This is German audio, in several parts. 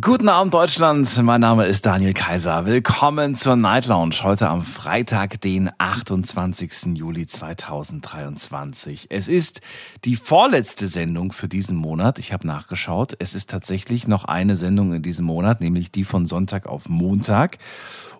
Guten Abend Deutschland, mein Name ist Daniel Kaiser. Willkommen zur Night Lounge heute am Freitag, den 28. Juli 2023. Es ist die vorletzte Sendung für diesen Monat. Ich habe nachgeschaut. Es ist tatsächlich noch eine Sendung in diesem Monat, nämlich die von Sonntag auf Montag.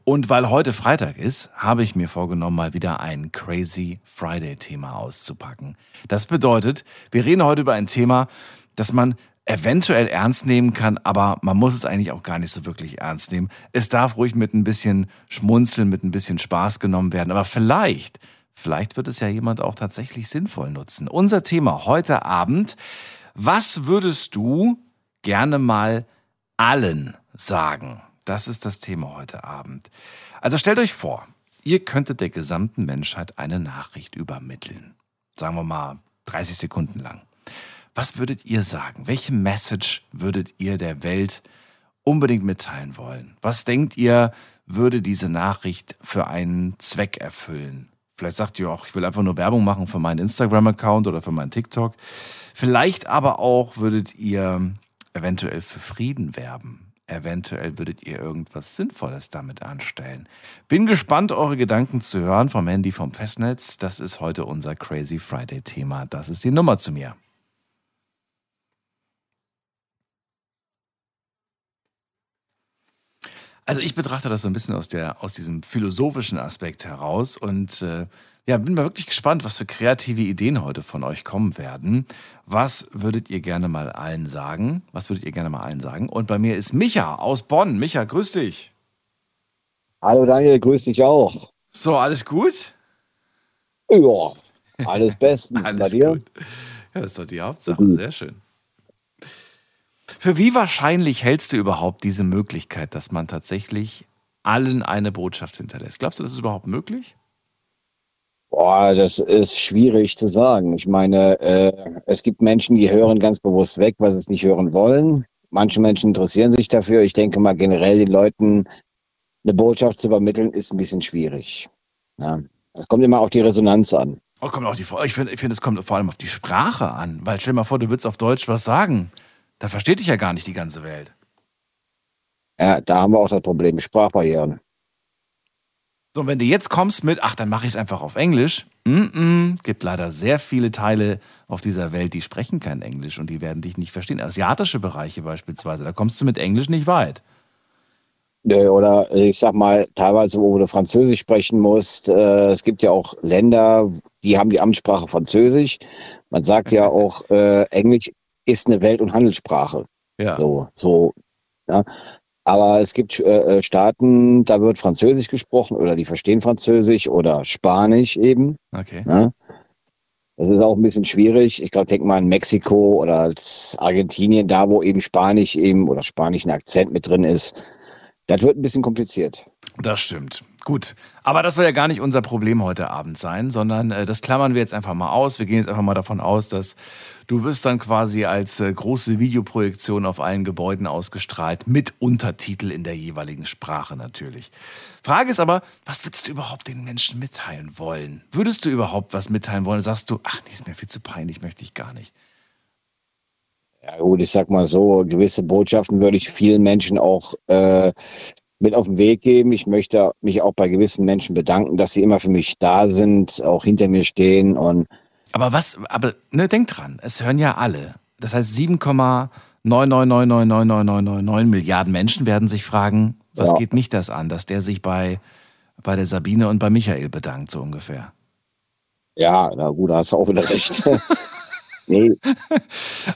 Und weil heute Freitag ist, habe ich mir vorgenommen, mal wieder ein Crazy Friday Thema auszupacken. Das bedeutet, wir reden heute über ein Thema, das man eventuell ernst nehmen kann, aber man muss es eigentlich auch gar nicht so wirklich ernst nehmen. Es darf ruhig mit ein bisschen Schmunzeln, mit ein bisschen Spaß genommen werden, aber vielleicht, vielleicht wird es ja jemand auch tatsächlich sinnvoll nutzen. Unser Thema heute Abend, was würdest du gerne mal allen sagen? Das ist das Thema heute Abend. Also stellt euch vor, ihr könntet der gesamten Menschheit eine Nachricht übermitteln. Sagen wir mal 30 Sekunden lang. Was würdet ihr sagen? Welche Message würdet ihr der Welt unbedingt mitteilen wollen? Was denkt ihr, würde diese Nachricht für einen Zweck erfüllen? Vielleicht sagt ihr auch, ich will einfach nur Werbung machen für meinen Instagram-Account oder für meinen TikTok. Vielleicht aber auch würdet ihr eventuell für Frieden werben. Eventuell würdet ihr irgendwas Sinnvolles damit anstellen. Bin gespannt, eure Gedanken zu hören vom Handy vom Festnetz. Das ist heute unser Crazy Friday Thema. Das ist die Nummer zu mir. Also ich betrachte das so ein bisschen aus, der, aus diesem philosophischen Aspekt heraus und äh, ja, bin mal wirklich gespannt, was für kreative Ideen heute von euch kommen werden. Was würdet ihr gerne mal allen sagen? Was würdet ihr gerne mal allen sagen? Und bei mir ist Micha aus Bonn. Micha, grüß dich. Hallo Daniel, grüß dich auch. So, alles gut? Ja, alles bestens. alles bei dir? Gut. Ja, das ist doch die Hauptsache. Sehr schön. Für wie wahrscheinlich hältst du überhaupt diese Möglichkeit, dass man tatsächlich allen eine Botschaft hinterlässt? Glaubst du, das ist überhaupt möglich? Boah, das ist schwierig zu sagen. Ich meine, äh, es gibt Menschen, die hören ganz bewusst weg, was sie nicht hören wollen. Manche Menschen interessieren sich dafür. Ich denke mal, generell den Leuten eine Botschaft zu übermitteln, ist ein bisschen schwierig. Ja. Es kommt immer auf die Resonanz an. Oh, kommt auch die, ich finde, ich find, es kommt vor allem auf die Sprache an. Weil stell dir mal vor, du willst auf Deutsch was sagen. Da versteht dich ja gar nicht die ganze Welt. Ja, da haben wir auch das Problem Sprachbarrieren. So, und wenn du jetzt kommst mit, ach, dann mache ich es einfach auf Englisch, mm -mm, gibt leider sehr viele Teile auf dieser Welt, die sprechen kein Englisch und die werden dich nicht verstehen. Asiatische Bereiche beispielsweise, da kommst du mit Englisch nicht weit. Oder ich sag mal, teilweise, wo du Französisch sprechen musst. Äh, es gibt ja auch Länder, die haben die Amtssprache Französisch. Man sagt ja auch, äh, Englisch ist eine Welt- und Handelssprache. Ja. So, so. Ja. Aber es gibt äh, Staaten, da wird Französisch gesprochen oder die verstehen Französisch oder Spanisch eben. Okay. Ja. Das ist auch ein bisschen schwierig. Ich glaube, denk mal an Mexiko oder als Argentinien, da wo eben Spanisch eben oder spanischen Akzent mit drin ist. Das wird ein bisschen kompliziert. Das stimmt. Gut, aber das soll ja gar nicht unser Problem heute Abend sein, sondern äh, das klammern wir jetzt einfach mal aus. Wir gehen jetzt einfach mal davon aus, dass du wirst dann quasi als äh, große Videoprojektion auf allen Gebäuden ausgestrahlt, mit Untertitel in der jeweiligen Sprache natürlich. Frage ist aber, was würdest du überhaupt den Menschen mitteilen wollen? Würdest du überhaupt was mitteilen wollen? Sagst du, ach, nee, ist mir viel zu peinlich, möchte ich gar nicht. Ja gut, ich sag mal so, gewisse Botschaften würde ich vielen Menschen auch äh, mit auf den Weg geben. Ich möchte mich auch bei gewissen Menschen bedanken, dass sie immer für mich da sind, auch hinter mir stehen und aber was, aber ne, denk dran, es hören ja alle. Das heißt 7,9999999 Milliarden Menschen werden sich fragen, was ja. geht mich das an, dass der sich bei, bei der Sabine und bei Michael bedankt, so ungefähr. Ja, na gut, da hast du auch wieder recht. nee.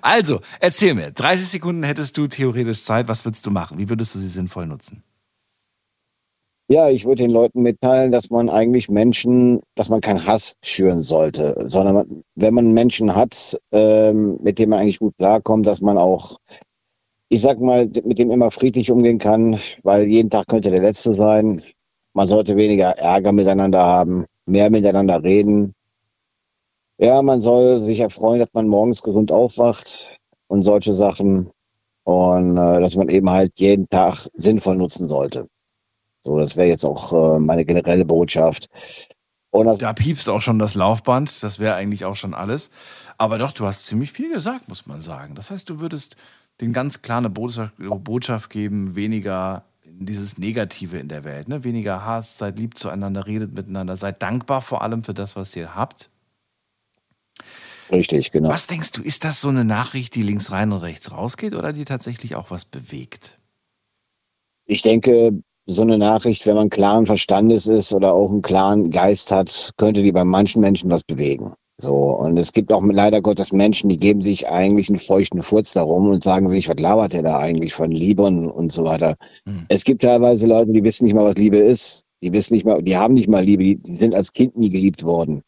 Also, erzähl mir, 30 Sekunden hättest du theoretisch Zeit, was würdest du machen? Wie würdest du sie sinnvoll nutzen? Ja, ich würde den Leuten mitteilen, dass man eigentlich Menschen, dass man keinen Hass schüren sollte, sondern man, wenn man Menschen hat, ähm, mit dem man eigentlich gut klarkommt, dass man auch, ich sag mal, mit dem immer friedlich umgehen kann, weil jeden Tag könnte der letzte sein. Man sollte weniger Ärger miteinander haben, mehr miteinander reden. Ja, man soll sich erfreuen, dass man morgens gesund aufwacht und solche Sachen. und äh, dass man eben halt jeden Tag sinnvoll nutzen sollte. So, das wäre jetzt auch äh, meine generelle Botschaft. da piepst auch schon das Laufband, das wäre eigentlich auch schon alles. Aber doch, du hast ziemlich viel gesagt, muss man sagen. Das heißt, du würdest den ganz klare Botschaft geben, weniger dieses Negative in der Welt, ne? weniger Hass, seid lieb zueinander, redet miteinander, seid dankbar vor allem für das, was ihr habt. Richtig, genau. Was denkst du, ist das so eine Nachricht, die links rein und rechts rausgeht oder die tatsächlich auch was bewegt? Ich denke, so eine Nachricht, wenn man klaren Verstandes ist oder auch einen klaren Geist hat, könnte die bei manchen Menschen was bewegen. So, und es gibt auch leider Gottes Menschen, die geben sich eigentlich einen feuchten Furz darum und sagen sich, was labert der da eigentlich von Liebe und, und so weiter. Mhm. Es gibt teilweise Leute, die wissen nicht mal, was Liebe ist. Die wissen nicht mal, die haben nicht mal Liebe, die, die sind als Kind nie geliebt worden.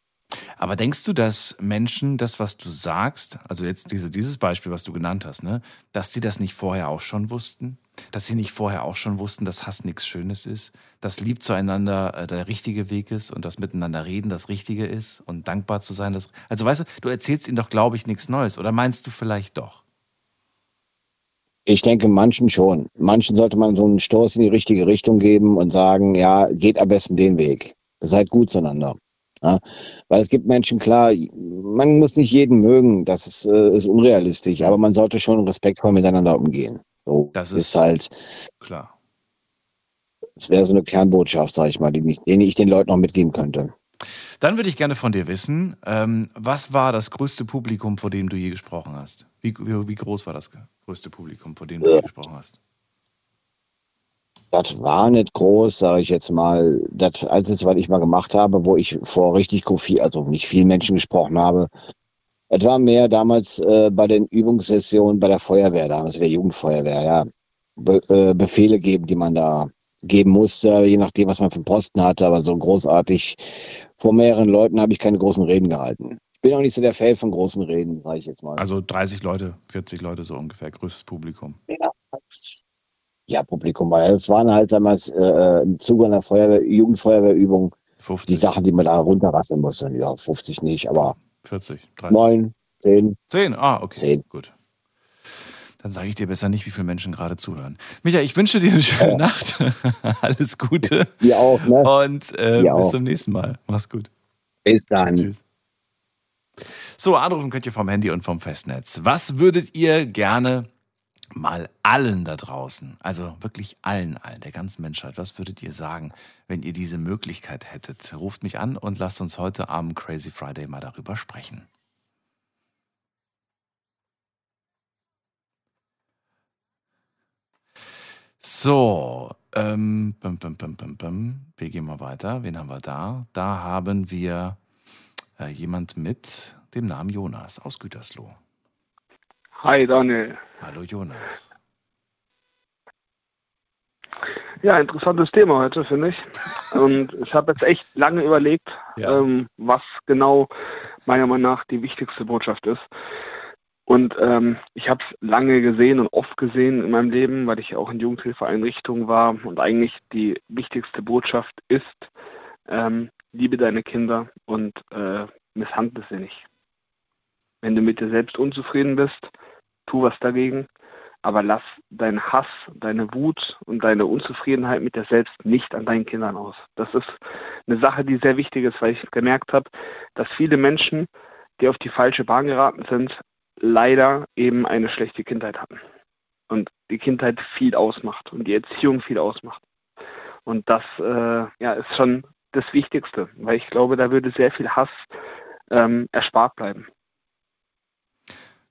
Aber denkst du, dass Menschen das, was du sagst, also jetzt diese, dieses Beispiel, was du genannt hast, ne, dass sie das nicht vorher auch schon wussten? Dass sie nicht vorher auch schon wussten, dass Hass nichts Schönes ist, dass lieb zueinander äh, der richtige Weg ist und das miteinander reden das Richtige ist und dankbar zu sein. Das, also weißt du, du erzählst ihnen doch, glaube ich, nichts Neues. Oder meinst du vielleicht doch? Ich denke, manchen schon. Manchen sollte man so einen Stoß in die richtige Richtung geben und sagen, ja, geht am besten den Weg. Seid gut zueinander. Ja, weil es gibt Menschen, klar, man muss nicht jeden mögen, das ist, äh, ist unrealistisch, aber man sollte schon respektvoll miteinander umgehen. So das ist, ist halt klar. Das wäre so eine Kernbotschaft, sag ich mal, die, die ich den Leuten noch mitgeben könnte. Dann würde ich gerne von dir wissen, ähm, was war das größte Publikum, vor dem du je gesprochen hast? Wie, wie, wie groß war das größte Publikum, vor dem du ja. je gesprochen hast? Das war nicht groß, sage ich jetzt mal. Das Einzige, was ich mal gemacht habe, wo ich vor richtig viel, also nicht vielen Menschen gesprochen habe, es war mehr damals äh, bei den Übungssessionen bei der Feuerwehr, damals der Jugendfeuerwehr, ja. Be äh, Befehle geben, die man da geben musste, je nachdem, was man für einen Posten hatte, aber so großartig. Vor mehreren Leuten habe ich keine großen Reden gehalten. Ich bin auch nicht so der Fan von großen Reden, sage ich jetzt mal. Also 30 Leute, 40 Leute so ungefähr, größtes Publikum. Ja, ja, Publikum war. Es waren halt damals äh, äh, im Zuge einer Feuerwehr, Jugendfeuerwehrübung 50. die Sachen, die man da runterrasseln musste. Ja, 50 nicht, aber 40, 30. 9, 10. 10, ah, okay. 10. Gut. Dann sage ich dir besser nicht, wie viele Menschen gerade zuhören. Micha, ich wünsche dir eine schöne ja. Nacht. Alles Gute. Dir auch, ne? Und äh, bis auch. zum nächsten Mal. Mach's gut. Bis dann. Tschüss. So, anrufen könnt ihr vom Handy und vom Festnetz. Was würdet ihr gerne mal allen da draußen, also wirklich allen, allen, der ganzen Menschheit, was würdet ihr sagen, wenn ihr diese Möglichkeit hättet? Ruft mich an und lasst uns heute am Crazy Friday mal darüber sprechen. So, ähm, bim, bim, bim, bim, bim. wir gehen mal weiter. Wen haben wir da? Da haben wir äh, jemand mit dem Namen Jonas aus Gütersloh. Hi Daniel. Hallo Jonas. Ja, interessantes Thema heute, finde ich. Und ich habe jetzt echt lange überlegt, ja. ähm, was genau meiner Meinung nach die wichtigste Botschaft ist. Und ähm, ich habe es lange gesehen und oft gesehen in meinem Leben, weil ich auch in Jugendhilfeeinrichtungen war. Und eigentlich die wichtigste Botschaft ist, ähm, liebe deine Kinder und äh, misshandle sie nicht. Wenn du mit dir selbst unzufrieden bist, tu was dagegen, aber lass deinen Hass, deine Wut und deine Unzufriedenheit mit dir selbst nicht an deinen Kindern aus. Das ist eine Sache, die sehr wichtig ist, weil ich gemerkt habe, dass viele Menschen, die auf die falsche Bahn geraten sind, leider eben eine schlechte Kindheit hatten. Und die Kindheit viel ausmacht und die Erziehung viel ausmacht. Und das äh, ja, ist schon das Wichtigste, weil ich glaube, da würde sehr viel Hass ähm, erspart bleiben.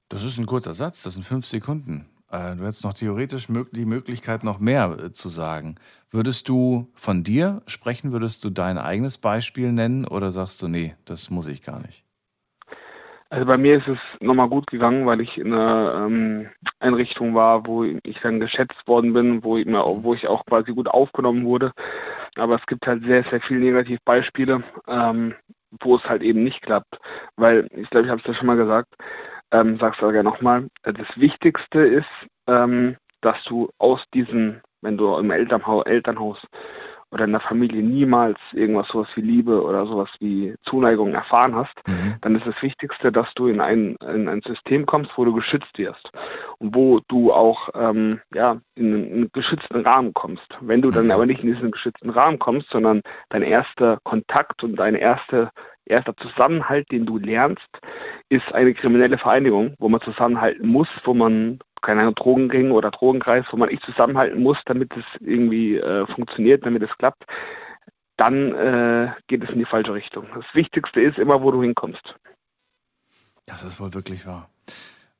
Das ist ein kurzer Satz, das sind fünf Sekunden. Äh, du hättest noch theoretisch die Möglichkeit, noch mehr äh, zu sagen. Würdest du von dir sprechen? Würdest du dein eigenes Beispiel nennen oder sagst du, nee, das muss ich gar nicht? Also bei mir ist es nochmal gut gegangen, weil ich in einer ähm, Einrichtung war, wo ich dann geschätzt worden bin, wo ich, mir, wo ich auch quasi gut aufgenommen wurde. Aber es gibt halt sehr, sehr viele Negativbeispiele, ähm, wo es halt eben nicht klappt. Weil, ich glaube, ich habe es ja schon mal gesagt, ähm, sag's aber gerne nochmal, äh, das Wichtigste ist, ähm, dass du aus diesen, wenn du im Elternhaus, Elternhaus oder in der Familie niemals irgendwas sowas wie Liebe oder sowas wie Zuneigung erfahren hast, mhm. dann ist das Wichtigste, dass du in ein, in ein System kommst, wo du geschützt wirst und wo du auch ähm, ja, in einen geschützten Rahmen kommst. Wenn du dann mhm. aber nicht in diesen geschützten Rahmen kommst, sondern dein erster Kontakt und deine erste erster Zusammenhalt, den du lernst, ist eine kriminelle Vereinigung, wo man zusammenhalten muss, wo man keine Ahnung, Drogenring oder Drogenkreis, wo man echt zusammenhalten muss, damit es irgendwie äh, funktioniert, damit es klappt, dann äh, geht es in die falsche Richtung. Das Wichtigste ist immer, wo du hinkommst. Das ist wohl wirklich wahr.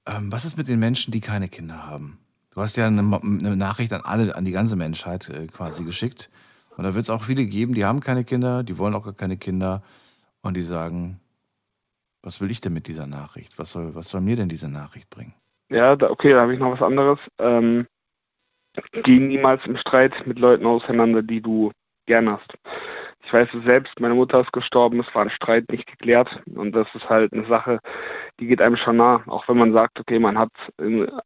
Ähm, was ist mit den Menschen, die keine Kinder haben? Du hast ja eine, eine Nachricht an alle, an die ganze Menschheit äh, quasi geschickt. Und da wird es auch viele geben, die haben keine Kinder, die wollen auch gar keine Kinder. Und die sagen, was will ich denn mit dieser Nachricht? Was soll, was soll mir denn diese Nachricht bringen? Ja, da, okay, da habe ich noch was anderes. Ähm, geh niemals im Streit mit Leuten auseinander, die du gern hast. Ich weiß es selbst, meine Mutter ist gestorben, es war ein Streit nicht geklärt und das ist halt eine Sache, die geht einem schon nah, auch wenn man sagt, okay, man hat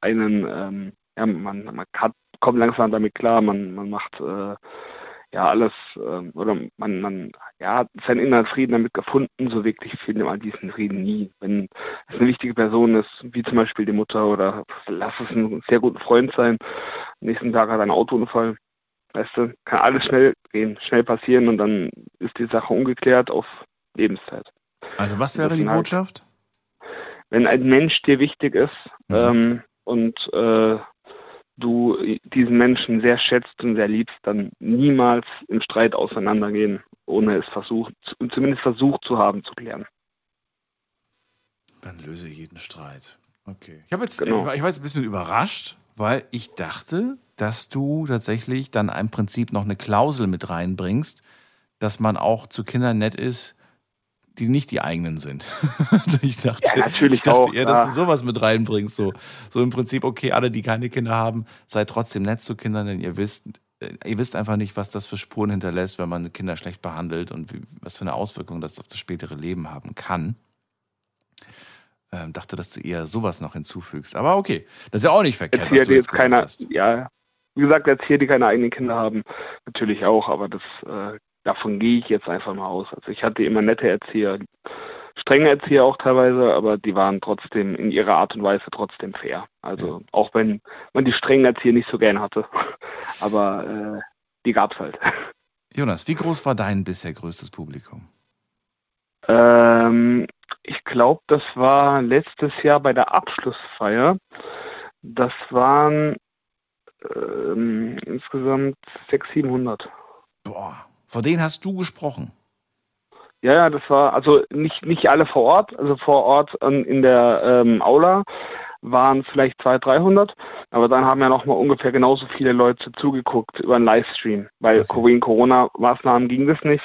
einen, ähm, ja, man, man hat, kommt langsam damit klar, man, man macht äh, ja alles ähm, oder man, man ja, hat seinen inneren Frieden damit gefunden, so wirklich findet man diesen Frieden nie. Wenn es eine wichtige Person ist, wie zum Beispiel die Mutter oder lass es ein sehr guter Freund sein, am nächsten Tag hat er einen Autounfall, weißt du, kann alles schnell gehen, schnell passieren und dann ist die Sache ungeklärt auf Lebenszeit. Also was wäre die Botschaft? wenn ein Mensch dir wichtig ist mhm. ähm, und äh, du diesen Menschen sehr schätzt und sehr liebst, dann niemals im Streit auseinandergehen, ohne es versucht, zumindest versucht zu haben zu klären. Dann löse jeden Streit. Okay. Ich, jetzt, genau. ich, war, ich war jetzt ein bisschen überrascht, weil ich dachte, dass du tatsächlich dann im Prinzip noch eine Klausel mit reinbringst, dass man auch zu Kindern nett ist, die nicht die eigenen sind. also ich dachte, ja, natürlich ich dachte auch, eher, dass du sowas mit reinbringst. So, so im Prinzip, okay, alle, die keine Kinder haben, seid trotzdem nett zu Kindern, denn ihr wisst, äh, ihr wisst einfach nicht, was das für Spuren hinterlässt, wenn man Kinder schlecht behandelt und wie, was für eine Auswirkung das auf das spätere Leben haben kann. Ähm, dachte, dass du eher sowas noch hinzufügst. Aber okay, das ist ja auch nicht verkehrt. Jetzt was du jetzt keiner, hast. ja, wie gesagt, jetzt hier, die keine eigenen Kinder haben, natürlich auch, aber das äh, davon gehe ich jetzt einfach mal aus. Also ich hatte immer nette Erzieher, strenge Erzieher auch teilweise, aber die waren trotzdem in ihrer Art und Weise trotzdem fair. Also ja. auch wenn man die strengen Erzieher nicht so gern hatte, aber äh, die gab es halt. Jonas, wie groß war dein bisher größtes Publikum? Ähm, ich glaube, das war letztes Jahr bei der Abschlussfeier. Das waren ähm, insgesamt 600, 700. Boah, vor denen hast du gesprochen? Ja, ja, das war also nicht, nicht alle vor Ort, also vor Ort in der ähm, Aula waren vielleicht 200, 300, aber dann haben ja noch mal ungefähr genauso viele Leute zugeguckt über einen Livestream, weil okay. wegen Corona-Maßnahmen ging das nicht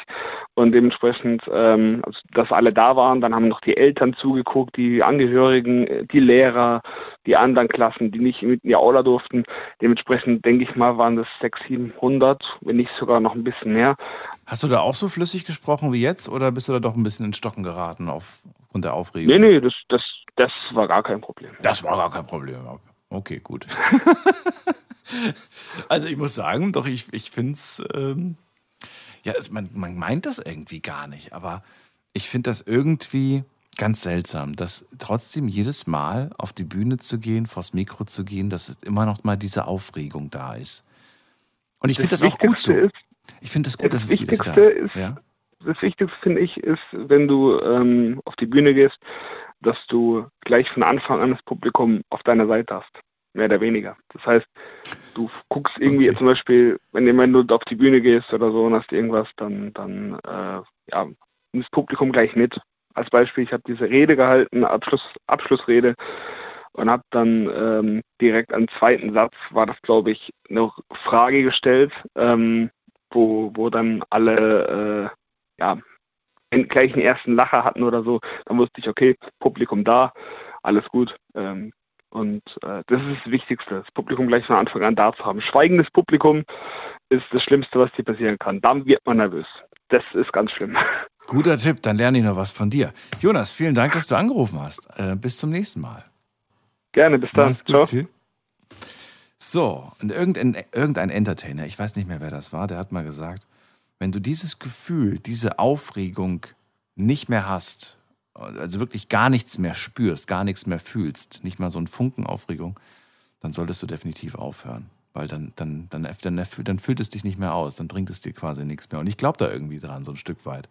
und dementsprechend, ähm, also, dass alle da waren, dann haben noch die Eltern zugeguckt, die Angehörigen, die Lehrer, die anderen Klassen, die nicht mit in die Aula durften. Dementsprechend denke ich mal, waren das 600, 700, wenn nicht sogar noch ein bisschen mehr. Hast du da auch so flüssig gesprochen wie jetzt oder bist du da doch ein bisschen in Stocken geraten aufgrund der Aufregung? Nee, nee, das, das, das war gar kein Problem. Das war gar kein Problem. Okay, gut. also ich muss sagen, doch, ich, ich finde es, ähm, ja, es, man, man meint das irgendwie gar nicht, aber ich finde das irgendwie ganz seltsam, dass trotzdem jedes Mal auf die Bühne zu gehen, vors Mikro zu gehen, dass immer noch mal diese Aufregung da ist. Und ich finde das, auch gut so. Ist, ich finde das gut, das dass es Wichtigste da ist. ist ja? Das Wichtigste, finde ich, ist, wenn du ähm, auf die Bühne gehst, dass du gleich von Anfang an das Publikum auf deiner Seite hast. Mehr oder weniger. Das heißt, du guckst irgendwie okay. zum Beispiel, wenn, wenn du auf die Bühne gehst oder so und hast irgendwas, dann, dann äh, ja, das Publikum gleich mit. Als Beispiel, ich habe diese Rede gehalten, Abschluss, Abschlussrede, und habe dann ähm, direkt am zweiten Satz, war das glaube ich, eine Frage gestellt, ähm, wo, wo dann alle äh, ja, gleich einen ersten Lacher hatten oder so, dann wusste ich, okay, Publikum da, alles gut. Ähm, und äh, das ist das Wichtigste, das Publikum gleich von Anfang an da zu haben. Schweigendes Publikum ist das Schlimmste, was dir passieren kann. Dann wird man nervös. Das ist ganz schlimm. Guter Tipp, dann lerne ich noch was von dir. Jonas, vielen Dank, dass du angerufen hast. Äh, bis zum nächsten Mal. Gerne, bis dann. Ciao. So, und irgendein, irgendein Entertainer, ich weiß nicht mehr, wer das war, der hat mal gesagt, wenn du dieses Gefühl, diese Aufregung nicht mehr hast, also wirklich gar nichts mehr spürst, gar nichts mehr fühlst, nicht mal so ein Funken Aufregung, dann solltest du definitiv aufhören. Weil dann, dann, dann, dann, dann füllt es dich nicht mehr aus, dann bringt es dir quasi nichts mehr. Und ich glaube da irgendwie dran, so ein Stück weit.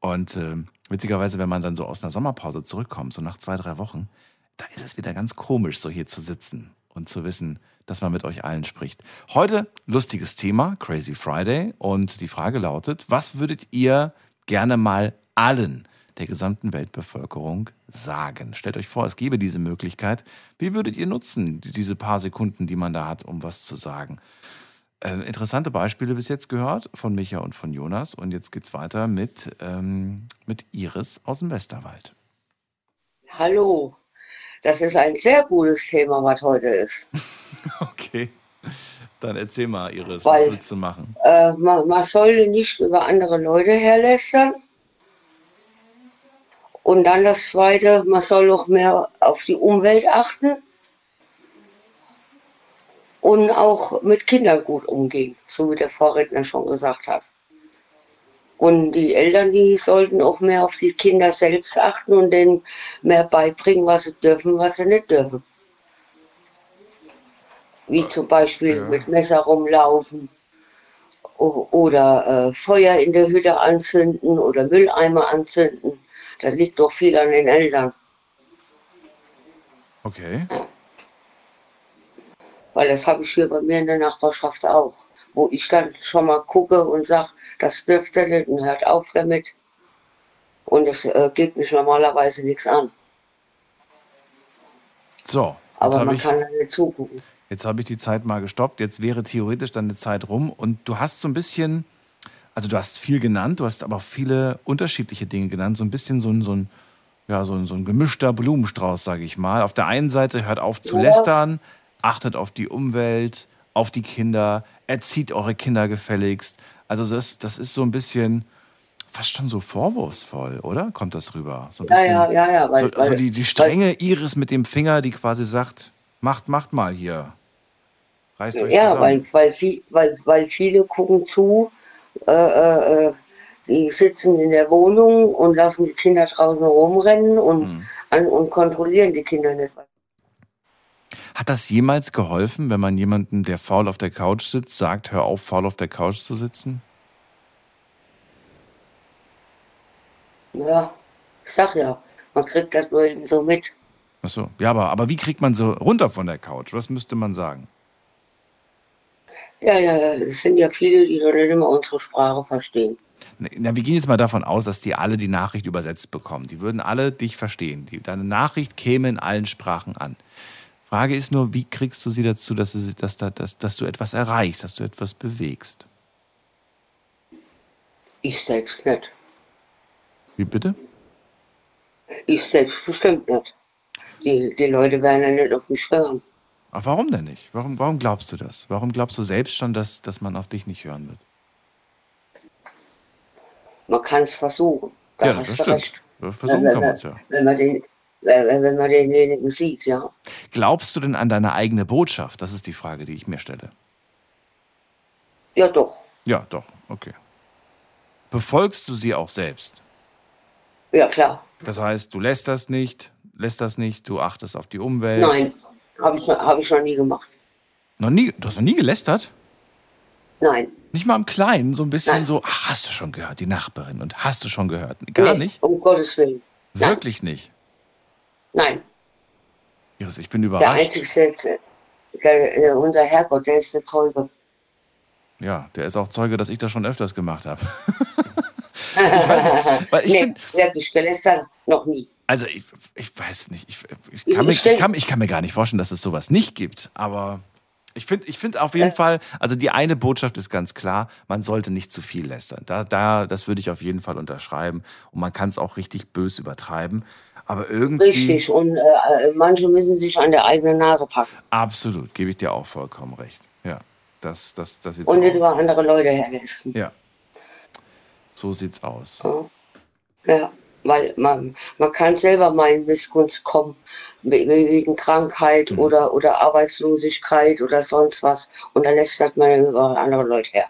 Und äh, witzigerweise, wenn man dann so aus einer Sommerpause zurückkommt, so nach zwei, drei Wochen, da ist es wieder ganz komisch, so hier zu sitzen und zu wissen, dass man mit euch allen spricht. Heute lustiges Thema, Crazy Friday. Und die Frage lautet, was würdet ihr gerne mal allen der gesamten Weltbevölkerung sagen? Stellt euch vor, es gäbe diese Möglichkeit. Wie würdet ihr nutzen, diese paar Sekunden, die man da hat, um was zu sagen? Äh, interessante Beispiele bis jetzt gehört von Micha und von Jonas. Und jetzt geht es weiter mit, ähm, mit Iris aus dem Westerwald. Hallo, das ist ein sehr gutes Thema, was heute ist. okay. Dann erzähl mal, Iris, Weil, was willst du machen? Äh, man, man soll nicht über andere Leute herlästern. Und dann das Zweite, man soll auch mehr auf die Umwelt achten und auch mit Kindern gut umgehen, so wie der Vorredner schon gesagt hat. Und die Eltern, die sollten auch mehr auf die Kinder selbst achten und denen mehr beibringen, was sie dürfen, was sie nicht dürfen. Wie zum Beispiel ja. mit Messer rumlaufen oder äh, Feuer in der Hütte anzünden oder Mülleimer anzünden. Da liegt doch viel an den Eltern. Okay. Weil das habe ich hier bei mir in der Nachbarschaft auch wo ich dann schon mal gucke und sage, das dürfte nicht und hört auf damit. Und es äh, geht mich normalerweise nichts an. So. Aber man ich, kann ja nicht zugucken. Jetzt habe ich die Zeit mal gestoppt. Jetzt wäre theoretisch dann eine Zeit rum. Und du hast so ein bisschen, also du hast viel genannt, du hast aber auch viele unterschiedliche Dinge genannt. So ein bisschen so ein, so ein, ja, so ein, so ein gemischter Blumenstrauß, sage ich mal. Auf der einen Seite hört auf zu ja. lästern, achtet auf die Umwelt, auf die Kinder, erzieht eure Kinder gefälligst. Also das, das ist so ein bisschen fast schon so vorwurfsvoll, oder? Kommt das rüber? So ja, ja, ja, ja. Weil, so, also die, die strenge Iris mit dem Finger, die quasi sagt, macht, macht mal hier. Reißt euch ja, weil, weil, weil, weil viele gucken zu, äh, äh, äh, die sitzen in der Wohnung und lassen die Kinder draußen rumrennen und, hm. an, und kontrollieren die Kinder nicht. Hat das jemals geholfen, wenn man jemanden, der faul auf der Couch sitzt, sagt, hör auf, faul auf der Couch zu sitzen? Ja, ich sag ja, man kriegt das nur eben so mit. Achso, ja, aber, aber wie kriegt man so runter von der Couch? Was müsste man sagen? Ja, ja, es sind ja viele, die noch nicht immer unsere Sprache verstehen. Na, wir gehen jetzt mal davon aus, dass die alle die Nachricht übersetzt bekommen. Die würden alle dich verstehen. Die, deine Nachricht käme in allen Sprachen an. Frage ist nur, wie kriegst du sie dazu, dass, sie, dass, dass, dass du etwas erreichst, dass du etwas bewegst? Ich selbst nicht. Wie bitte? Ich selbst bestimmt nicht. Die, die Leute werden ja nicht auf mich hören. Aber warum denn nicht? Warum, warum glaubst du das? Warum glaubst du selbst schon, dass, dass man auf dich nicht hören wird? Man kann es versuchen. Da ja, das stimmt. Recht. Versuchen wenn, kann man es ja. Wenn man den, wenn man denjenigen sieht, ja. Glaubst du denn an deine eigene Botschaft? Das ist die Frage, die ich mir stelle. Ja, doch. Ja, doch, okay. Befolgst du sie auch selbst? Ja, klar. Das heißt, du lässt das nicht, lässt das nicht, du achtest auf die Umwelt? Nein, habe ich, hab ich noch nie gemacht. Noch nie? Du hast noch nie gelästert? Nein. Nicht mal im Kleinen, so ein bisschen Nein. so, ach, hast du schon gehört, die Nachbarin und hast du schon gehört? Gar nee, nicht? Um Gottes Willen. Wirklich Nein. nicht? Nein. Iris, ich bin überrascht. Der einzige, der, der, unser Herrgott, der ist der Zeuge. Ja, der ist auch Zeuge, dass ich das schon öfters gemacht habe. ich weiß nicht, weil ich nee, bin, wirklich gelästert noch nie. Also ich, ich weiß nicht, ich, ich, kann mir, ich, kann, ich kann mir gar nicht vorstellen, dass es sowas nicht gibt, aber ich finde ich find auf jeden äh. Fall, also die eine Botschaft ist ganz klar, man sollte nicht zu viel lästern. Da, da, das würde ich auf jeden Fall unterschreiben. Und man kann es auch richtig bös übertreiben. Aber irgendwie. Richtig, und äh, manche müssen sich an der eigenen Nase packen. Absolut, gebe ich dir auch vollkommen recht. Ja, das, das, das Und nicht über andere Leute herlässt. Ja. So sieht's aus. Ja, weil man, man kann selber mal in Missgunst kommen, wegen Krankheit mhm. oder, oder Arbeitslosigkeit oder sonst was. Und dann lässt man über andere Leute her.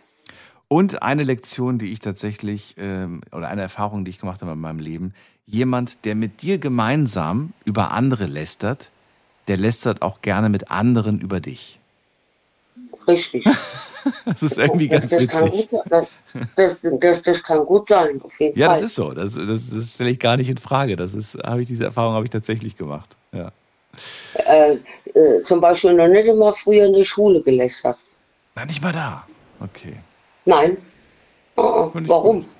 Und eine Lektion, die ich tatsächlich, ähm, oder eine Erfahrung, die ich gemacht habe in meinem Leben, jemand, der mit dir gemeinsam über andere lästert, der lästert auch gerne mit anderen über dich. Richtig. das ist irgendwie ganz das, das witzig. Kann gut, das, das, das, kann gut sein, auf jeden ja, Fall. das ist so. Das, das, das stelle ich gar nicht in Frage. Das ist, habe ich diese Erfahrung habe ich tatsächlich gemacht. Ja. Äh, äh, zum Beispiel noch nicht immer früher in der Schule gelästert. Na, nicht mal da. Okay. Nein. Oh, warum? Gut.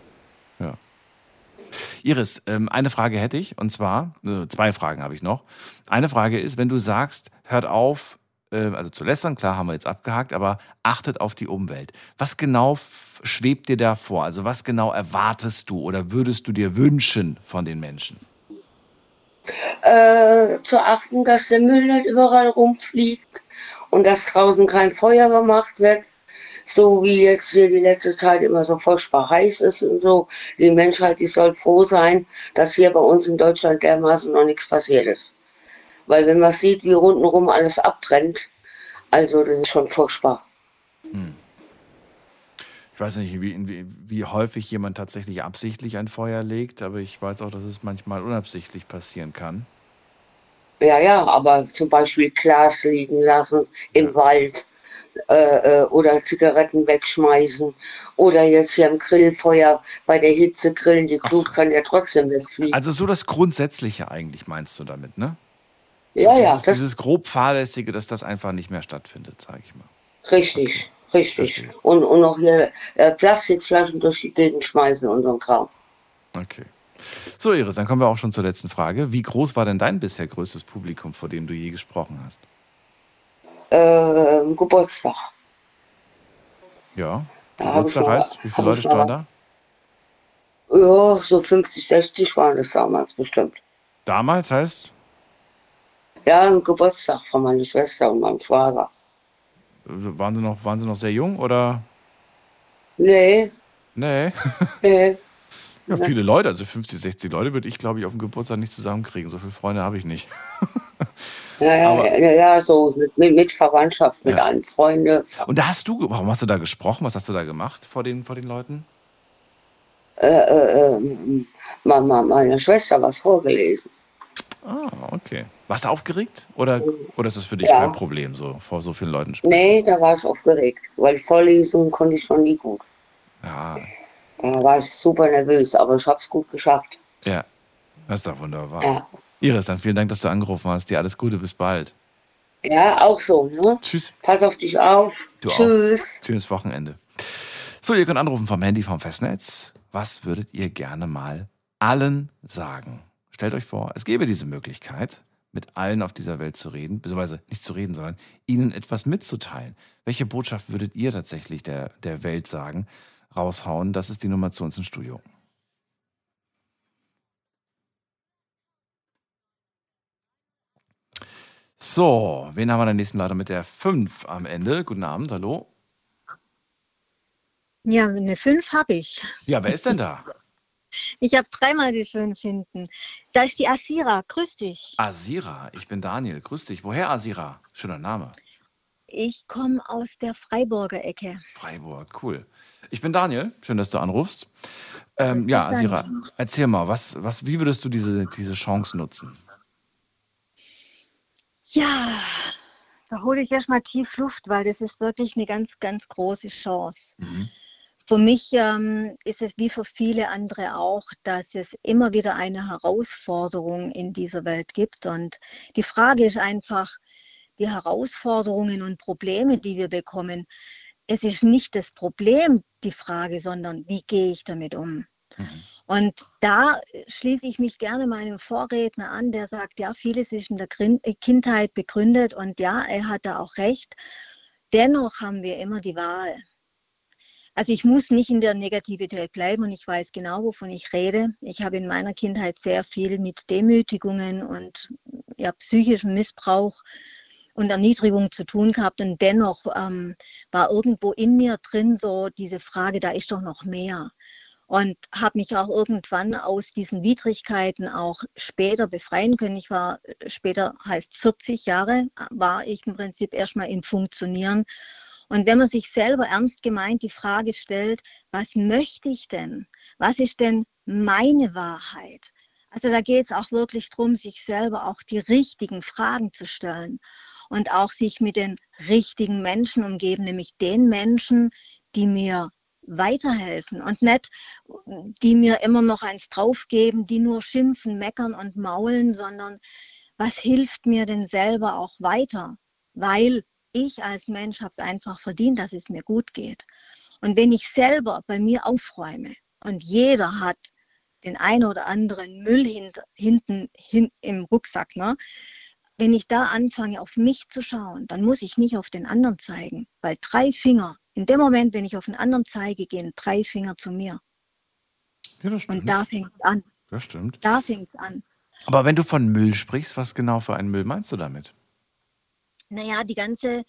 Iris, ähm, eine Frage hätte ich, und zwar, äh, zwei Fragen habe ich noch. Eine Frage ist, wenn du sagst, hört auf, äh, also zu lästern, klar haben wir jetzt abgehakt, aber achtet auf die Umwelt. Was genau schwebt dir da vor? Also was genau erwartest du oder würdest du dir wünschen von den Menschen? Äh, zu achten, dass der Müll nicht überall rumfliegt und dass draußen kein Feuer gemacht wird so wie jetzt hier die letzte Zeit immer so furchtbar heiß ist und so. Die Menschheit, die soll froh sein, dass hier bei uns in Deutschland dermaßen noch nichts passiert ist. Weil wenn man sieht, wie rundherum alles abbrennt, also das ist schon furchtbar. Hm. Ich weiß nicht, wie, wie, wie, häufig jemand tatsächlich absichtlich ein Feuer legt, aber ich weiß auch, dass es manchmal unabsichtlich passieren kann. Ja, ja, aber zum Beispiel Glas liegen lassen im ja. Wald äh, äh, oder Zigaretten wegschmeißen oder jetzt hier im Grillfeuer bei der Hitze grillen, die Glut so. kann ja trotzdem wegfliegen. Also so das Grundsätzliche eigentlich meinst du damit, ne? Ja, so ja. Dieses, dieses grob fahrlässige, dass das einfach nicht mehr stattfindet, sage ich mal. Richtig, okay. richtig. Und, und auch hier äh, Plastikflaschen durch die Gegend schmeißen und so ein Kram. Okay. So, Iris, dann kommen wir auch schon zur letzten Frage. Wie groß war denn dein bisher größtes Publikum, vor dem du je gesprochen hast? Äh, Geburtstag. Ja. Geburtstag schon, heißt, wie viele Leute standen da? Ja, so 50, 60 waren es damals bestimmt. Damals heißt? Ja, ein Geburtstag von meiner Schwester und meinem Schwager. Waren sie noch, waren sie noch sehr jung oder? Nee. Nee. nee. Ja, viele Leute, also 50, 60 Leute würde ich, glaube ich, auf dem Geburtstag nicht zusammenkriegen. So viele Freunde habe ich nicht. Ja, ja, ja, ja, so mit, mit Verwandtschaft, mit ja. allen Freunden. Und da hast du, warum hast du da gesprochen? Was hast du da gemacht vor den, vor den Leuten? Äh, äh, äh Mama, meine Schwester was vorgelesen. Ah, okay. Warst du aufgeregt? Oder, oder ist das für dich ja. kein Problem, so vor so vielen Leuten sprechen? Nee, da war ich aufgeregt, weil Vorlesungen konnte ich schon nie gut. Ja. Da war ich super nervös, aber ich habe es gut geschafft. Ja, das ist doch wunderbar. Ja. Iris, dann vielen Dank, dass du angerufen hast. Dir alles Gute, bis bald. Ja, auch so. Ne? Tschüss. Pass auf dich auf. Du Tschüss. Auch. Schönes Wochenende. So, ihr könnt anrufen vom Handy vom Festnetz. Was würdet ihr gerne mal allen sagen? Stellt euch vor, es gäbe diese Möglichkeit, mit allen auf dieser Welt zu reden, beziehungsweise nicht zu reden, sondern ihnen etwas mitzuteilen. Welche Botschaft würdet ihr tatsächlich der, der Welt sagen, raushauen? Das ist die Nummer zu uns im Studio. So, wen haben wir in der nächsten Leitung mit der 5 am Ende? Guten Abend, hallo. Ja, eine 5 habe ich. Ja, wer ist denn da? Ich habe dreimal die 5 hinten. Da ist die Asira. Grüß dich. Asira, ich bin Daniel. Grüß dich. Woher Asira? Schöner Name. Ich komme aus der Freiburger Ecke. Freiburg, cool. Ich bin Daniel. Schön, dass du anrufst. Ähm, ja, Asira, erzähl mal, was, was, wie würdest du diese, diese Chance nutzen? Ja, da hole ich erstmal tief Luft, weil das ist wirklich eine ganz, ganz große Chance. Mhm. Für mich ähm, ist es wie für viele andere auch, dass es immer wieder eine Herausforderung in dieser Welt gibt. Und die Frage ist einfach, die Herausforderungen und Probleme, die wir bekommen, es ist nicht das Problem die Frage, sondern wie gehe ich damit um? Mhm. Und da schließe ich mich gerne meinem Vorredner an, der sagt, ja, vieles ist in der äh, Kindheit begründet und ja, er hat da auch recht. Dennoch haben wir immer die Wahl. Also ich muss nicht in der Negativität bleiben und ich weiß genau, wovon ich rede. Ich habe in meiner Kindheit sehr viel mit Demütigungen und ja, psychischem Missbrauch und Erniedrigung zu tun gehabt. Und dennoch ähm, war irgendwo in mir drin so diese Frage, da ist doch noch mehr und habe mich auch irgendwann aus diesen Widrigkeiten auch später befreien können. Ich war später heißt 40 Jahre war ich im Prinzip erstmal im Funktionieren Und wenn man sich selber ernst gemeint die Frage stellt, was möchte ich denn? Was ist denn meine Wahrheit? Also da geht es auch wirklich darum, sich selber auch die richtigen Fragen zu stellen und auch sich mit den richtigen Menschen umgeben, nämlich den Menschen, die mir weiterhelfen und nicht, die mir immer noch eins draufgeben, die nur schimpfen, meckern und maulen, sondern was hilft mir denn selber auch weiter? Weil ich als Mensch habe es einfach verdient, dass es mir gut geht. Und wenn ich selber bei mir aufräume und jeder hat den einen oder anderen Müll hint, hinten hin, im Rucksack, ne? Wenn ich da anfange, auf mich zu schauen, dann muss ich nicht auf den anderen zeigen, weil drei Finger, in dem Moment, wenn ich auf den anderen zeige, gehen drei Finger zu mir. Ja, das stimmt. Und da fängt es an. Das stimmt. Da fängt es an. Aber wenn du von Müll sprichst, was genau für einen Müll meinst du damit? Naja, die ganze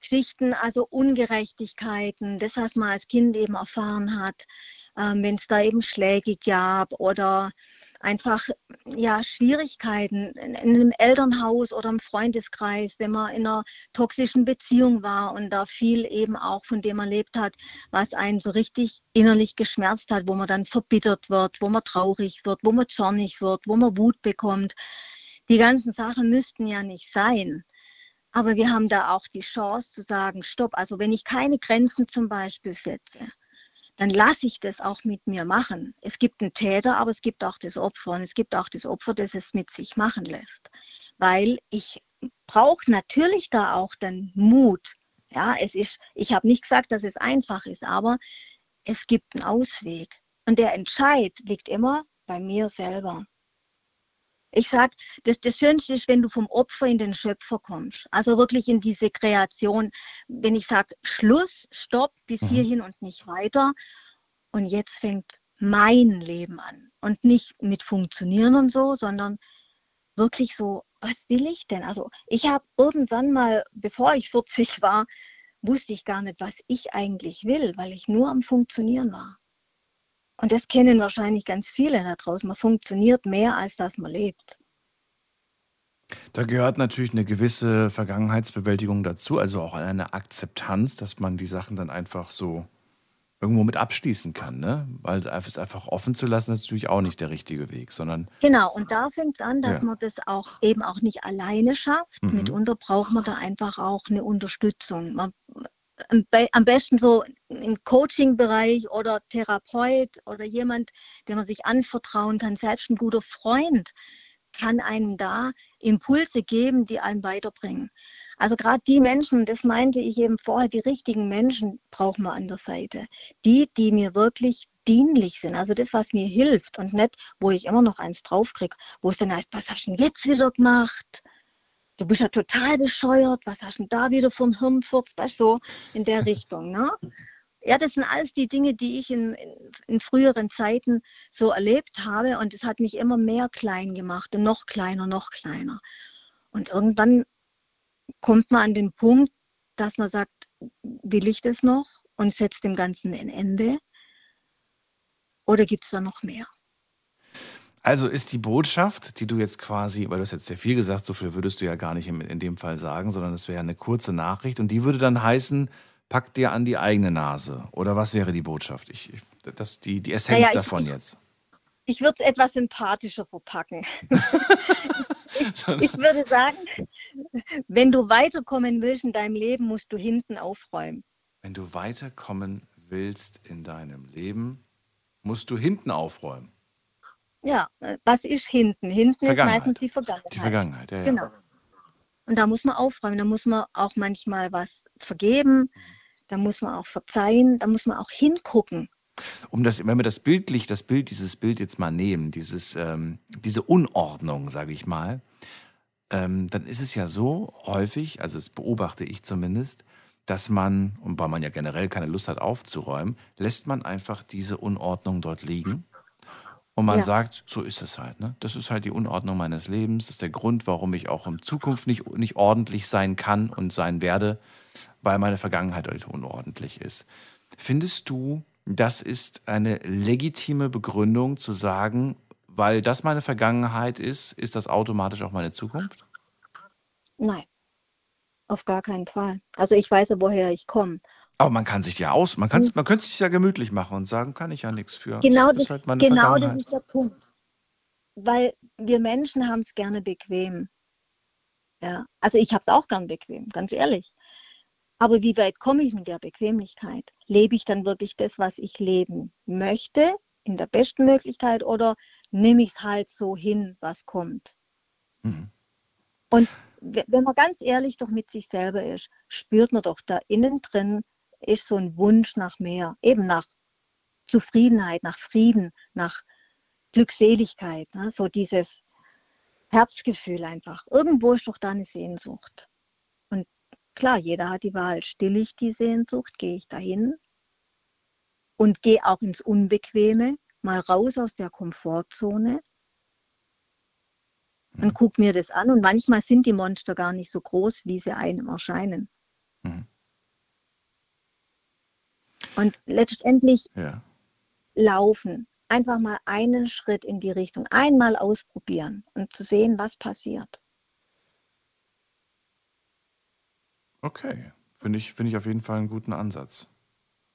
Geschichten, also Ungerechtigkeiten, das, was man als Kind eben erfahren hat, ähm, wenn es da eben Schläge gab oder einfach ja Schwierigkeiten in, in einem Elternhaus oder im Freundeskreis, wenn man in einer toxischen Beziehung war und da viel eben auch von dem erlebt hat, was einen so richtig innerlich geschmerzt hat, wo man dann verbittert wird, wo man traurig wird, wo man zornig wird, wo man Wut bekommt. Die ganzen Sachen müssten ja nicht sein. Aber wir haben da auch die Chance zu sagen, stopp, also wenn ich keine Grenzen zum Beispiel setze, dann lasse ich das auch mit mir machen. Es gibt einen Täter, aber es gibt auch das Opfer und es gibt auch das Opfer, das es mit sich machen lässt. Weil ich brauche natürlich da auch den Mut. Ja, es ist, ich habe nicht gesagt, dass es einfach ist, aber es gibt einen Ausweg. Und der Entscheid liegt immer bei mir selber. Ich sage, das, das Schönste ist, wenn du vom Opfer in den Schöpfer kommst. Also wirklich in diese Kreation. Wenn ich sage, Schluss, Stopp, bis mhm. hierhin und nicht weiter. Und jetzt fängt mein Leben an. Und nicht mit Funktionieren und so, sondern wirklich so, was will ich denn? Also ich habe irgendwann mal, bevor ich 40 war, wusste ich gar nicht, was ich eigentlich will, weil ich nur am Funktionieren war. Und das kennen wahrscheinlich ganz viele da draußen. Man funktioniert mehr, als dass man lebt. Da gehört natürlich eine gewisse Vergangenheitsbewältigung dazu, also auch eine Akzeptanz, dass man die Sachen dann einfach so irgendwo mit abschließen kann, ne? Weil es einfach offen zu lassen, ist natürlich auch nicht der richtige Weg, sondern. Genau, und da fängt es an, dass ja. man das auch eben auch nicht alleine schafft. Mhm. Mitunter braucht man da einfach auch eine Unterstützung. Man, am besten so im Coaching-Bereich oder Therapeut oder jemand, dem man sich anvertrauen kann, selbst ein guter Freund kann einem da Impulse geben, die einem weiterbringen. Also gerade die Menschen, das meinte ich eben vorher, die richtigen Menschen brauchen wir an der Seite. Die, die mir wirklich dienlich sind, also das, was mir hilft und nicht, wo ich immer noch eins draufkriege, wo es dann heißt, was hast du denn jetzt wieder gemacht? Du bist ja total bescheuert, was hast du denn da wieder für ein Hirnfurz, weißt du, so in der Richtung, ne? Ja, das sind alles die Dinge, die ich in, in, in, früheren Zeiten so erlebt habe und es hat mich immer mehr klein gemacht und noch kleiner, noch kleiner. Und irgendwann kommt man an den Punkt, dass man sagt, will ich das noch und setzt dem Ganzen ein Ende? Oder gibt es da noch mehr? Also ist die Botschaft, die du jetzt quasi, weil du hast jetzt sehr viel gesagt, so viel würdest du ja gar nicht in, in dem Fall sagen, sondern es wäre eine kurze Nachricht und die würde dann heißen, pack dir an die eigene Nase. Oder was wäre die Botschaft? Ich, ich das, die, die Essenz naja, davon ich, jetzt. Ich würde es etwas sympathischer verpacken. ich, ich würde sagen, wenn du weiterkommen willst in deinem Leben, musst du hinten aufräumen. Wenn du weiterkommen willst in deinem Leben, musst du hinten aufräumen. Ja, äh, was ist hinten? Hinten ist meistens die Vergangenheit. Die Vergangenheit, ja. Genau. Und da muss man aufräumen, da muss man auch manchmal was vergeben, da muss man auch verzeihen, da muss man auch hingucken. Um das, wenn wir das bildlich, das Bild, dieses Bild jetzt mal nehmen, dieses, ähm, diese Unordnung, sage ich mal, ähm, dann ist es ja so häufig, also das beobachte ich zumindest, dass man, und weil man ja generell keine Lust hat aufzuräumen, lässt man einfach diese Unordnung dort liegen und man ja. sagt, so ist es halt. Ne? Das ist halt die Unordnung meines Lebens. Das ist der Grund, warum ich auch in Zukunft nicht, nicht ordentlich sein kann und sein werde, weil meine Vergangenheit halt unordentlich ist. Findest du, das ist eine legitime Begründung zu sagen, weil das meine Vergangenheit ist, ist das automatisch auch meine Zukunft? Nein. auf gar keinen Fall. Also ich weiß ja, woher ich komme. Aber man kann sich ja aus, man, kann, man könnte sich ja gemütlich machen und sagen, kann ich ja nichts für. Genau, das, das, halt genau das ist der Punkt. Weil wir Menschen haben es gerne bequem. Ja, also ich habe es auch gern bequem, ganz ehrlich. Aber wie weit komme ich mit der Bequemlichkeit? Lebe ich dann wirklich das, was ich leben möchte, in der besten Möglichkeit, oder nehme ich es halt so hin, was kommt? Mhm. Und wenn man ganz ehrlich doch mit sich selber ist, spürt man doch da innen drin ist so ein Wunsch nach mehr, eben nach Zufriedenheit, nach Frieden, nach Glückseligkeit, ne? so dieses Herzgefühl einfach. Irgendwo ist doch da eine Sehnsucht. Und klar, jeder hat die Wahl, stille ich die Sehnsucht, gehe ich dahin und gehe auch ins Unbequeme, mal raus aus der Komfortzone und mhm. guck mir das an. Und manchmal sind die Monster gar nicht so groß, wie sie einem erscheinen. Mhm. Und letztendlich ja. laufen, einfach mal einen Schritt in die Richtung, einmal ausprobieren und zu sehen, was passiert. Okay, finde ich, find ich auf jeden Fall einen guten Ansatz.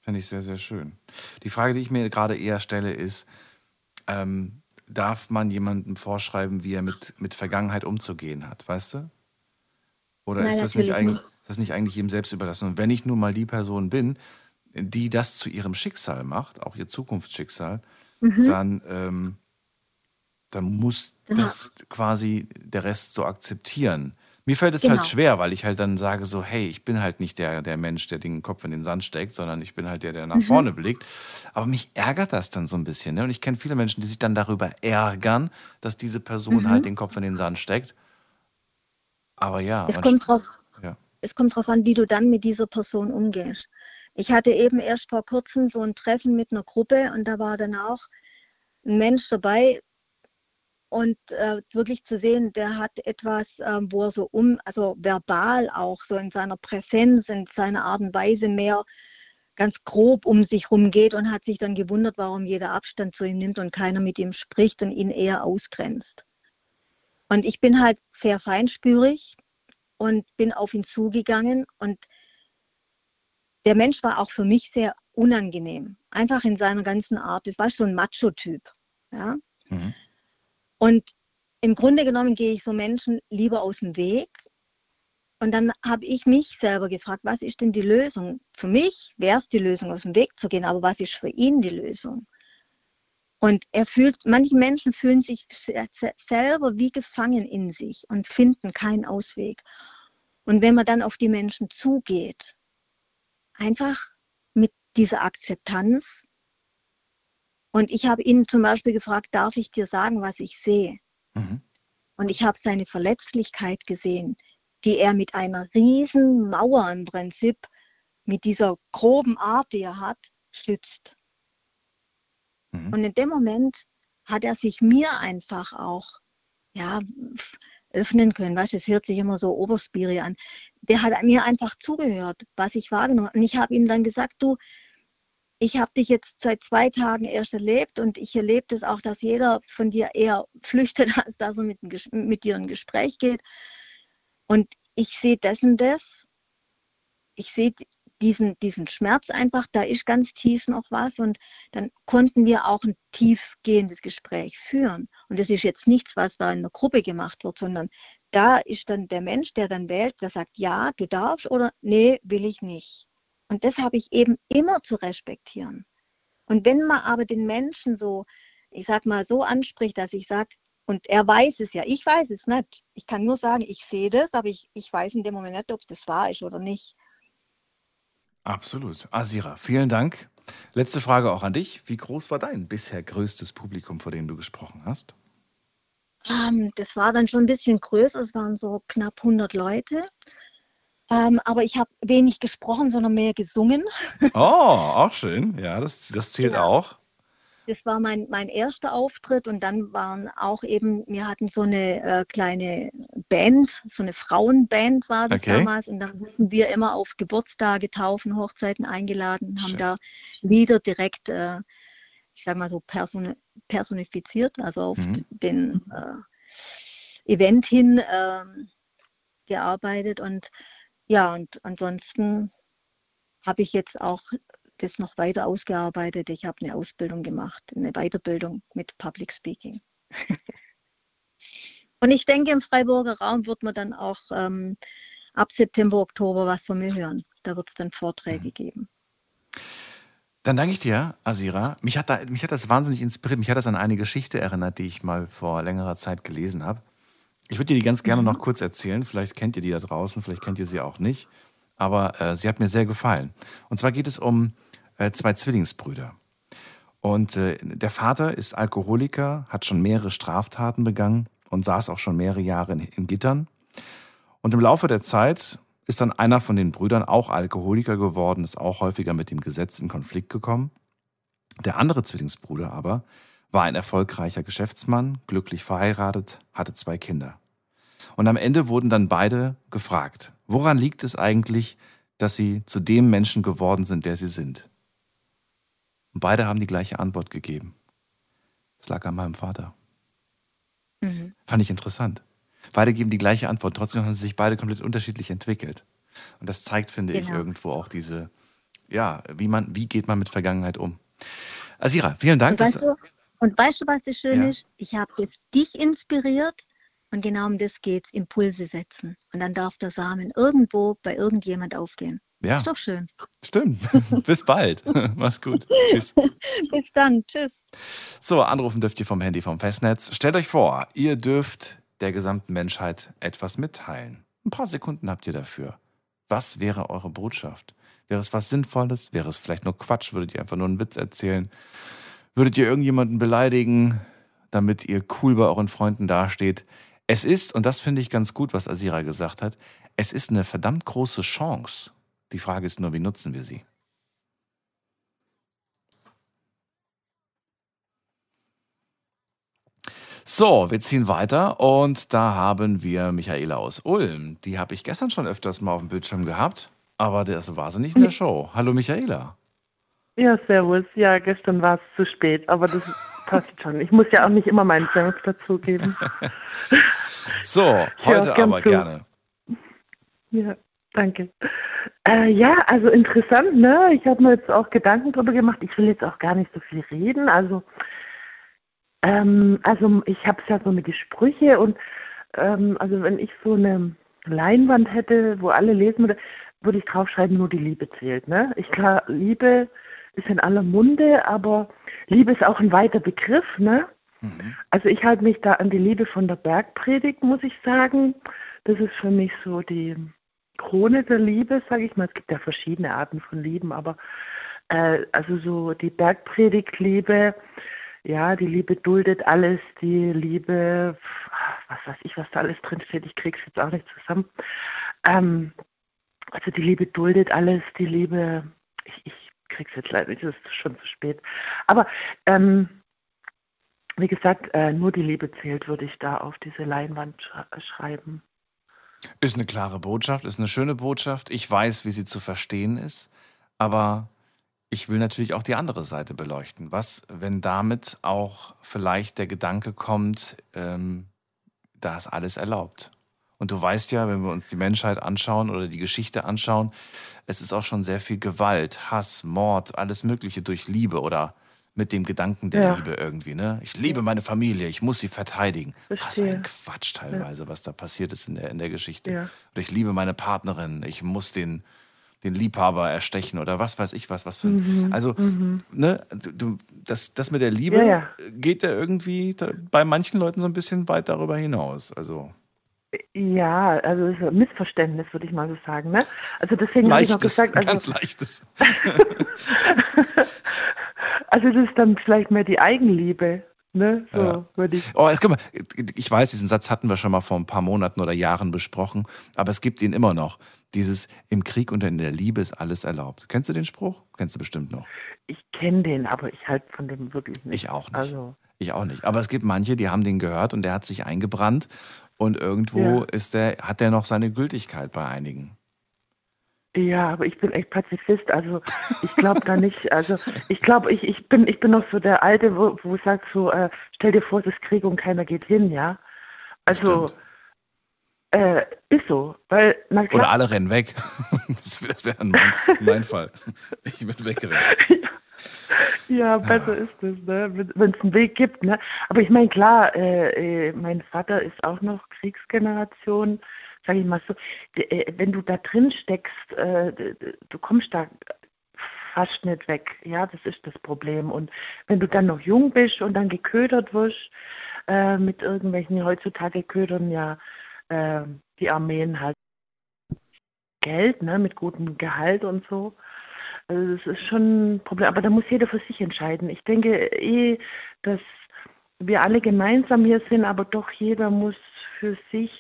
Finde ich sehr, sehr schön. Die Frage, die ich mir gerade eher stelle, ist, ähm, darf man jemandem vorschreiben, wie er mit, mit Vergangenheit umzugehen hat, weißt du? Oder Nein, ist, das nicht eigentlich, ist das nicht eigentlich jedem selbst überlassen? Und wenn ich nun mal die Person bin, die das zu ihrem Schicksal macht, auch ihr Zukunftsschicksal, mhm. dann, ähm, dann muss ja. das quasi der Rest so akzeptieren. Mir fällt es halt genau. halt schwer, weil ich halt dann sage so, hey, ich bin halt nicht der, der Mensch, der den Kopf in den Sand steckt, sondern ich bin halt der, der nach mhm. vorne blickt. Aber mich ärgert das dann so ein bisschen. Ne? Und ich kenne viele Menschen, die sich dann darüber ärgern, dass diese Person mhm. halt den Kopf in den Sand steckt. Aber ja. Es kommt, drauf, ja. es kommt drauf an, wie du dann mit dieser Person umgehst. Ich hatte eben erst vor kurzem so ein Treffen mit einer Gruppe und da war dann auch ein Mensch dabei und äh, wirklich zu sehen, der hat etwas, äh, wo er so um, also verbal auch so in seiner Präsenz, in seiner Art und Weise mehr ganz grob um sich rumgeht und hat sich dann gewundert, warum jeder Abstand zu ihm nimmt und keiner mit ihm spricht und ihn eher ausgrenzt. Und ich bin halt sehr feinspürig und bin auf ihn zugegangen und der Mensch war auch für mich sehr unangenehm. Einfach in seiner ganzen Art. Das war so ein Macho-Typ. Ja? Mhm. Und im Grunde genommen gehe ich so Menschen lieber aus dem Weg. Und dann habe ich mich selber gefragt, was ist denn die Lösung? Für mich wäre es die Lösung, aus dem Weg zu gehen, aber was ist für ihn die Lösung? Und er fühlt, manche Menschen fühlen sich selber wie gefangen in sich und finden keinen Ausweg. Und wenn man dann auf die Menschen zugeht einfach mit dieser Akzeptanz. Und ich habe ihn zum Beispiel gefragt, darf ich dir sagen, was ich sehe? Mhm. Und ich habe seine Verletzlichkeit gesehen, die er mit einer riesen Mauer im Prinzip, mit dieser groben Art, die er hat, schützt. Mhm. Und in dem Moment hat er sich mir einfach auch ja, öffnen können. Weißt du, es hört sich immer so oberspiri an. Der hat mir einfach zugehört, was ich wahrgenommen habe. Und ich habe ihm dann gesagt, du, ich habe dich jetzt seit zwei Tagen erst erlebt und ich erlebe es auch, dass jeder von dir eher flüchtet, als dass er mit, mit dir ein Gespräch geht. Und ich sehe das und das. Ich sehe diesen, diesen Schmerz einfach, da ist ganz tief noch was und dann konnten wir auch ein tiefgehendes Gespräch führen. Und das ist jetzt nichts, was da in einer Gruppe gemacht wird, sondern da ist dann der Mensch, der dann wählt, der sagt, ja, du darfst oder nee, will ich nicht. Und das habe ich eben immer zu respektieren. Und wenn man aber den Menschen so, ich sag mal, so anspricht, dass ich sage, und er weiß es ja, ich weiß es nicht. Ich kann nur sagen, ich sehe das, aber ich, ich weiß in dem Moment nicht, ob das wahr ist oder nicht. Absolut. Asira, vielen Dank. Letzte Frage auch an dich. Wie groß war dein bisher größtes Publikum, vor dem du gesprochen hast? Ähm, das war dann schon ein bisschen größer. Es waren so knapp 100 Leute. Ähm, aber ich habe wenig gesprochen, sondern mehr gesungen. Oh, auch schön. Ja, das, das zählt ja. auch. Das war mein, mein erster Auftritt und dann waren auch eben, wir hatten so eine äh, kleine Band, so eine Frauenband war das okay. damals und dann wurden wir immer auf Geburtstage, Taufen, Hochzeiten eingeladen, haben Schön. da Lieder direkt, äh, ich sag mal so person personifiziert, also auf mhm. den äh, Event hin ähm, gearbeitet und ja, und ansonsten habe ich jetzt auch das noch weiter ausgearbeitet. Ich habe eine Ausbildung gemacht, eine Weiterbildung mit Public Speaking. und ich denke, im Freiburger Raum wird man dann auch ähm, ab September, Oktober was von mir hören. Da wird es dann Vorträge mhm. geben. Dann danke ich dir, Asira. Mich hat, da, mich hat das wahnsinnig inspiriert. Mich hat das an eine Geschichte erinnert, die ich mal vor längerer Zeit gelesen habe. Ich würde dir die ganz gerne mhm. noch kurz erzählen. Vielleicht kennt ihr die da draußen, vielleicht kennt ihr sie auch nicht. Aber äh, sie hat mir sehr gefallen. Und zwar geht es um äh, zwei Zwillingsbrüder. Und äh, der Vater ist Alkoholiker, hat schon mehrere Straftaten begangen und saß auch schon mehrere Jahre in, in Gittern. Und im Laufe der Zeit ist dann einer von den Brüdern auch Alkoholiker geworden, ist auch häufiger mit dem Gesetz in Konflikt gekommen. Der andere Zwillingsbruder aber war ein erfolgreicher Geschäftsmann, glücklich verheiratet, hatte zwei Kinder. Und am Ende wurden dann beide gefragt, woran liegt es eigentlich, dass sie zu dem Menschen geworden sind, der sie sind? Und beide haben die gleiche Antwort gegeben. Es lag an meinem Vater. Mhm. Fand ich interessant. Beide geben die gleiche Antwort, trotzdem haben sie sich beide komplett unterschiedlich entwickelt. Und das zeigt, finde genau. ich, irgendwo auch diese, ja, wie man, wie geht man mit Vergangenheit um. Asira, vielen Dank. Und weißt, du, und weißt du, was das Schöne ja. ist? Ich habe jetzt dich inspiriert und genau um das geht es, Impulse setzen. Und dann darf der Samen irgendwo bei irgendjemand aufgehen. Ja. Ist doch schön. Stimmt. Bis bald. Mach's gut. Tschüss. Bis dann. Tschüss. So, anrufen dürft ihr vom Handy vom Festnetz. Stellt euch vor, ihr dürft der gesamten Menschheit etwas mitteilen. Ein paar Sekunden habt ihr dafür. Was wäre eure Botschaft? Wäre es was Sinnvolles? Wäre es vielleicht nur Quatsch? Würdet ihr einfach nur einen Witz erzählen? Würdet ihr irgendjemanden beleidigen, damit ihr cool bei euren Freunden dasteht? Es ist, und das finde ich ganz gut, was Asira gesagt hat, es ist eine verdammt große Chance. Die Frage ist nur, wie nutzen wir sie? So, wir ziehen weiter und da haben wir Michaela aus Ulm. Die habe ich gestern schon öfters mal auf dem Bildschirm gehabt, aber das war sie nicht in der Show. Hallo Michaela. Ja, servus. Ja, gestern war es zu spät, aber das passt schon. Ich muss ja auch nicht immer meinen Senf dazugeben. so, heute ja, aber zu. gerne. Ja, danke. Äh, ja, also interessant, ne? Ich habe mir jetzt auch Gedanken darüber gemacht. Ich will jetzt auch gar nicht so viel reden. Also ähm, also ich habe es ja so mit die Sprüche und ähm, also wenn ich so eine Leinwand hätte, wo alle lesen würde, würde ich draufschreiben, nur die Liebe zählt. Ne? Ich klar, Liebe ist in aller Munde, aber Liebe ist auch ein weiter Begriff. Ne? Mhm. Also ich halte mich da an die Liebe von der Bergpredigt, muss ich sagen. Das ist für mich so die Krone der Liebe, sage ich mal. Es gibt ja verschiedene Arten von Lieben, aber äh, also so die Bergpredigt-Liebe, ja, die Liebe duldet alles, die Liebe, was weiß ich, was da alles drinsteht, ich krieg's jetzt auch nicht zusammen. Ähm, also die Liebe duldet alles, die Liebe, ich, ich krieg's jetzt leider nicht, es ist schon zu spät. Aber ähm, wie gesagt, äh, nur die Liebe zählt, würde ich da auf diese Leinwand sch schreiben. Ist eine klare Botschaft, ist eine schöne Botschaft. Ich weiß, wie sie zu verstehen ist, aber ich will natürlich auch die andere Seite beleuchten. Was, wenn damit auch vielleicht der Gedanke kommt, ähm, da ist alles erlaubt? Und du weißt ja, wenn wir uns die Menschheit anschauen oder die Geschichte anschauen, es ist auch schon sehr viel Gewalt, Hass, Mord, alles Mögliche durch Liebe oder mit dem Gedanken der ja. Liebe irgendwie. Ne? Ich liebe meine Familie, ich muss sie verteidigen. Verstehe. Was ein Quatsch teilweise, ja. was da passiert ist in der, in der Geschichte. Ja. Oder ich liebe meine Partnerin, ich muss den den Liebhaber erstechen oder was weiß ich was, was für. Mhm. Also, mhm. ne, du, das, das mit der Liebe ja, ja. geht ja irgendwie da, bei manchen Leuten so ein bisschen weit darüber hinaus. Also. Ja, also ist ein Missverständnis, würde ich mal so sagen. Ne? Also deswegen habe ich auch gesagt, also, ganz leichtes. also das ist dann vielleicht mehr die Eigenliebe. Ne? So ja. würde ich. Oh, guck mal, ich weiß, diesen Satz hatten wir schon mal vor ein paar Monaten oder Jahren besprochen, aber es gibt ihn immer noch. Dieses im Krieg und in der Liebe ist alles erlaubt. Kennst du den Spruch? Kennst du bestimmt noch. Ich kenne den, aber ich halte von dem wirklich nicht. Ich auch nicht. Also. Ich auch nicht. Aber es gibt manche, die haben den gehört und der hat sich eingebrannt und irgendwo ja. ist der, hat der noch seine Gültigkeit bei einigen. Ja, aber ich bin echt Pazifist, also ich glaube da nicht, also ich glaube, ich, ich bin ich bin noch so der Alte, wo, wo sagt so, äh, stell dir vor, es ist Krieg und keiner geht hin, ja. Also Äh, ist so, weil na klar, Oder alle rennen weg. Das, wär- das wäre mein, mein Fall. Ich bin weggerannt. Ja, besser ist es, ne? wenn es einen Weg gibt. Ne? Aber ich meine, klar, äh, äh, mein Vater ist auch noch Kriegsgeneration, sage ich mal so. Äh, wenn du da drin steckst, äh, du kommst da fast nicht weg. Ja, das ist das Problem. Und wenn du dann noch jung bist und dann geködert wirst, äh, mit irgendwelchen, heutzutage ködern ja äh, die Armeen halt Geld, ne, mit gutem Gehalt und so. Also das ist schon ein Problem, aber da muss jeder für sich entscheiden. Ich denke eh, dass wir alle gemeinsam hier sind, aber doch jeder muss für sich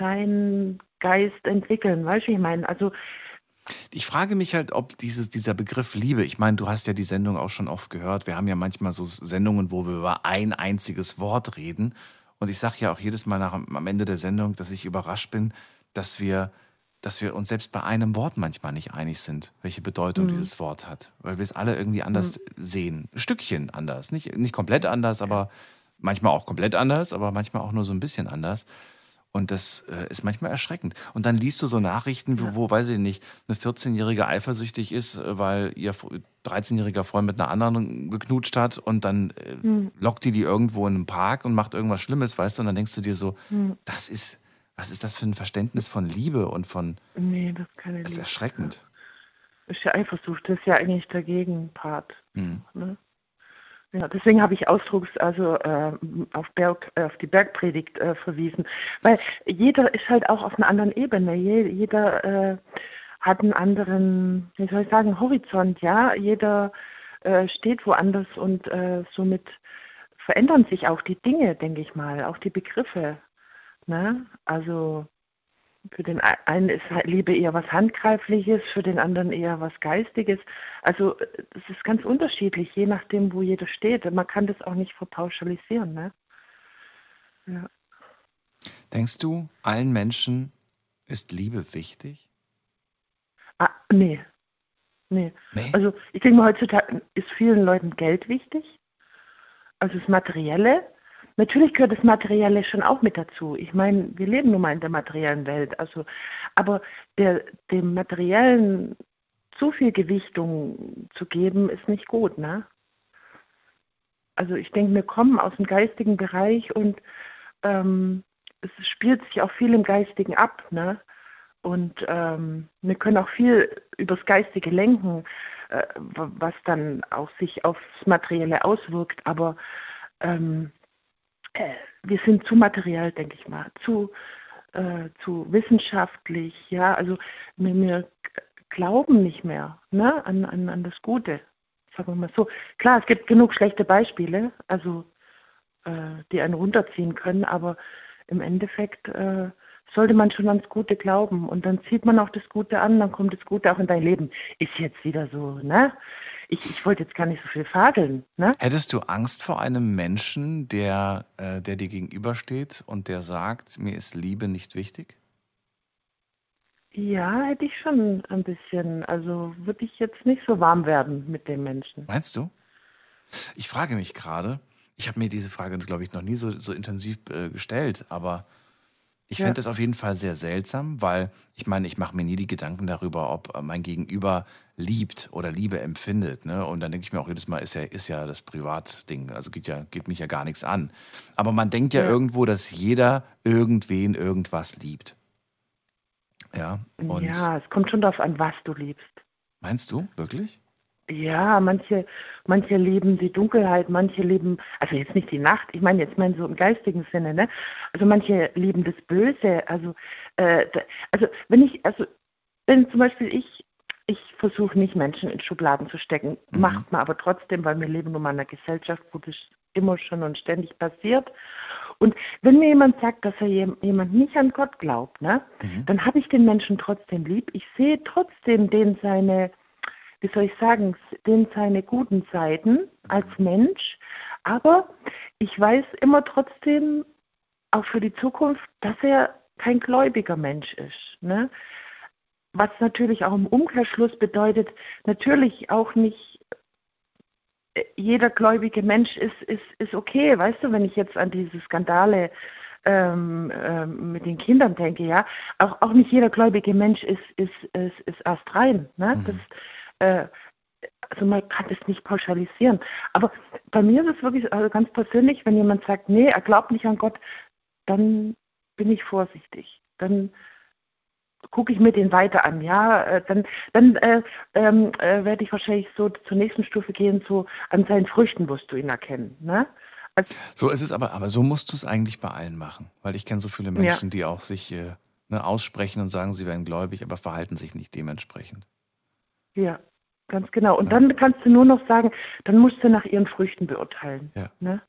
seinen Geist entwickeln. Weißt du, wie ich meine? Also Ich frage mich halt, ob dieses, dieser Begriff Liebe, ich meine, du hast ja die Sendung auch schon oft gehört, wir haben ja manchmal so Sendungen, wo wir über ein einziges Wort reden. Und ich sage ja auch jedes Mal nach, am Ende der Sendung, dass ich überrascht bin, dass wir, dass wir uns selbst bei einem Wort manchmal nicht einig sind, welche Bedeutung Mhm. dieses Wort hat. Weil wir es alle irgendwie anders sehen. Ein Stückchen anders. Nicht, nicht komplett anders, aber manchmal auch komplett anders, aber manchmal auch nur so ein bisschen anders. Und das äh, ist manchmal erschreckend. Und dann liest du so Nachrichten, wo, wo weiß ich nicht, eine 14-Jährige eifersüchtig ist, äh, weil ihr Fr- 13-jähriger Freund mit einer anderen geknutscht hat und dann äh, Hm. lockt die die irgendwo in einen Park und macht irgendwas Schlimmes, weißt du? Und dann denkst du dir so, Hm. das ist, was ist das für ein Verständnis von Liebe und von, nee, das ist keine das ist erschreckend. Ist ja Eifersucht, das ist ja eigentlich der Gegenpart. Hm. Ne? Ja, deswegen habe ich ausdrucks also äh, auf, Berg, äh, auf die Bergpredigt äh, verwiesen, weil jeder ist halt auch auf einer anderen Ebene. Je, jeder äh, hat einen anderen, wie soll ich sagen, Horizont. Ja, jeder äh, steht woanders und äh, somit verändern sich auch die Dinge, denke ich mal, auch die Begriffe. Ne? Also für den ei- einen ist halt Liebe eher was Handgreifliches, für den anderen eher was Geistiges. Also das ist ganz unterschiedlich, je nachdem, wo jeder steht. Man kann das auch nicht verpauschalisieren. Ne? Ja. Denkst du, allen Menschen ist Liebe wichtig? Ah, nee. Nee. Nee? Also ich denke mal, heutzutage ist vielen Leuten Geld wichtig. Also das Materielle. Natürlich gehört das Materielle schon auch mit dazu. Ich meine, wir leben nun mal in der materiellen Welt. Also, aber der, dem Materiellen zu viel Gewichtung zu geben, ist nicht gut, ne? Also ich denke, wir kommen aus dem geistigen Bereich und ähm, es spielt sich auch viel im Geistigen ab, ne? Und ähm, wir können auch viel übers Geistige lenken, äh, was dann auch sich aufs Materielle auswirkt. Aber ähm, äh, wir sind zu materiell, denke ich mal, zu, äh, zu wissenschaftlich, ja. Also wir, wir glauben nicht mehr ne? an, an, an das Gute, sagen wir mal so. Klar, es gibt genug schlechte Beispiele, also äh, die einen runterziehen können, aber im Endeffekt äh, sollte man schon ans Gute glauben und dann zieht man auch das Gute an, dann kommt das Gute auch in dein Leben. Ist jetzt wieder so, ne? Ich, ich wollte jetzt gar nicht so viel fadeln, ne? Hättest du Angst vor einem Menschen, der, äh, der dir gegenübersteht und der sagt, mir ist Liebe nicht wichtig? Ja, hätte ich schon ein bisschen. Also würde ich jetzt nicht so warm werden mit dem Menschen. Meinst du? Ich frage mich gerade, ich habe mir diese Frage, glaube ich, noch nie so, so intensiv äh, gestellt, aber ich Ja. fände es auf jeden Fall sehr seltsam, weil ich meine, ich mache mir nie die Gedanken darüber, ob äh, mein Gegenüber liebt oder Liebe empfindet. Ne? Und dann denke ich mir auch jedes Mal, ist ja, ist ja das Privatding, also geht, ja, geht mich ja gar nichts an. Aber man denkt ja, Ja. irgendwo, dass jeder irgendwen irgendwas liebt. Ja, und ja, es kommt schon darauf an, was du liebst. meinst du wirklich? Ja, manche, manche lieben die Dunkelheit, manche lieben, also jetzt nicht die Nacht, ich meine jetzt mein so im geistigen Sinne, ne? Also manche lieben das Böse, also, äh, also wenn ich, also wenn zum Beispiel ich, ich versuche nicht Menschen in Schubladen zu stecken, Mhm. macht man aber trotzdem, weil wir leben nun mal in einer Gesellschaft, wo das immer schon und ständig passiert. Und wenn mir jemand sagt, dass er jem- jemand nicht an Gott glaubt, ne, Mhm. dann habe ich den Menschen trotzdem lieb. Ich sehe trotzdem den seine, wie soll ich sagen, den seine guten Seiten als Mensch. Aber ich weiß immer trotzdem, auch für die Zukunft, dass er kein gläubiger Mensch ist. Ne? Was natürlich auch im Umkehrschluss bedeutet, natürlich auch nicht äh, jeder gläubige Mensch ist, ist, ist okay. Weißt du, wenn ich jetzt an diese Skandale ähm, ähm, mit den Kindern denke, ja, auch, auch nicht jeder gläubige Mensch ist, ist, ist, ist erst rein. Ne? Mhm. Äh, also man kann das nicht pauschalisieren. Aber bei mir ist es wirklich also ganz persönlich, wenn jemand sagt, nee, er glaubt nicht an Gott, dann bin ich vorsichtig. Dann gucke ich mir den weiter an, ja, äh, dann, dann äh, ähm, äh, werde ich wahrscheinlich so zur nächsten Stufe gehen, so an seinen Früchten wirst du ihn erkennen, ne? Also, so ist es aber, aber so musst du es eigentlich bei allen machen, weil ich kenne so viele Menschen, ja. die auch sich äh, ne, aussprechen und sagen, sie wären gläubig, aber verhalten sich nicht dementsprechend. Ja, ganz genau. Und dann kannst du nur noch sagen, dann musst du nach ihren Früchten beurteilen. Ja. Ne?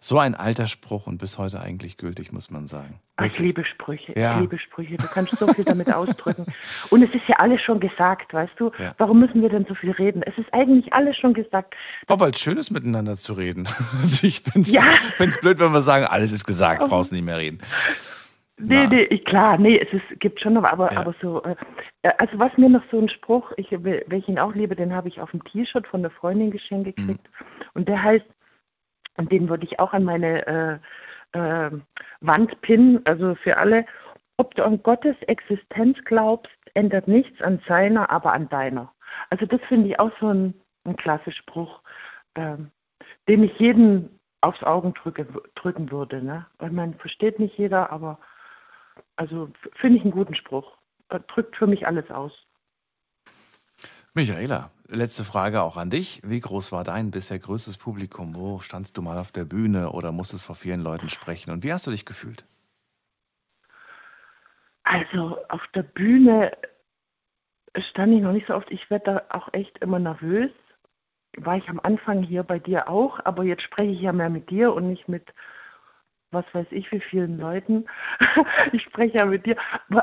So ein alter Spruch und bis heute eigentlich gültig, muss man sagen. Ich liebe Sprüche, ja. liebe Sprüche. Du kannst so viel damit ausdrücken. Und es ist ja alles schon gesagt, weißt du? Ja. Warum müssen wir denn so viel reden? Es ist eigentlich alles schon gesagt. Auch weil es schön ist, miteinander zu reden. Also ich finde es ja. blöd, wenn wir sagen, alles ist gesagt, brauchst nicht mehr reden. Nee, Na. nee, klar, nee, es ist, gibt schon noch, aber, ja. aber so, äh, äh, also was mir noch so ein Spruch, ich, welchen auch liebe, den habe ich auf dem T-Shirt von der Freundin geschenkt gekriegt. Mhm. Und der heißt, und den würde ich auch an meine äh, äh, Wand pinnen, also für alle. Ob du an Gottes Existenz glaubst, ändert nichts an seiner, aber an deiner. Also das finde ich auch so ein, ein klasse Spruch, ähm, den ich jeden aufs Augen drücke, drücken würde. Ne? Weil man versteht nicht jeder, aber also finde ich einen guten Spruch. Drückt für mich alles aus. Michaela, letzte Frage auch an dich. Wie groß war dein bisher größtes Publikum? Wo standst du mal auf der Bühne oder musstest vor vielen Leuten sprechen? Und wie hast du dich gefühlt? Also auf der Bühne stand ich noch nicht so oft. Ich werde da auch echt immer nervös. War ich am Anfang hier bei dir auch, aber jetzt spreche ich ja mehr mit dir und nicht mit was weiß ich, wie vielen Leuten. ich spreche ja mit dir.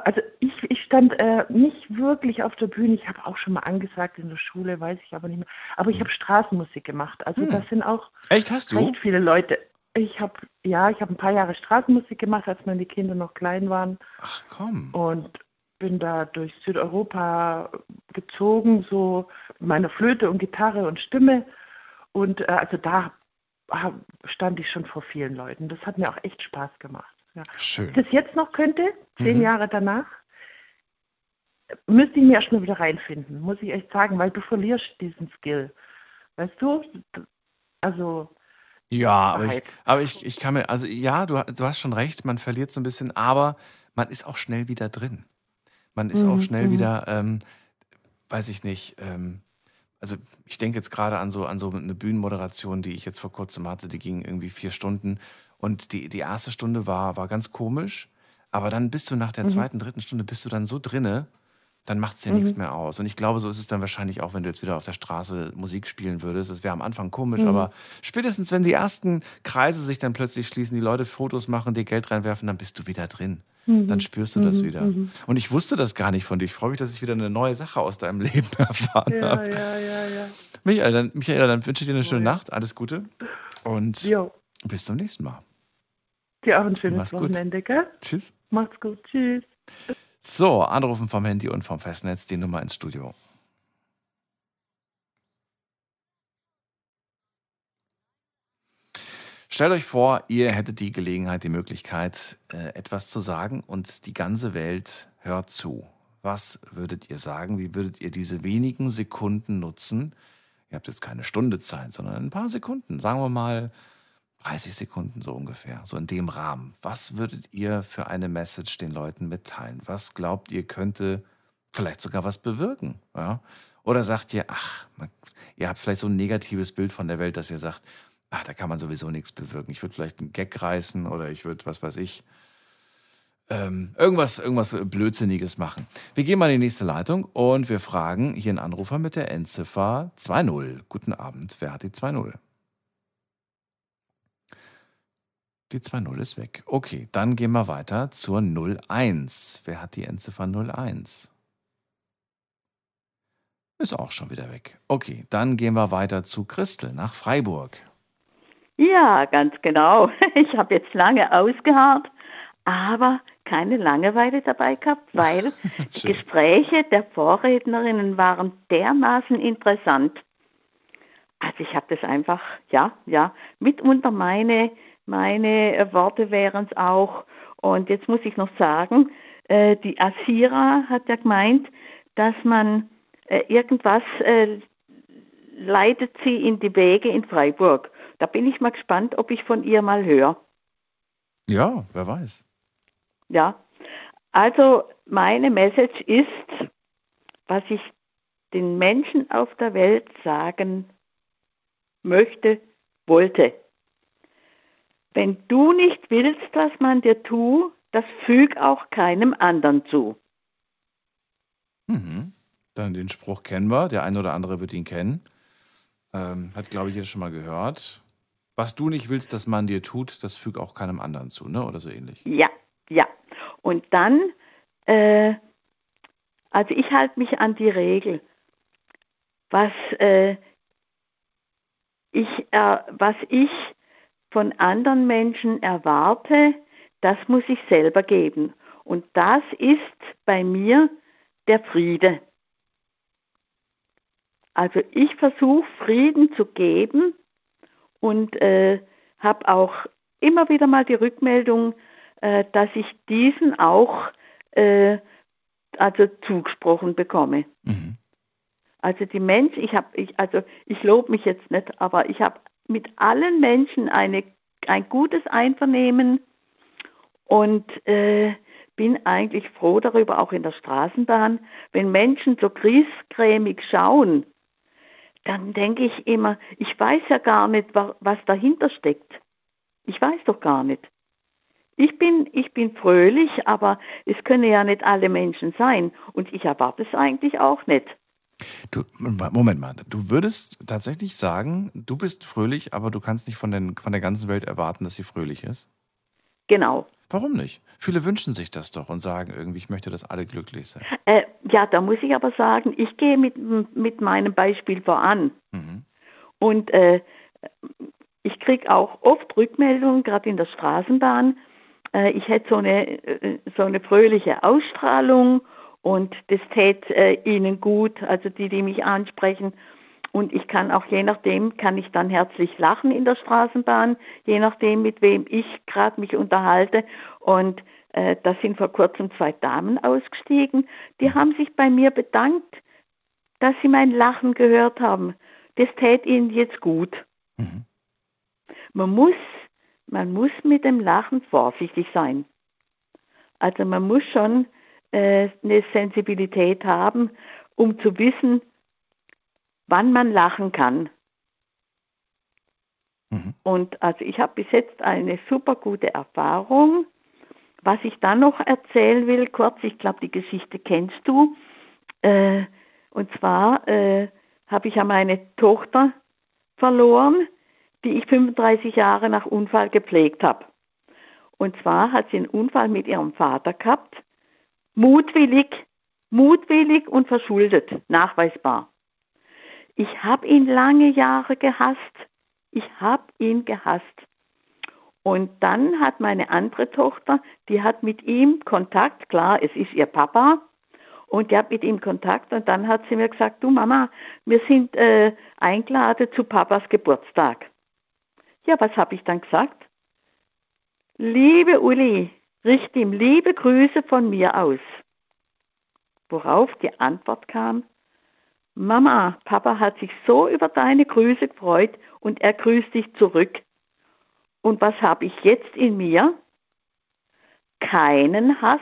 Also ich, ich stand äh, nicht wirklich auf der Bühne. Ich habe auch schon mal angesagt in der Schule, weiß ich aber nicht mehr. Aber ich habe Straßenmusik gemacht. Also hm. das sind auch Echt, hast du? recht viele Leute. Ich habe ja, ich habe ein paar Jahre Straßenmusik gemacht, als meine Kinder noch klein waren. Ach komm. Und bin da durch Südeuropa gezogen, so mit meiner Flöte und Gitarre und Stimme. Und äh, also da stand ich schon vor vielen Leuten. Das hat mir auch echt Spaß gemacht. Ja. Schön. Wenn ich das jetzt noch könnte, zehn mhm. Jahre danach, müsste ich mir erstmal wieder reinfinden, muss ich echt sagen, weil du verlierst diesen Skill. Weißt du? Also. Ja, aber ich, aber ich, ich kann mir, also ja, du, du hast schon recht, man verliert so ein bisschen, aber man ist auch schnell wieder drin. Man ist mhm. auch schnell mhm. wieder, ähm, weiß ich nicht, ähm, also ich denke jetzt gerade an so, an so eine Bühnenmoderation, die ich jetzt vor kurzem hatte, die ging irgendwie vier Stunden. Und die, die erste Stunde war, war ganz komisch, aber dann bist du nach der mhm. zweiten, dritten Stunde bist du dann so drinne, dann macht es dir mhm. nichts mehr aus. Und ich glaube, so ist es dann wahrscheinlich auch, wenn du jetzt wieder auf der Straße Musik spielen würdest. Es wäre am Anfang komisch, mhm. aber spätestens, wenn die ersten Kreise sich dann plötzlich schließen, die Leute Fotos machen, dir Geld reinwerfen, dann bist du wieder drin. Mhm. Dann spürst du das mhm. wieder. Mhm. Und ich wusste das gar nicht von dir. Ich freue mich, dass ich wieder eine neue Sache aus deinem Leben erfahren ja, habe. Ja, ja, ja. Michael, dann, Michael, dann wünsche ich dir eine schöne Nacht. Alles Gute. Und jo. bis zum nächsten Mal. Dir auch ein schönes Mach's Wochenende, gell? Tschüss. Macht's gut. Tschüss. So, anrufen vom Handy und vom Festnetz die Nummer ins Studio. Stellt euch vor, ihr hättet die Gelegenheit, die Möglichkeit, äh, etwas zu sagen und die ganze Welt hört zu. Was würdet ihr sagen? Wie würdet ihr diese wenigen Sekunden nutzen? Ihr habt jetzt keine Stunde Zeit, sondern ein paar Sekunden. Sagen wir mal 30 Sekunden so ungefähr, so in dem Rahmen. Was würdet ihr für eine Message den Leuten mitteilen? Was glaubt ihr könnte vielleicht sogar was bewirken? Ja? Oder sagt ihr, ach, man, ihr habt vielleicht so ein negatives Bild von der Welt, dass ihr sagt, ach, da kann man sowieso nichts bewirken. Ich würde vielleicht einen Gag reißen oder ich würde, was weiß ich, ähm, irgendwas, irgendwas Blödsinniges machen. Wir gehen mal in die nächste Leitung und wir fragen hier einen Anrufer mit der Endziffer 2.0. Guten Abend, wer hat die 2.0? Die 2.0 ist weg. Okay, dann gehen wir weiter zur 01. Wer hat die Endziffer 01? Ist auch schon wieder weg. Okay, dann gehen wir weiter zu Christel nach Freiburg. Ja, ganz genau. Ich habe jetzt lange ausgeharrt, aber keine Langeweile dabei gehabt, weil die Gespräche der Vorrednerinnen waren dermaßen interessant. Also ich habe das einfach, ja, ja, mitunter meine meine äh, Worte wären es auch. Und jetzt muss ich noch sagen, äh, die Asira hat ja gemeint, dass man äh, irgendwas äh, leitet sie in die Wege in Freiburg. Da bin ich mal gespannt, ob ich von ihr mal höre. Ja, wer weiß. Ja, also meine Message ist, was ich den Menschen auf der Welt sagen möchte, wollte. Wenn du nicht willst, was man dir tut, das füg auch keinem anderen zu. Mhm. Dann den Spruch kennen wir. Der eine oder andere wird ihn kennen. Ähm, hat, glaube ich, jetzt schon mal gehört. Was du nicht willst, dass man dir tut, das füg auch keinem anderen zu, ne? Oder so ähnlich. Ja, ja. Und dann, äh, also ich halte mich an die Regel. Was äh, ich, äh, was ich von anderen Menschen erwarte, das muss ich selber geben. Und das ist bei mir der Friede. Also ich versuche Frieden zu geben und äh, habe auch immer wieder mal die Rückmeldung, äh, dass ich diesen auch äh, also zugesprochen bekomme. Mhm. Also die Menschen, ich habe, ich, also ich lobe mich jetzt nicht, aber ich habe mit allen Menschen eine, ein gutes Einvernehmen und äh, bin eigentlich froh darüber, auch in der Straßenbahn, wenn Menschen so griesgrämig schauen, dann denke ich immer, ich weiß ja gar nicht, was dahinter steckt. Ich weiß doch gar nicht. Ich bin, ich bin fröhlich, aber es können ja nicht alle Menschen sein. Und ich erwarte es eigentlich auch nicht. Du, Moment mal, du würdest tatsächlich sagen, du bist fröhlich, aber du kannst nicht von, den, von der ganzen Welt erwarten, dass sie fröhlich ist? Genau. Warum nicht? Viele wünschen sich das doch und sagen irgendwie, ich möchte, dass alle glücklich sind. Äh, ja, da muss ich aber sagen, ich gehe mit, mit meinem Beispiel voran. Mhm. Und äh, ich kriege auch oft Rückmeldungen, gerade in der Straßenbahn. Äh, ich hätte so eine, äh, so eine fröhliche Ausstrahlung und das täte äh, ihnen gut, also die, die mich ansprechen. Und ich kann auch je nachdem, kann ich dann herzlich lachen in der Straßenbahn, je nachdem, mit wem ich gerade mich unterhalte. Und äh, da sind vor kurzem zwei Damen ausgestiegen, die haben sich bei mir bedankt, dass sie mein Lachen gehört haben. Das täte ihnen jetzt gut. Mhm. Man muss, man muss mit dem Lachen vorsichtig sein. Also man muss schon äh, eine Sensibilität haben, um zu wissen, wann man lachen kann. Mhm. Und also ich habe bis jetzt eine super gute Erfahrung. Was ich dann noch erzählen will, kurz, ich glaube, die Geschichte kennst du. Äh, und zwar äh, habe ich ja meine Tochter verloren, die ich 35 Jahre nach Unfall gepflegt habe. Und zwar hat sie einen Unfall mit ihrem Vater gehabt mutwillig, mutwillig und verschuldet, nachweisbar. Ich habe ihn lange Jahre gehasst. Ich habe ihn gehasst. Und dann hat meine andere Tochter, die hat mit ihm Kontakt, klar, es ist ihr Papa, und die hat mit ihm Kontakt und dann hat sie mir gesagt, du Mama, wir sind äh, eingeladen zu Papas Geburtstag. Ja, was habe ich dann gesagt? Liebe Uli, Richte ihm liebe Grüße von mir aus. Worauf die Antwort kam, Mama, Papa hat sich so über deine Grüße gefreut und er grüßt dich zurück. Und was habe ich jetzt in mir? Keinen Hass.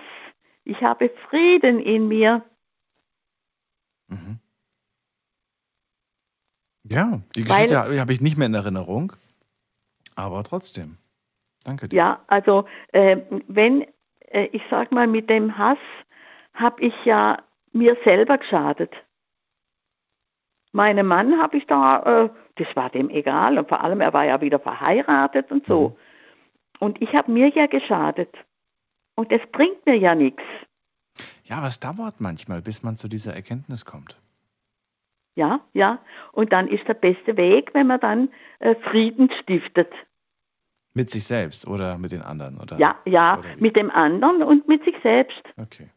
Ich habe Frieden in mir. Mhm. Ja, die Geschichte habe ich nicht mehr in Erinnerung, aber trotzdem. Danke dir. Ja, also äh, wenn, äh, ich sag mal, mit dem Hass habe ich ja mir selber geschadet. Meinem Mann habe ich da, äh, das war dem egal und vor allem, er war ja wieder verheiratet und so. Mhm. Und ich habe mir ja geschadet. Und es bringt mir ja nichts. Ja, aber es dauert manchmal, bis man zu dieser Erkenntnis kommt. Ja, ja. Und dann ist der beste Weg, wenn man dann äh, Frieden stiftet. Mit sich selbst oder mit den anderen? Oder, ja, ja, mit dem anderen und mit sich selbst. Okay.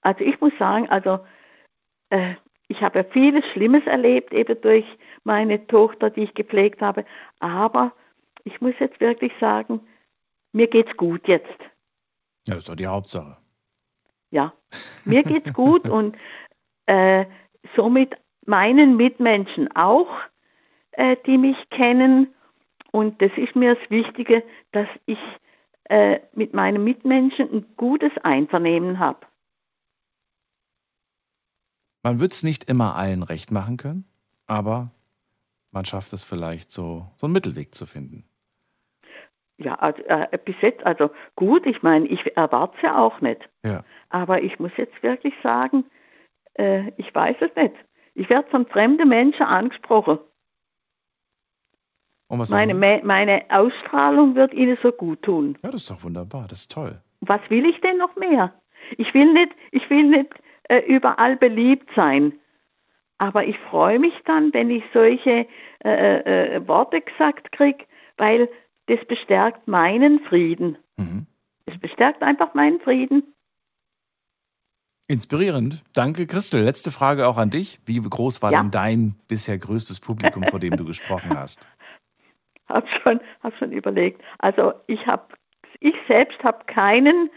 Also ich muss sagen, also äh, ich habe ja vieles Schlimmes erlebt, eben durch meine Tochter, die ich gepflegt habe. Aber ich muss jetzt wirklich sagen, mir geht's gut jetzt. Ja, das ist doch die Hauptsache. Ja, mir geht's gut und äh, somit meinen Mitmenschen auch, äh, die mich kennen. Und das ist mir das Wichtige, dass ich äh, mit meinen Mitmenschen ein gutes Einvernehmen habe. Man wird es nicht immer allen recht machen können, aber man schafft es vielleicht so, so einen Mittelweg zu finden. Ja, also, äh, bis jetzt, also gut, ich meine, ich erwarte es ja auch nicht. Ja. Aber ich muss jetzt wirklich sagen, äh, ich weiß es nicht. Ich werde von fremden Menschen angesprochen. Meine, meine Ausstrahlung wird ihnen so gut tun. ja, das ist doch wunderbar, das ist toll. Was will ich denn noch mehr? Ich will nicht, ich will nicht äh, überall beliebt sein. Aber ich freue mich dann, wenn ich solche äh, äh, Worte gesagt kriege, weil das bestärkt meinen Frieden. Mhm. Es bestärkt einfach meinen Frieden. Inspirierend. Danke, Christel. Letzte Frage auch an dich. Wie groß war Ja. denn dein bisher größtes Publikum, vor dem du gesprochen hast? Hab schon, hab schon überlegt. Also ich habe, ich selbst habe keinen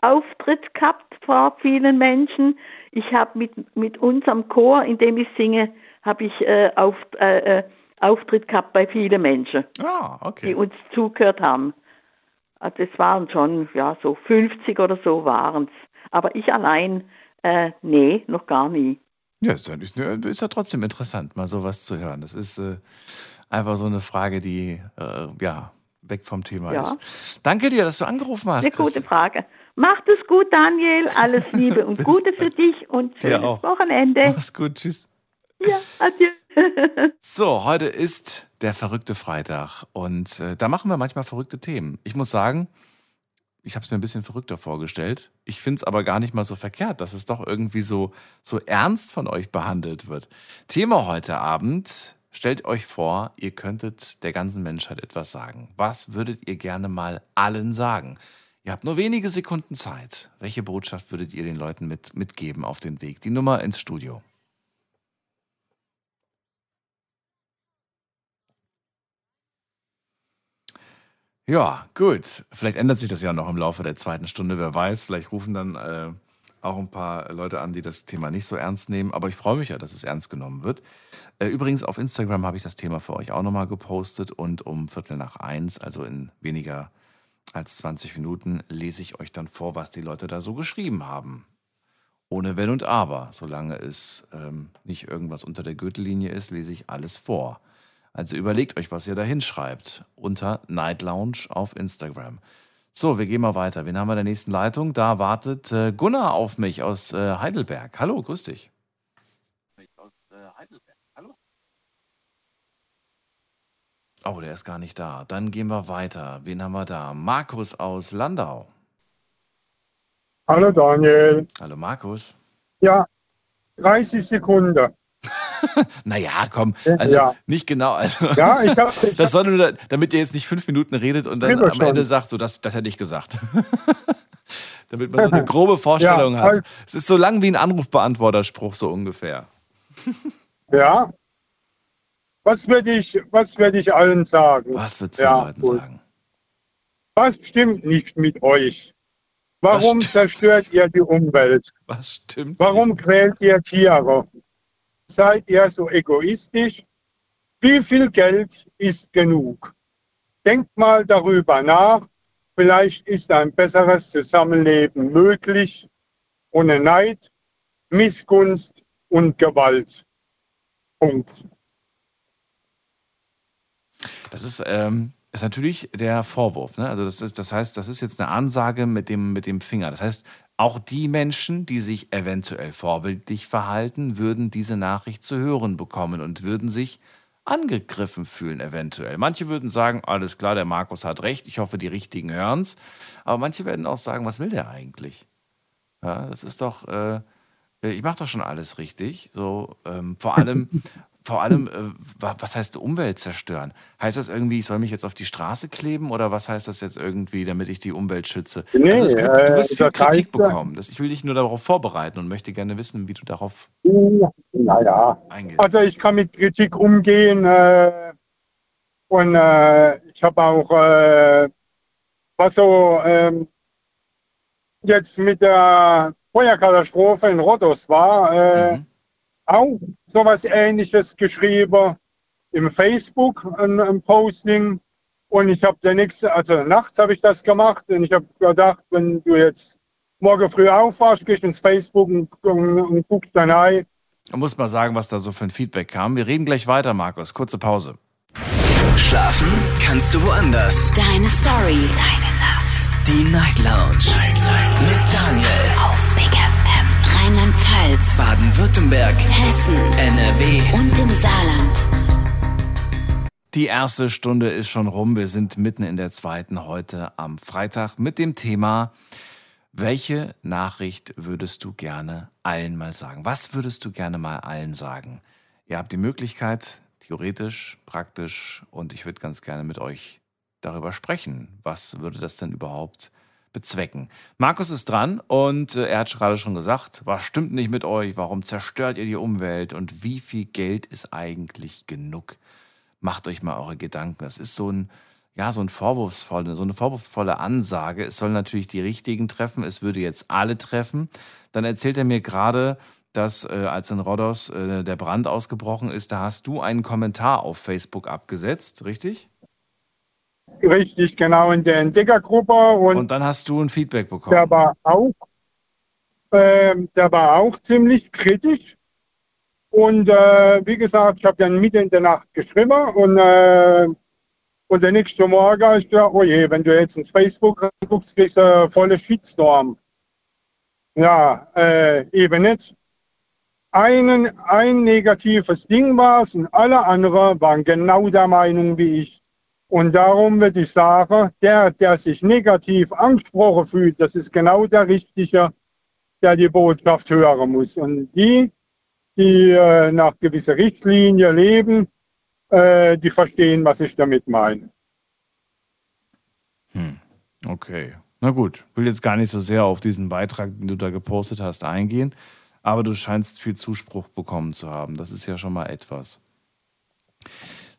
Auftritt gehabt vor vielen Menschen. Ich habe mit, mit unserem Chor, in dem ich singe, habe ich äh, auf, äh, äh, Auftritt gehabt bei vielen Menschen, Ah, die okay. uns zugehört haben. Also es waren schon, ja, so 50 oder so waren es. Aber ich allein, äh, nee, noch gar nie. Ja, ist ja, ist, ja trotzdem interessant, mal sowas zu hören. Das ist äh, einfach so eine Frage, die äh, ja weg vom Thema Ja. ist. Danke dir, dass du angerufen hast. Eine gute. Frage. Macht es gut, Daniel. Alles Liebe und Gute für dich und schönes. Wochenende. Mach's gut, tschüss. Ja, adieu. So, heute ist der verrückte Freitag und äh, da machen wir manchmal verrückte Themen. Ich muss sagen, ich habe es mir ein bisschen verrückter vorgestellt. Ich finde es aber gar nicht mal so verkehrt, dass es doch irgendwie so, so ernst von euch behandelt wird. Thema heute Abend, stellt euch vor, ihr könntet der ganzen Menschheit etwas sagen. Was würdet ihr gerne mal allen sagen? Ihr habt nur wenige Sekunden Zeit. Welche Botschaft würdet ihr den Leuten mit, mitgeben auf den Weg? Die Nummer ins Studio. Ja, gut. Vielleicht ändert sich das ja noch im Laufe der zweiten Stunde, wer weiß. Vielleicht rufen dann äh, auch ein paar Leute an, die das Thema nicht so ernst nehmen. Aber ich freue mich ja, dass es ernst genommen wird. Äh, übrigens, auf Instagram habe ich das Thema für euch auch nochmal gepostet. Und um Viertel nach eins, also in weniger als 20 Minuten, lese ich euch dann vor, was die Leute da so geschrieben haben. Ohne Wenn und Aber. Solange es ähm, nicht irgendwas unter der Gürtellinie ist, lese ich alles vor. Also überlegt euch, was ihr da hinschreibt unter Night Lounge auf Instagram. So, wir gehen mal weiter. Wen haben wir in der nächsten Leitung? Da wartet äh, Gunnar auf mich aus äh, Heidelberg. Hallo, grüß dich. Aus äh, Heidelberg. Hallo. Oh, der ist gar nicht da. Dann gehen wir weiter. Wen haben wir da? Markus aus Landau. Hallo Daniel. Hallo, Markus. Ja, 30 Sekunden. Naja, komm, also Ja. nicht genau. Also, Ja, ich habe ich das soll nur, da- damit ihr jetzt nicht fünf Minuten redet und dann am schon. Ende sagt, so, das, das hätte ich gesagt. damit man so eine grobe Vorstellung Ja, hat. halt. Es ist so lang wie ein Anrufbeantworterspruch, so ungefähr. Ja. Was würde ich, was ich allen sagen? Was würdest du Ja, Leuten gut. sagen? Was stimmt nicht mit euch? Warum zerstört ihr die Umwelt? Was stimmt? Warum quält ihr Tiere? Seid ihr so egoistisch? Wie viel Geld ist genug? Denkt mal darüber nach. Vielleicht ist ein besseres Zusammenleben möglich, ohne Neid, Missgunst und Gewalt. Punkt. Das ist, ähm, ist natürlich der Vorwurf. Ne? Also das, ist, das heißt, das ist jetzt eine Ansage mit dem, mit dem Finger. Das heißt, auch die Menschen, die sich eventuell vorbildlich verhalten, würden diese Nachricht zu hören bekommen und würden sich angegriffen fühlen, eventuell. Manche würden sagen, alles klar, der Markus hat recht, ich hoffe, die Richtigen hören's. Aber manche werden auch sagen, was will der eigentlich? Ja, das ist doch, äh, ich mache doch schon alles richtig. So, ähm, vor allem, vor allem, äh, wa- was heißt Umwelt zerstören? Heißt das irgendwie, ich soll mich jetzt auf die Straße kleben oder was heißt das jetzt irgendwie, damit ich die Umwelt schütze? Nee, also gibt, du äh, wirst viel das Kritik heißt bekommen. Das, ich will dich nur darauf vorbereiten und möchte gerne wissen, wie du darauf Naja, eingehst. also ich kann mit Kritik umgehen äh, und äh, ich habe auch äh, was so ähm, jetzt mit der Feuerkatastrophe in Rhodos war, äh, Mhm. Auch sowas ähnliches geschrieben im Facebook, ein, ein Posting. Und ich habe der nächste, also nachts habe ich das gemacht und ich habe gedacht, wenn du jetzt morgen früh aufwachst, gehst ins Facebook und, und, und guckst dann rein. Man muss mal sagen, was da so für ein Feedback kam. Wir reden gleich weiter, Markus. Kurze Pause. Schlafen kannst du woanders. Deine Story. Deine Nacht. Die Night Lounge. Night, Night. Mit Daniel. Rheinland-Pfalz. Baden-Württemberg. Hessen. NRW. Und im Saarland. Die erste Stunde ist schon rum. Wir sind mitten in der zweiten heute am Freitag mit dem Thema, welche Nachricht würdest du gerne allen mal sagen? Was würdest du gerne mal allen sagen? Ihr habt die Möglichkeit, theoretisch, praktisch, und ich würde ganz gerne mit euch darüber sprechen. Was würde das denn überhaupt bezwecken? Markus ist dran und äh, er hat gerade schon gesagt, was stimmt nicht mit euch? Warum zerstört ihr die Umwelt? Und wie viel Geld ist eigentlich genug? macht euch mal eure Gedanken. Das ist so ein, ja, so ein vorwurfsvolle, so eine vorwurfsvolle Ansage. Es soll natürlich die richtigen treffen. Es würde jetzt alle treffen. Dann erzählt er mir gerade, dass äh, als in Rhodos äh, der Brand ausgebrochen ist, da hast du einen Kommentar auf Facebook abgesetzt, richtig? Richtig, genau in der Entdeckergruppe und, Und dann hast du ein Feedback bekommen. der war auch, ähm, der war auch ziemlich kritisch. Und äh, wie gesagt, ich habe dann mitten in der Nacht geschrieben und, äh, und der nächste Morgen ich gedacht, oh je, wenn du jetzt ins Facebook guckst, kriegst du vollen Shitstorm. Ja, äh, eben nicht. Einen, ein negatives Ding war es und alle anderen waren genau der Meinung wie ich. Und darum würde ich sagen, der, der sich negativ angesprochen fühlt, das ist genau der Richtige, der die Botschaft hören muss. Und die, die äh, nach gewisser Richtlinie leben, äh, die verstehen, was ich damit meine. Hm, okay. Na gut, will jetzt gar nicht so sehr auf diesen Beitrag, den du da gepostet hast, eingehen, aber du scheinst viel Zuspruch bekommen zu haben. Das ist ja schon mal etwas.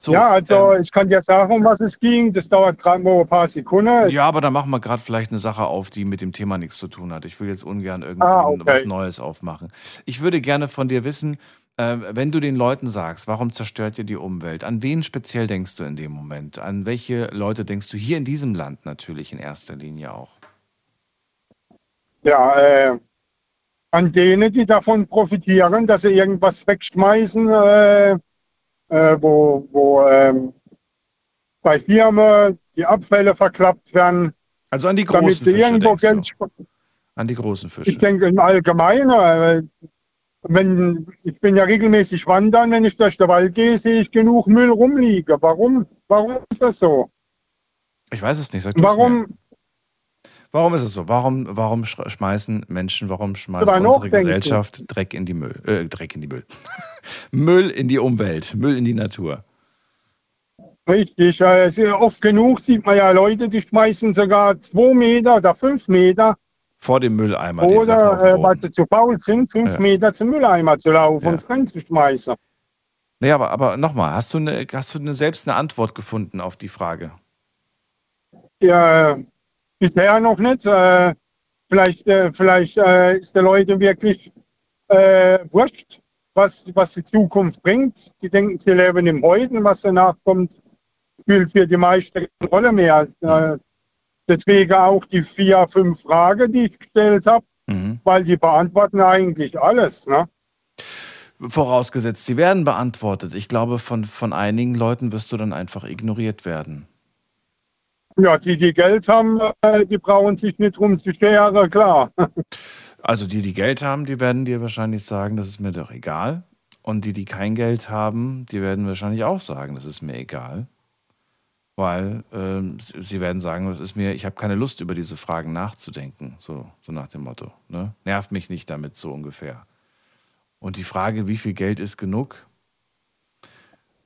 So, ja, also ähm, ich kann dir sagen, um was es ging. Das dauert gerade nur ein paar Sekunden. Ja, aber da machen wir gerade vielleicht eine Sache auf, die mit dem Thema nichts zu tun hat. Ich will jetzt ungern irgendwie Ah, okay. was Neues aufmachen. Ich würde gerne von dir wissen, äh, wenn du den Leuten sagst, warum zerstört ihr die Umwelt? An wen speziell denkst du in dem Moment? An welche Leute denkst du hier in diesem Land natürlich in erster Linie auch? Ja, äh, an denen, die davon profitieren, dass sie irgendwas wegschmeißen, äh, äh, wo, wo ähm, bei Firmen die Abfälle verklappt werden, Also an die großen Fische irgendwo Geld. An die großen Fische. Ich denke im Allgemeinen, äh, wenn, ich bin ja regelmäßig wandern, wenn ich durch den Wald gehe, sehe ich genug Müll rumliegen. Warum? Warum ist das so? Ich weiß es nicht. Warum? Warum ist es so? Warum, warum sch- schmeißen Menschen, warum schmeißt unsere nachdenken. Gesellschaft Dreck in die Müll, äh, Dreck in die Müll, Müll in die Umwelt, Müll in die Natur? Richtig, äh, sehr oft genug sieht man ja Leute, die schmeißen sogar zwei Meter oder fünf Meter Vor dem Mülleimer. oder äh, weil sie zu faul sind, fünf Ja. Meter zum Mülleimer zu laufen Ja. und es reinzuschmeißen. Nee, aber, aber nochmal, hast du, eine, hast du eine, selbst eine Antwort gefunden auf die Frage? Ja, bisher noch nicht. Äh, vielleicht äh, vielleicht äh, ist der Leute wirklich äh, wurscht, was, was die Zukunft bringt. Die denken, sie leben im Heute was danach kommt, spielt für die meisten keine Rolle mehr. Äh, deswegen auch die vier, fünf Fragen, die ich gestellt habe, Mhm. weil die beantworten eigentlich alles. Ne? Vorausgesetzt, sie werden beantwortet. Ich glaube, von, von einigen Leuten wirst du dann einfach ignoriert werden. Ja, die, die Geld haben, äh, die brauchen sich nicht drum zu scheren, klar. Also die, die Geld haben, die werden dir wahrscheinlich sagen, das ist mir doch egal. Und die, die kein Geld haben, die werden wahrscheinlich auch sagen, das ist mir egal. Weil ähm, sie werden sagen, das ist mir, ich habe keine Lust, über diese Fragen nachzudenken. So, so nach dem Motto. Ne? Nervt mich nicht damit, so ungefähr. Und die Frage, wie viel Geld ist genug?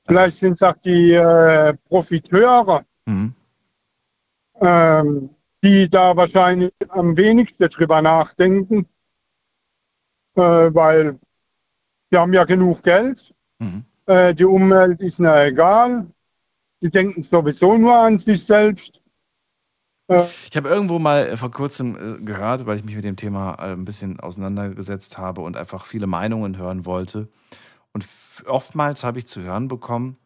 Vielleicht sind es auch die äh, Profiteure, Mhm. Ähm, die da wahrscheinlich am wenigsten drüber nachdenken, äh, weil die haben ja genug Geld, Mhm. äh, die Umwelt ist ihnen egal, die denken sowieso nur an sich selbst Ich habe irgendwo mal vor kurzem gehört, weil ich mich mit dem Thema ein bisschen auseinandergesetzt habe und einfach viele Meinungen hören wollte. Und oftmals habe ich zu hören bekommen,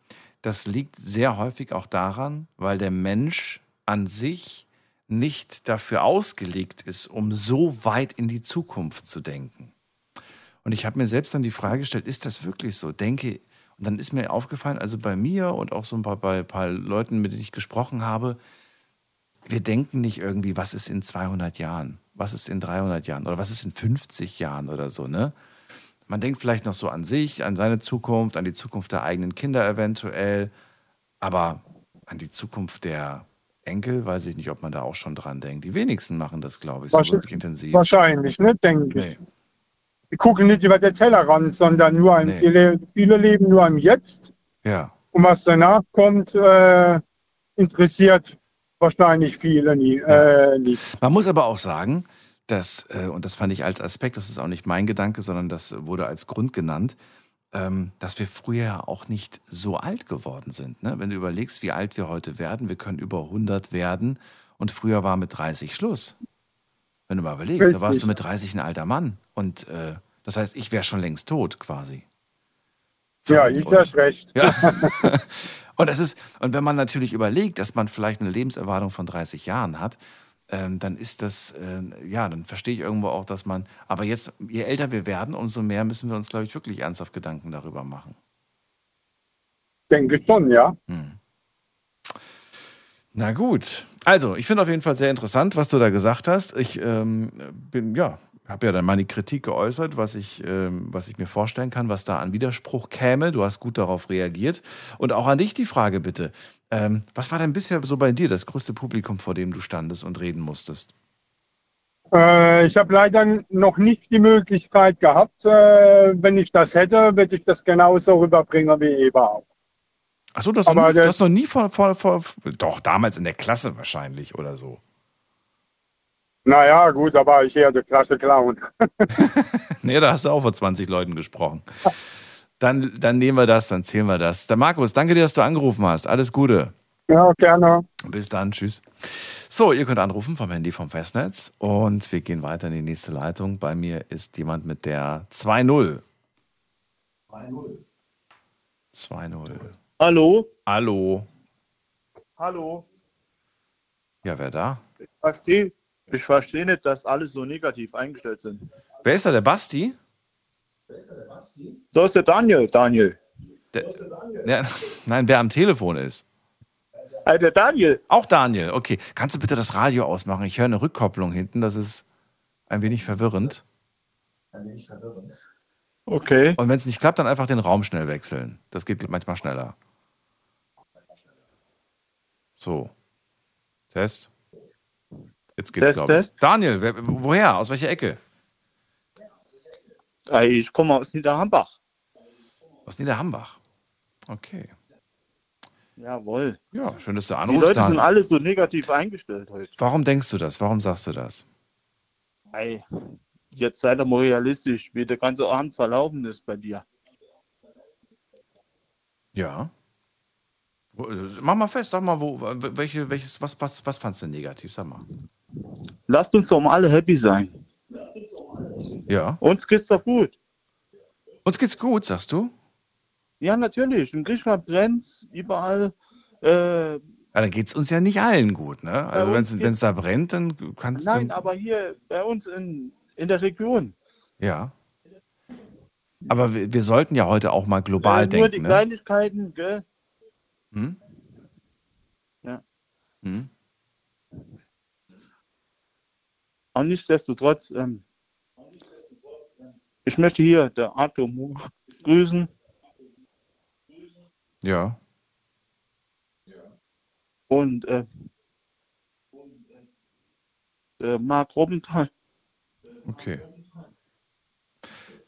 das liegt sehr häufig auch daran, weil der Mensch an sich nicht dafür ausgelegt ist, um so weit in die Zukunft zu denken. Und ich habe mir selbst dann die Frage gestellt, ist das wirklich so? Denke, und dann ist mir aufgefallen, also bei mir und auch so ein paar, bei ein paar Leuten, mit denen ich gesprochen habe, wir denken nicht irgendwie, was ist in 200 Jahren, was ist in 300 Jahren oder was ist in 50 Jahren oder so, ne? Man denkt vielleicht noch so an sich, an seine Zukunft, an die Zukunft der eigenen Kinder eventuell, aber an die Zukunft der Enkel weiß ich nicht, ob man da auch schon dran denkt. Die wenigsten machen das, glaube ich, so wirklich intensiv. Wahrscheinlich, ne, denke ich. Nee. Die gucken nicht über den Tellerrand, sondern nur ein, nee. viele, viele leben nur im Jetzt. Ja. Und was danach kommt, äh, interessiert wahrscheinlich viele nie, ja. äh, nicht. Man muss aber auch sagen, dass, äh, und das fand ich als Aspekt, das ist auch nicht mein Gedanke, sondern das wurde als Grund genannt, dass wir früher ja auch nicht so alt geworden sind. Ne? Wenn du überlegst, wie alt wir heute werden, wir können über 100 werden und früher war mit 30 Schluss. Wenn du mal überlegst, Richtig. da warst du mit 30 ein alter Mann und äh, das heißt, ich wäre schon längst tot quasi. Ja, ich hast recht. Ja. und, das ist, und wenn man natürlich überlegt, dass man vielleicht eine Lebenserwartung von 30 Jahren hat, ähm, dann ist das, äh, ja, dann verstehe ich irgendwo auch, dass man, aber jetzt, je älter wir werden, umso mehr müssen wir uns, glaube ich, wirklich ernsthaft Gedanken darüber machen. Denke schon, ja. Hm. Na gut. Also, ich finde auf jeden Fall sehr interessant, was du da gesagt hast. Ich ähm, bin, ja, habe ja dann meine Kritik geäußert, was ich, ähm, was ich mir vorstellen kann, was da an Widerspruch käme. Du hast gut darauf reagiert. Und auch an dich die Frage bitte. Ähm, was war denn bisher so bei dir das größte Publikum, vor dem du standest und reden musstest? Äh, ich habe leider noch nicht die Möglichkeit gehabt. Äh, wenn ich das hätte, würde ich das genauso rüberbringen wie Eva auch. Achso, das, hast du hast noch nie vor, vor, vor, Doch, damals in der Klasse wahrscheinlich oder so. Naja, gut, da war ich eher der Klasse Clown. nee, da hast du auch vor 20 Leuten gesprochen. Dann, dann nehmen wir das, dann zählen wir das. Der Markus, danke dir, dass du angerufen hast. Alles Gute. Ja, gerne. Bis dann, tschüss. So, ihr könnt anrufen vom Handy vom Festnetz und wir gehen weiter in die nächste Leitung. Bei mir ist jemand mit der 2-0. 2-0. 2-0. Hallo? Hallo. Hallo. Ja, wer da? Ich verstehe, ich verstehe nicht, dass alle so negativ eingestellt sind. Wer ist da, der Basti? So ist der Daniel, Daniel. Der, ja, nein, wer am Telefon ist. Äh, der Daniel. Auch Daniel, okay. Kannst du bitte das Radio ausmachen? Ich höre eine Rückkopplung hinten, das ist ein wenig verwirrend. Ein wenig verwirrend. Okay. Und wenn es nicht klappt, dann einfach den Raum schnell wechseln. Das geht manchmal schneller. So. Test. Jetzt geht's, glaube ich. Daniel, wer, woher? Aus welcher Ecke? Ich komme aus Niederhambach. Aus Niederhambach. Okay. Jawohl. Ja, schön, dass du anrufst. Die Leute sind alle so negativ eingestellt heute. Warum denkst du das? Warum sagst du das? Hey, jetzt sei doch mal realistisch, wie der ganze Abend verlaufen ist bei dir. Ja. Mach mal fest, sag mal, wo, welche, welches, was, was, was fandst du negativ? Sag mal. Lasst uns doch mal alle happy sein. Ja. Uns geht's doch gut. Uns geht's gut, sagst du? Ja, natürlich. In Griechenland brennt überall. Äh, ja, dann geht's uns ja nicht allen gut, ne? Also wenn es da brennt, dann kannst du. Nein, dann... aber hier bei uns in, in der Region. Ja. Aber wir, wir sollten ja heute auch mal global äh, nur denken. Nur die ne? Kleinigkeiten, gell? Hm? Ja. Hm? Und nichtsdestotrotz, ähm, ich möchte hier der Arthur grüßen. Ja. Und äh, äh, Marc Robbenthal. Okay.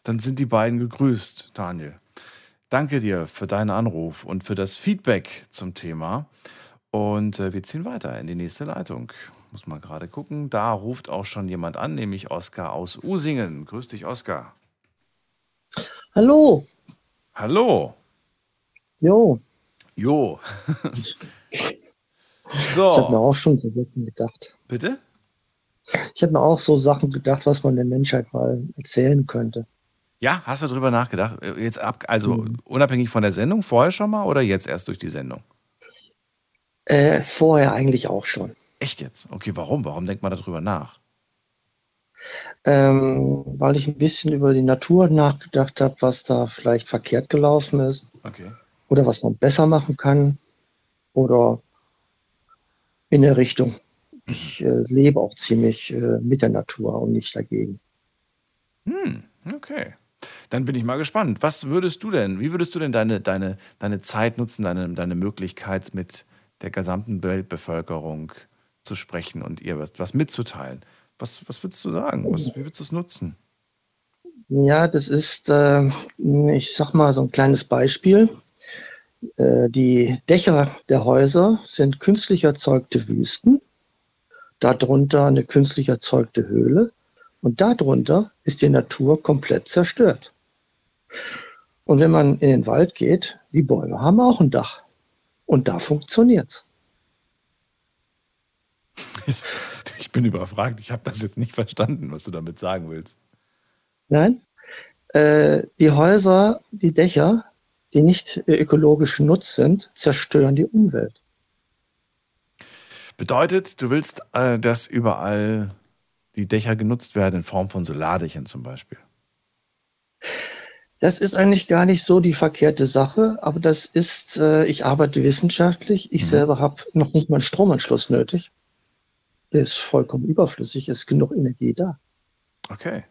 Dann sind die beiden gegrüßt, Daniel. Danke dir für deinen Anruf und für das Feedback zum Thema. Und äh, wir ziehen weiter in die nächste Leitung. Muss mal gerade gucken. Da ruft auch schon jemand an, nämlich Oskar aus Usingen. Grüß dich, Oskar. Hallo. Hallo. Jo. Jo. So. Ich habe mir auch schon so Sachen gedacht. Bitte? Ich habe mir auch so Sachen gedacht, was man der Menschheit mal erzählen könnte. Ja, hast du drüber nachgedacht? Äh, Jetzt ab, also Mhm. unabhängig von der Sendung, vorher schon mal oder jetzt erst durch die Sendung? Äh, vorher eigentlich auch schon. Echt jetzt? Okay, warum? Warum denkt man darüber nach? Ähm, weil ich ein bisschen über die Natur nachgedacht habe, was da vielleicht verkehrt gelaufen ist Okay. oder was man besser machen kann oder in der Richtung. Ich äh, lebe auch ziemlich äh, mit der Natur und nicht dagegen. Hm, okay. Dann bin ich mal gespannt. Was würdest du denn, wie würdest du denn deine, deine, deine Zeit nutzen, deine, deine Möglichkeit mit der gesamten Weltbevölkerung zu sprechen und ihr was, was mitzuteilen? Was, was würdest du sagen? Was, wie würdest du es nutzen? Ja, das ist, äh, ich sag mal, so ein kleines Beispiel. Äh, die Dächer der Häuser sind künstlich erzeugte Wüsten, darunter eine künstlich erzeugte Höhle und darunter ist die Natur komplett zerstört. Und wenn man in den Wald geht, die Bäume haben auch ein Dach und da funktioniert's. Ich bin überfragt. Ich habe das jetzt nicht verstanden, was du damit sagen willst. Nein, äh, die Häuser, die Dächer, die nicht äh, ökologisch genutzt sind, zerstören die Umwelt. Bedeutet, du willst, äh, dass überall die Dächer genutzt werden in Form von Solardächern zum Beispiel. Das ist eigentlich gar nicht so die verkehrte Sache, aber das ist, äh, ich arbeite wissenschaftlich. Ich selber habe noch nicht mal einen Stromanschluss nötig. Ist vollkommen überflüssig, ist genug Energie da. Okay.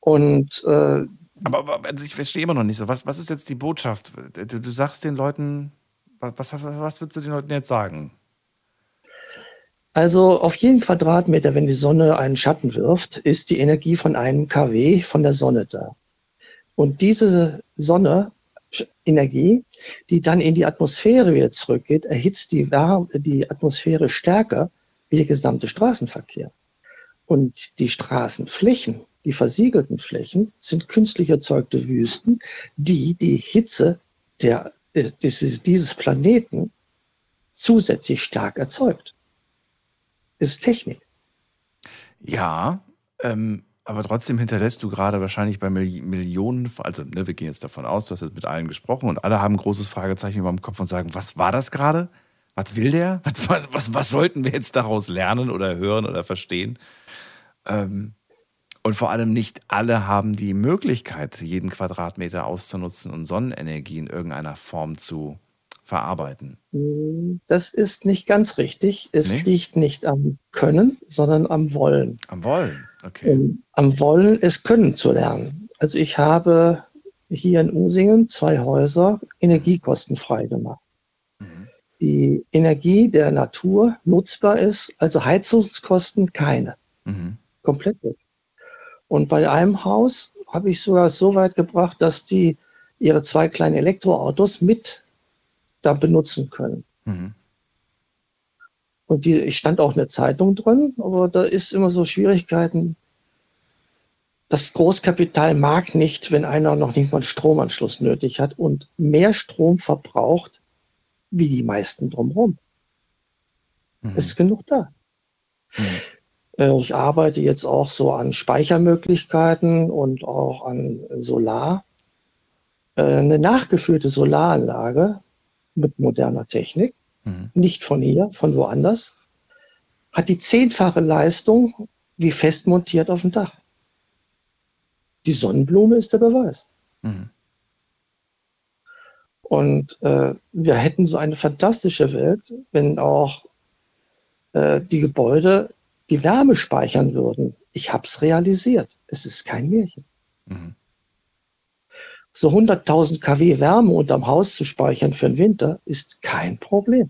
Und äh, Aber, aber also ich verstehe immer noch nicht so. Was, was ist jetzt die Botschaft? Du, du sagst den Leuten, was, was, was würdest du den Leuten jetzt sagen? also auf jeden Quadratmeter, wenn die Sonne einen Schatten wirft, ist die Energie von einem kW von der Sonne da. Und diese Sonne, Energie, die dann in die Atmosphäre wieder zurückgeht, erhitzt die, Wär- die Atmosphäre stärker wie der gesamte Straßenverkehr. Und die Straßenflächen, die versiegelten Flächen, sind künstlich erzeugte Wüsten, die die Hitze der, dieses, dieses Planeten zusätzlich stark erzeugt. Ist Technik. Ja, ähm, aber trotzdem hinterlässt du gerade wahrscheinlich bei Milli- Millionen, also ne, wir gehen jetzt davon aus, du hast jetzt mit allen gesprochen und alle haben ein großes Fragezeichen über dem Kopf und sagen, was war das gerade? Was will der? Was, was, was, was sollten wir jetzt daraus lernen oder hören oder verstehen? Ähm, und vor allem nicht alle haben die Möglichkeit, jeden Quadratmeter auszunutzen und Sonnenenergie in irgendeiner Form zu verarbeiten. Das ist nicht ganz richtig. Es Nee? liegt nicht am Können, sondern am Wollen. Am Wollen, okay. Am Wollen, es können zu lernen. Also ich habe hier in Usingen zwei Häuser energiekostenfrei gemacht. Die Energie der Natur nutzbar ist, also Heizungskosten keine. Mhm. Komplett weg. Und bei einem Haus habe ich sogar so weit gebracht, dass die ihre zwei kleinen Elektroautos mit da benutzen können. Mhm. Und die, ich stand auch eine Zeitung drin, aber da ist immer so Schwierigkeiten. Das Großkapital mag nicht, wenn einer noch nicht mal einen Stromanschluss nötig hat und mehr Strom verbraucht wie die meisten drumherum. Es ist genug da. Äh, Ich arbeite jetzt auch so an Speichermöglichkeiten und auch an Solar. Äh, Eine nachgeführte Solaranlage mit moderner Technik, nicht von hier, von woanders, hat die zehnfache Leistung wie fest montiert auf dem Dach. Die Sonnenblume ist der Beweis. Mhm. Und äh, wir hätten so eine fantastische Welt, wenn auch äh, die Gebäude die Wärme speichern würden. Ich habe es realisiert. Es ist kein Märchen. So 100.000 kW Wärme unterm Haus zu speichern für den Winter ist kein Problem.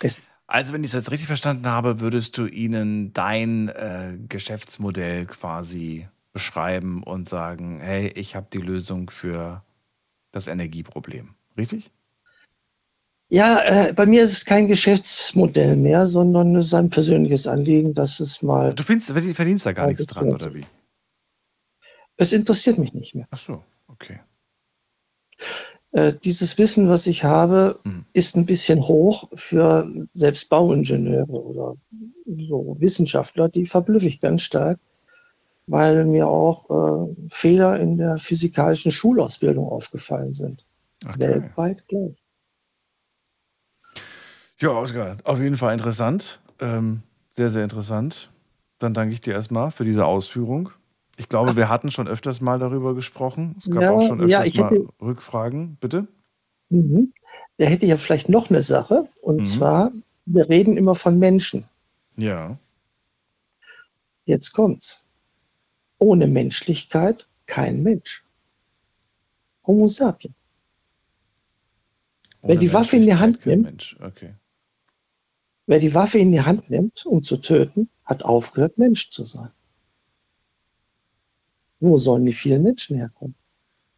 Es, Also, wenn ich es jetzt richtig verstanden habe, würdest du ihnen dein äh, Geschäftsmodell quasi beschreiben und sagen, hey, ich habe die Lösung für das Energieproblem. Richtig? ja, äh, bei mir ist es kein Geschäftsmodell mehr, sondern es ist ein persönliches Anliegen, dass es mal. Du findest, verdienst da gar nichts dran, oder wie? Es interessiert mich nicht mehr. Ach so, okay. Äh, dieses Wissen, was ich habe, mhm. ist ein bisschen hoch für selbst Bauingenieure oder so Wissenschaftler, die verblüffe ich ganz stark, weil mir auch äh, Fehler in der physikalischen Schulausbildung aufgefallen sind. Okay. Weltweit gleich. Ja, Oskar, auf jeden Fall interessant. Ähm, sehr, sehr interessant. Dann danke ich dir erstmal für diese Ausführung. Ich glaube, wir hatten schon öfters mal darüber gesprochen. Es gab ja, auch schon öfters ja, mal Rückfragen. Bitte? Mhm. Da hätte ich ja vielleicht noch eine Sache. Und mhm. zwar, wir reden immer von Menschen. Ja. Jetzt kommt's. Ohne Menschlichkeit kein Mensch. Homo sapien. Wer die Waffe in die Hand nimmt, okay. wer die Waffe in die Hand nimmt, um zu töten, hat aufgehört, Mensch zu sein. Wo sollen die vielen Menschen herkommen?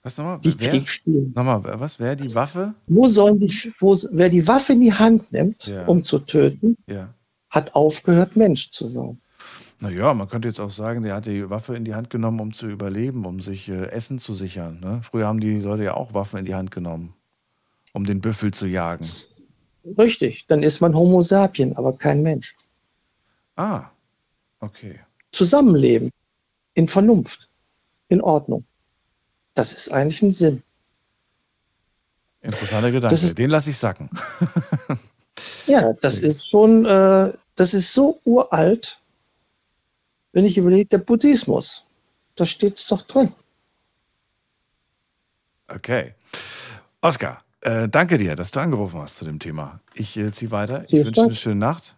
Was nochmal? Die wer, Krieg spielen. Nochmal, was? Wer die Waffe? Wo sollen die, wo, wer die Waffe in die Hand nimmt, ja. um zu töten, ja. hat aufgehört, Mensch zu sein. Naja, man könnte jetzt auch sagen, der hat die Waffe in die Hand genommen, um zu überleben, um sich äh, Essen zu sichern. Ne? Früher haben die Leute ja auch Waffen in die Hand genommen, um den Büffel zu jagen. Richtig, dann ist man Homo sapien, aber kein Mensch. Ah, okay. Zusammenleben in Vernunft in Ordnung. Das ist eigentlich ein Sinn. Interessanter Gedanke, ist, den lasse ich sacken. ja, das ist schon, äh, das ist so uralt, wenn ich überlege, der Buddhismus, da steht es doch drin. Okay. Oskar, äh, danke dir, dass du angerufen hast zu dem Thema. Ich äh, ziehe weiter. Ich wünsche eine schöne Nacht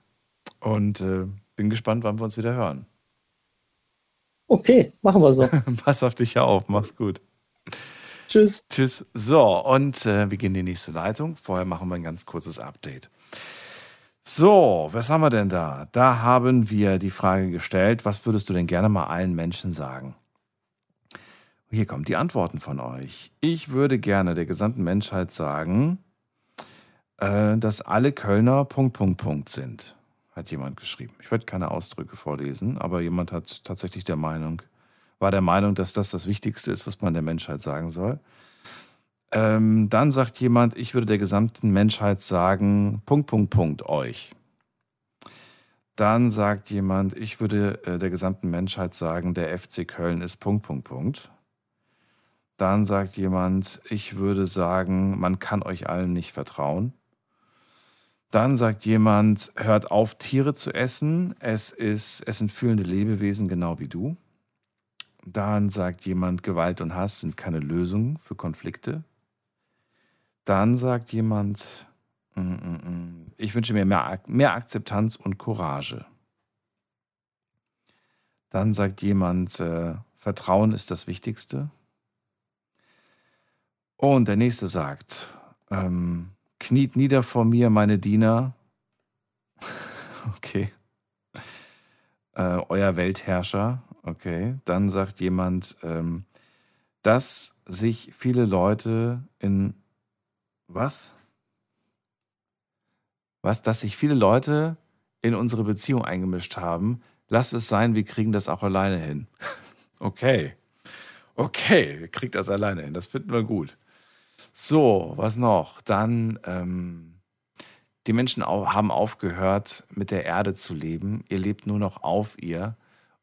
und äh, bin gespannt, wann wir uns wieder hören. Okay, machen wir so. Pass auf dich auf, mach's gut. Tschüss. Tschüss. So, und äh, wir gehen in die nächste Leitung. Vorher machen wir ein ganz kurzes Update. So, was haben wir denn da? Da haben wir die Frage gestellt, was würdest du denn gerne mal allen Menschen sagen? Hier kommen die Antworten von euch. Ich würde gerne der gesamten Menschheit sagen, äh, dass alle Kölner Punkt, Punkt, Punkt sind hat jemand geschrieben. Ich werde keine Ausdrücke vorlesen, aber jemand hat tatsächlich der Meinung, war der Meinung, dass das das Wichtigste ist, was man der Menschheit sagen soll. Ähm, dann sagt jemand, ich würde der gesamten Menschheit sagen, Punkt, Punkt, Punkt, euch. Dann sagt jemand, ich würde äh, der gesamten Menschheit sagen, der FC Köln ist Punkt, Punkt, Punkt. Dann sagt jemand, ich würde sagen, man kann euch allen nicht vertrauen. Dann sagt jemand, hört auf, Tiere zu essen. Es, ist, es sind fühlende Lebewesen, genau wie du. Dann sagt jemand, Gewalt und Hass sind keine Lösung für Konflikte. Dann sagt jemand, mm, mm, mm, ich wünsche mir mehr, mehr Akzeptanz und Courage. Dann sagt jemand, äh, Vertrauen ist das Wichtigste. Und der nächste sagt, ähm, Kniet nieder vor mir, meine Diener. okay. Äh, euer Weltherrscher. Okay. Dann sagt jemand, ähm, dass sich viele Leute in was? Was? Dass sich viele Leute in unsere Beziehung eingemischt haben. Lasst es sein, wir kriegen das auch alleine hin. okay. Okay, kriegt das alleine hin. Das finden wir gut. So, was noch? Dann, ähm, die Menschen haben aufgehört, mit der Erde zu leben. Ihr lebt nur noch auf ihr.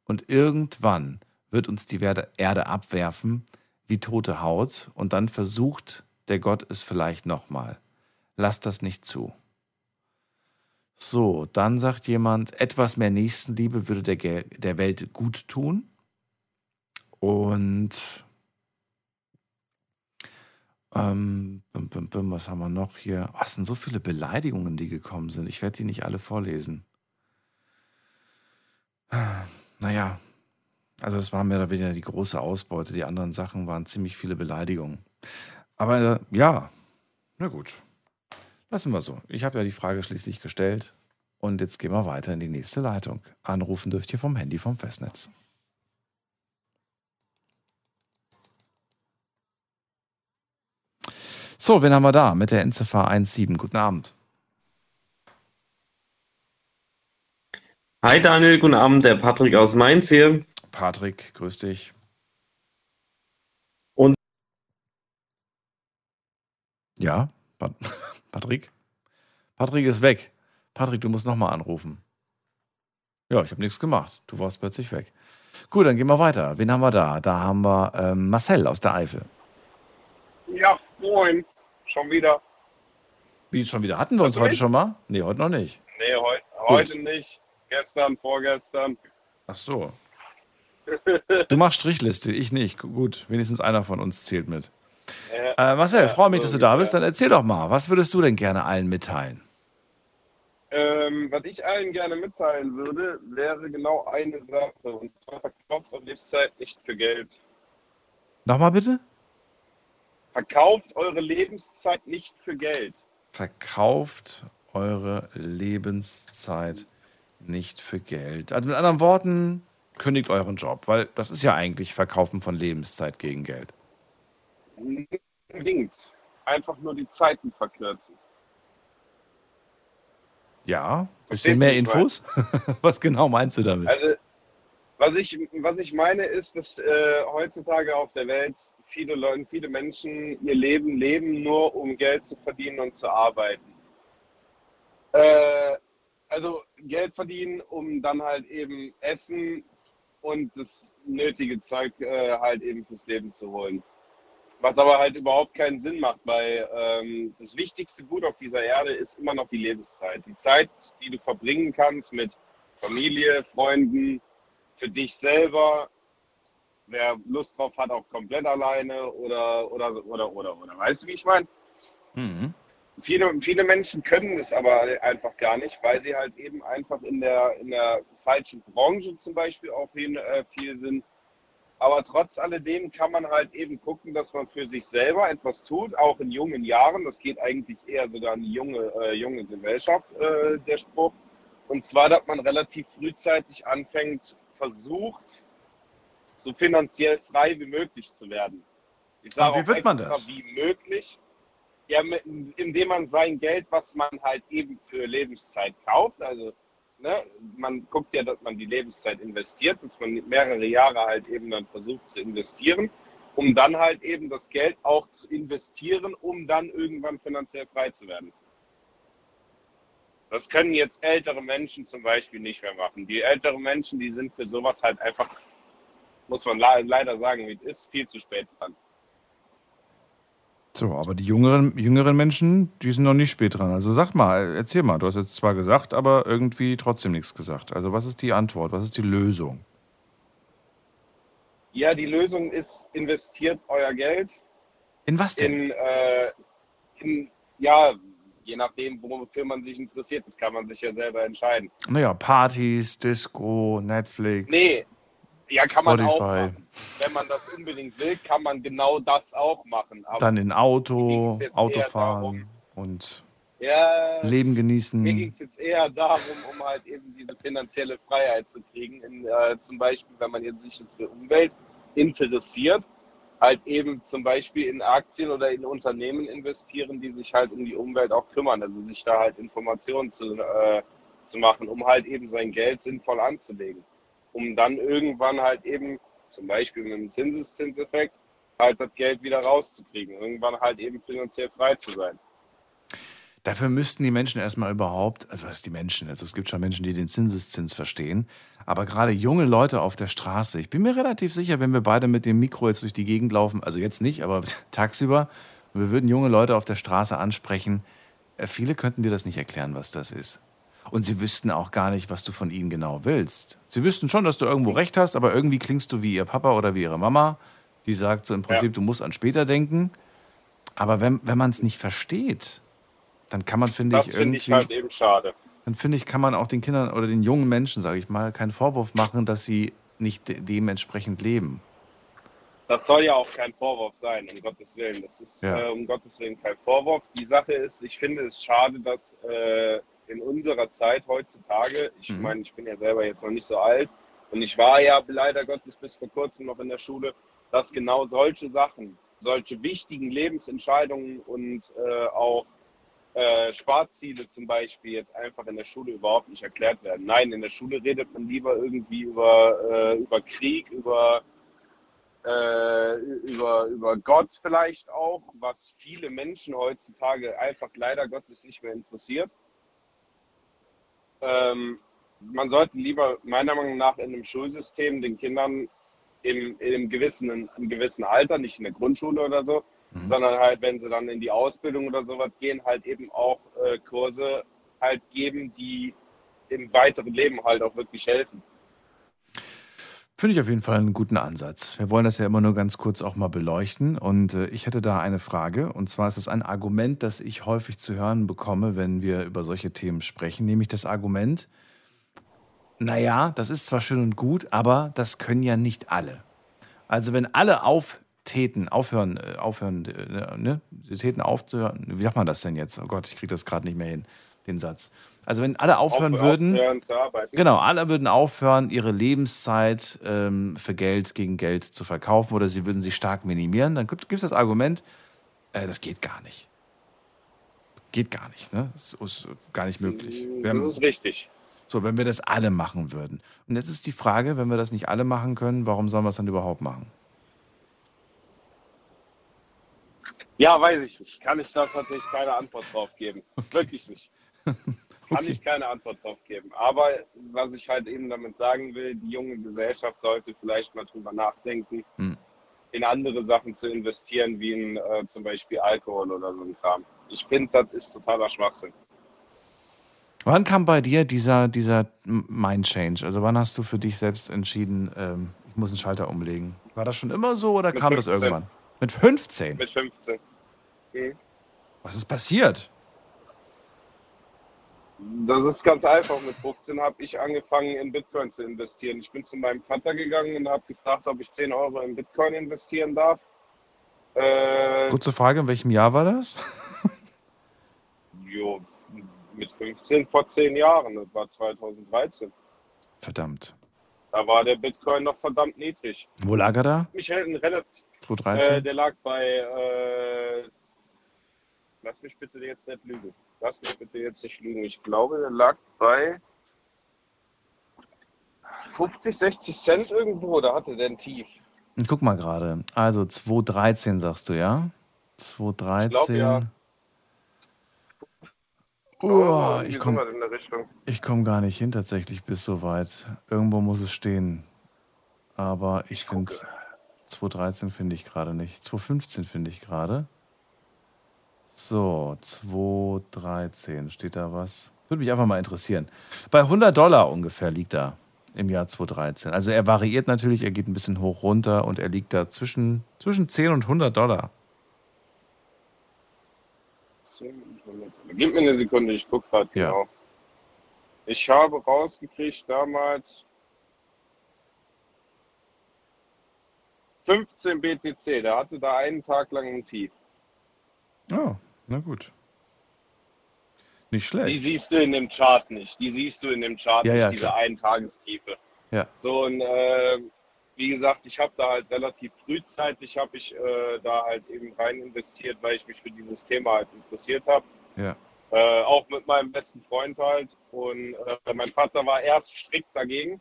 Und irgendwann wird uns die Erde abwerfen wie tote Haut. Und dann versucht der Gott es vielleicht nochmal. Lasst das nicht zu. So, dann sagt jemand, etwas mehr Nächstenliebe würde der, der Welt gut tun. Und ähm, bim, bim, bim, was haben wir noch hier? Oh, es sind so viele Beleidigungen, die gekommen sind. Ich werde die nicht alle vorlesen. Naja, also das war mehr oder weniger die große Ausbeute. Die anderen Sachen waren ziemlich viele Beleidigungen. Aber äh, ja, na gut. Lassen wir so. Ich habe ja die Frage schließlich gestellt. Und jetzt gehen wir weiter in die nächste Leitung. Anrufen dürft ihr vom Handy vom Festnetz. So, wen haben wir da mit der Endziffer 17? Guten Abend. Hi Daniel, guten Abend, der Patrick aus Mainz hier. Patrick, grüß dich. Ja, Pat Patrick? Patrick ist weg. Patrick, du musst nochmal anrufen. Ja, ich habe nichts gemacht. Du warst plötzlich weg. Gut, dann gehen wir weiter. Wen haben wir da? Da haben wir ähm, Marcel aus der Eifel. Ja, moin. Schon wieder. Wie schon wieder? Hatten wir uns heute mich? schon mal? Nee, heute noch nicht. Nee, heu heute nicht. Gestern, vorgestern. Ach so. Du machst Strichliste, ich nicht. Gut, wenigstens einer von uns zählt mit. Ja, Äh, Marcel, ja, freue mich, dass du da bist. Dann erzähl doch mal, was würdest du denn gerne allen mitteilen? Ähm, was ich allen gerne mitteilen würde, wäre genau eine Sache. Und zwar verkauft eure Lebenszeit nicht für Geld. Nochmal bitte? Verkauft eure Lebenszeit nicht für Geld. Verkauft eure Lebenszeit nicht für Geld. Also mit anderen Worten, kündigt euren Job, weil das ist ja eigentlich Verkaufen von Lebenszeit gegen Geld. Nicht unbedingt. Einfach nur die Zeiten verkürzen. Ja, bisschen mehr Infos? was genau meinst du damit? Also, was ich, was ich meine, ist, dass äh, heutzutage auf der Welt viele Leute, viele Menschen ihr Leben leben, nur um Geld zu verdienen und zu arbeiten. Äh, also Geld verdienen, um dann halt eben Essen und das nötige Zeug äh, halt eben fürs Leben zu holen. Was aber halt überhaupt keinen Sinn macht, weil ähm, das wichtigste Gut auf dieser Erde ist immer noch die Lebenszeit. Die Zeit, die du verbringen kannst mit Familie, Freunden, für dich selber. Wer Lust drauf hat, auch komplett alleine oder, oder, oder, oder, oder. Weißt du, wie ich meine? Mhm. Viele, viele Menschen können das aber einfach gar nicht, weil sie halt eben einfach in der, in der falschen Branche zum Beispiel auch hin, äh, viel sind. Aber trotz alledem kann man halt eben gucken, dass man für sich selber etwas tut, auch in jungen Jahren. Das geht eigentlich eher sogar an die junge, äh, junge Gesellschaft, äh, der Spruch. Und zwar, dass man relativ frühzeitig anfängt, versucht, so finanziell frei wie möglich zu werden. Ich sage wie wird man das? wie möglich. Ja, mit, indem man sein Geld, was man halt eben für Lebenszeit kauft, also ne, man guckt ja, dass man die Lebenszeit investiert, dass man mehrere Jahre halt eben dann versucht zu investieren, um dann halt eben das Geld auch zu investieren, um dann irgendwann finanziell frei zu werden. Das können jetzt ältere Menschen zum Beispiel nicht mehr machen. Die älteren Menschen, die sind für sowas halt einfach, muss man le- leider sagen, wie es ist, viel zu spät dran. So, aber die jüngeren, jüngeren Menschen, die sind noch nicht spät dran. Also sag mal, erzähl mal. Du hast jetzt zwar gesagt, aber irgendwie trotzdem nichts gesagt. Also was ist die Antwort? Was ist die Lösung? Ja, die Lösung ist, investiert euer Geld In was denn? in, äh, in ja, je nachdem, wofür man sich interessiert, das kann man sich ja selber entscheiden. Naja, Partys, Disco, Netflix. Nee, ja, kann man auch Spotify. machen. Wenn man das unbedingt will, kann man genau das auch machen. Aber Dann in mir Auto, Autofahren und ja, Leben Mir genießen. ging es jetzt eher darum, um halt eben diese finanzielle Freiheit zu kriegen. In, äh, zum Beispiel, wenn man jetzt sich jetzt für Umwelt interessiert, halt eben zum Beispiel in Aktien oder in Unternehmen investieren, die sich halt um die Umwelt auch kümmern. Also sich da halt Informationen zu, äh, zu machen, um halt eben sein Geld sinnvoll anzulegen. Um dann irgendwann halt eben, zum Beispiel mit dem Zinseszinseffekt, halt das Geld wieder rauszukriegen. Irgendwann halt eben finanziell frei zu sein. Dafür müssten die Menschen erstmal überhaupt, also was die Menschen? Also es gibt schon Menschen, die den Zinseszins verstehen, aber gerade junge Leute auf der Straße, ich bin mir relativ sicher, wenn wir beide mit dem Mikro jetzt durch die Gegend laufen, also jetzt nicht, aber tagsüber, wir würden junge Leute auf der Straße ansprechen, äh, viele könnten dir das nicht erklären, was das ist. Und sie wüssten auch gar nicht, was du von ihnen genau willst. Sie wüssten schon, dass du irgendwo recht hast, aber irgendwie klingst du wie ihr Papa oder wie ihre Mama, die sagt so im Prinzip, du musst an später denken. Aber wenn, wenn man es nicht versteht, dann kann man, finde Das ich, finde irgendwie, ich halt eben schade. Dann finde ich, kann man auch den Kindern oder den jungen Menschen, sage ich mal, keinen Vorwurf machen, dass sie nicht de dementsprechend leben. Das soll ja auch kein Vorwurf sein, um Gottes Willen. Das ist Ja. äh, um Gottes Willen kein Vorwurf. Die Sache ist, ich finde es schade, dass äh, in unserer Zeit heutzutage, ich Mhm. meine, ich bin ja selber jetzt noch nicht so alt und ich war ja leider Gottes bis vor kurzem noch in der Schule, dass genau solche Sachen, solche wichtigen Lebensentscheidungen und äh, auch äh, Sparziele zum Beispiel jetzt einfach in der Schule überhaupt nicht erklärt werden. Nein, in der Schule redet man lieber irgendwie über, äh, über Krieg, über äh, über, über Gott vielleicht auch, was viele Menschen heutzutage einfach leider Gottes nicht mehr interessiert. Ähm, man sollte lieber meiner Meinung nach in einem Schulsystem den Kindern im, einem gewissen, in gewissen Alter, nicht in der Grundschule oder so, mhm. sondern halt, wenn sie dann in die Ausbildung oder sowas gehen, halt eben auch äh, Kurse halt geben, die im weiteren Leben halt auch wirklich helfen. Finde ich auf jeden Fall einen guten Ansatz. Wir wollen das ja immer nur ganz kurz auch mal beleuchten. Und äh, ich hätte da eine Frage. Und zwar ist es ein Argument, das ich häufig zu hören bekomme, wenn wir über solche Themen sprechen. Nämlich das Argument, naja, das ist zwar schön und gut, aber das können ja nicht alle. Also wenn alle auftäten, aufhören, äh, aufhören, äh, ne? Sie täten aufzuhören, wie sagt man das denn jetzt? Oh Gott, ich kriege das gerade nicht mehr hin, den Satz. Also wenn alle aufhören Auf, würden, genau, alle würden aufhören, ihre Lebenszeit ähm, für Geld gegen Geld zu verkaufen oder sie würden sie stark minimieren, dann gibt es das Argument, äh, das geht gar nicht. Geht gar nicht, ne? Das ist gar nicht möglich. Haben, das ist richtig. So, wenn wir das alle machen würden. Und jetzt ist die Frage, wenn wir das nicht alle machen können, warum sollen wir es dann überhaupt machen? Ja, weiß ich nicht. Kann ich da tatsächlich keine Antwort drauf geben. Wirklich nicht. Kann okay. ich keine Antwort drauf geben. Aber was ich halt eben damit sagen will, die junge Gesellschaft sollte vielleicht mal drüber nachdenken, hm. in andere Sachen zu investieren, wie in äh, zum Beispiel Alkohol oder so ein Kram. Ich finde, das ist totaler Schwachsinn. Wann kam bei dir dieser, dieser Mind Change? Also wann hast du für dich selbst entschieden, ähm, ich muss einen Schalter umlegen? War das schon immer so oder Mit kam 15. das irgendwann? Mit 15? Mit 15. Was ist passiert? Das ist ganz einfach. Mit 15 habe ich angefangen, in Bitcoin zu investieren. Ich bin zu meinem Vater gegangen und habe gefragt, ob ich 10 Euro in Bitcoin investieren darf. Äh, Kurze Frage, in welchem Jahr war das? jo, mit 15 vor 10 Jahren. Das war 2013. Verdammt. Da war der Bitcoin noch verdammt niedrig. Wo lag er da? Mich hält ein relativ. 2013? Äh, der lag bei. Äh, lass mich bitte jetzt nicht lügen lass mich bitte jetzt nicht lügen. Ich glaube, der lag bei 50, 60 Cent irgendwo. Da hatte der ein Tief. Guck mal gerade. Also 2,13 sagst du, ja? 2,13. Ich glaube, ja. Oh, ich komme komm gar nicht hin tatsächlich bis so weit. Irgendwo muss es stehen. Aber ich, ich finde 2,13 finde ich gerade nicht. 2,15 finde ich gerade. So, 213, steht da was? Würde mich einfach mal interessieren. Bei 100 Dollar ungefähr liegt er im Jahr 2013. Also er variiert natürlich, er geht ein bisschen hoch runter und er liegt da zwischen, zwischen 10 und 100 Dollar. Gib mir eine Sekunde, ich gucke gerade ja. genau. Ich habe rausgekriegt damals 15 BTC, der hatte da einen Tag lang ein Tief. Oh, na gut. Nicht schlecht. Die siehst du in dem Chart nicht. Die siehst du in dem Chart ja, nicht, ja, diese Eintagestiefe. Ja. So, und äh, wie gesagt, ich habe da halt relativ frühzeitig habe ich äh, da halt eben rein investiert, weil ich mich für dieses Thema halt interessiert habe. Ja. Äh, auch mit meinem besten Freund halt. Und äh, mein Vater war erst strikt dagegen.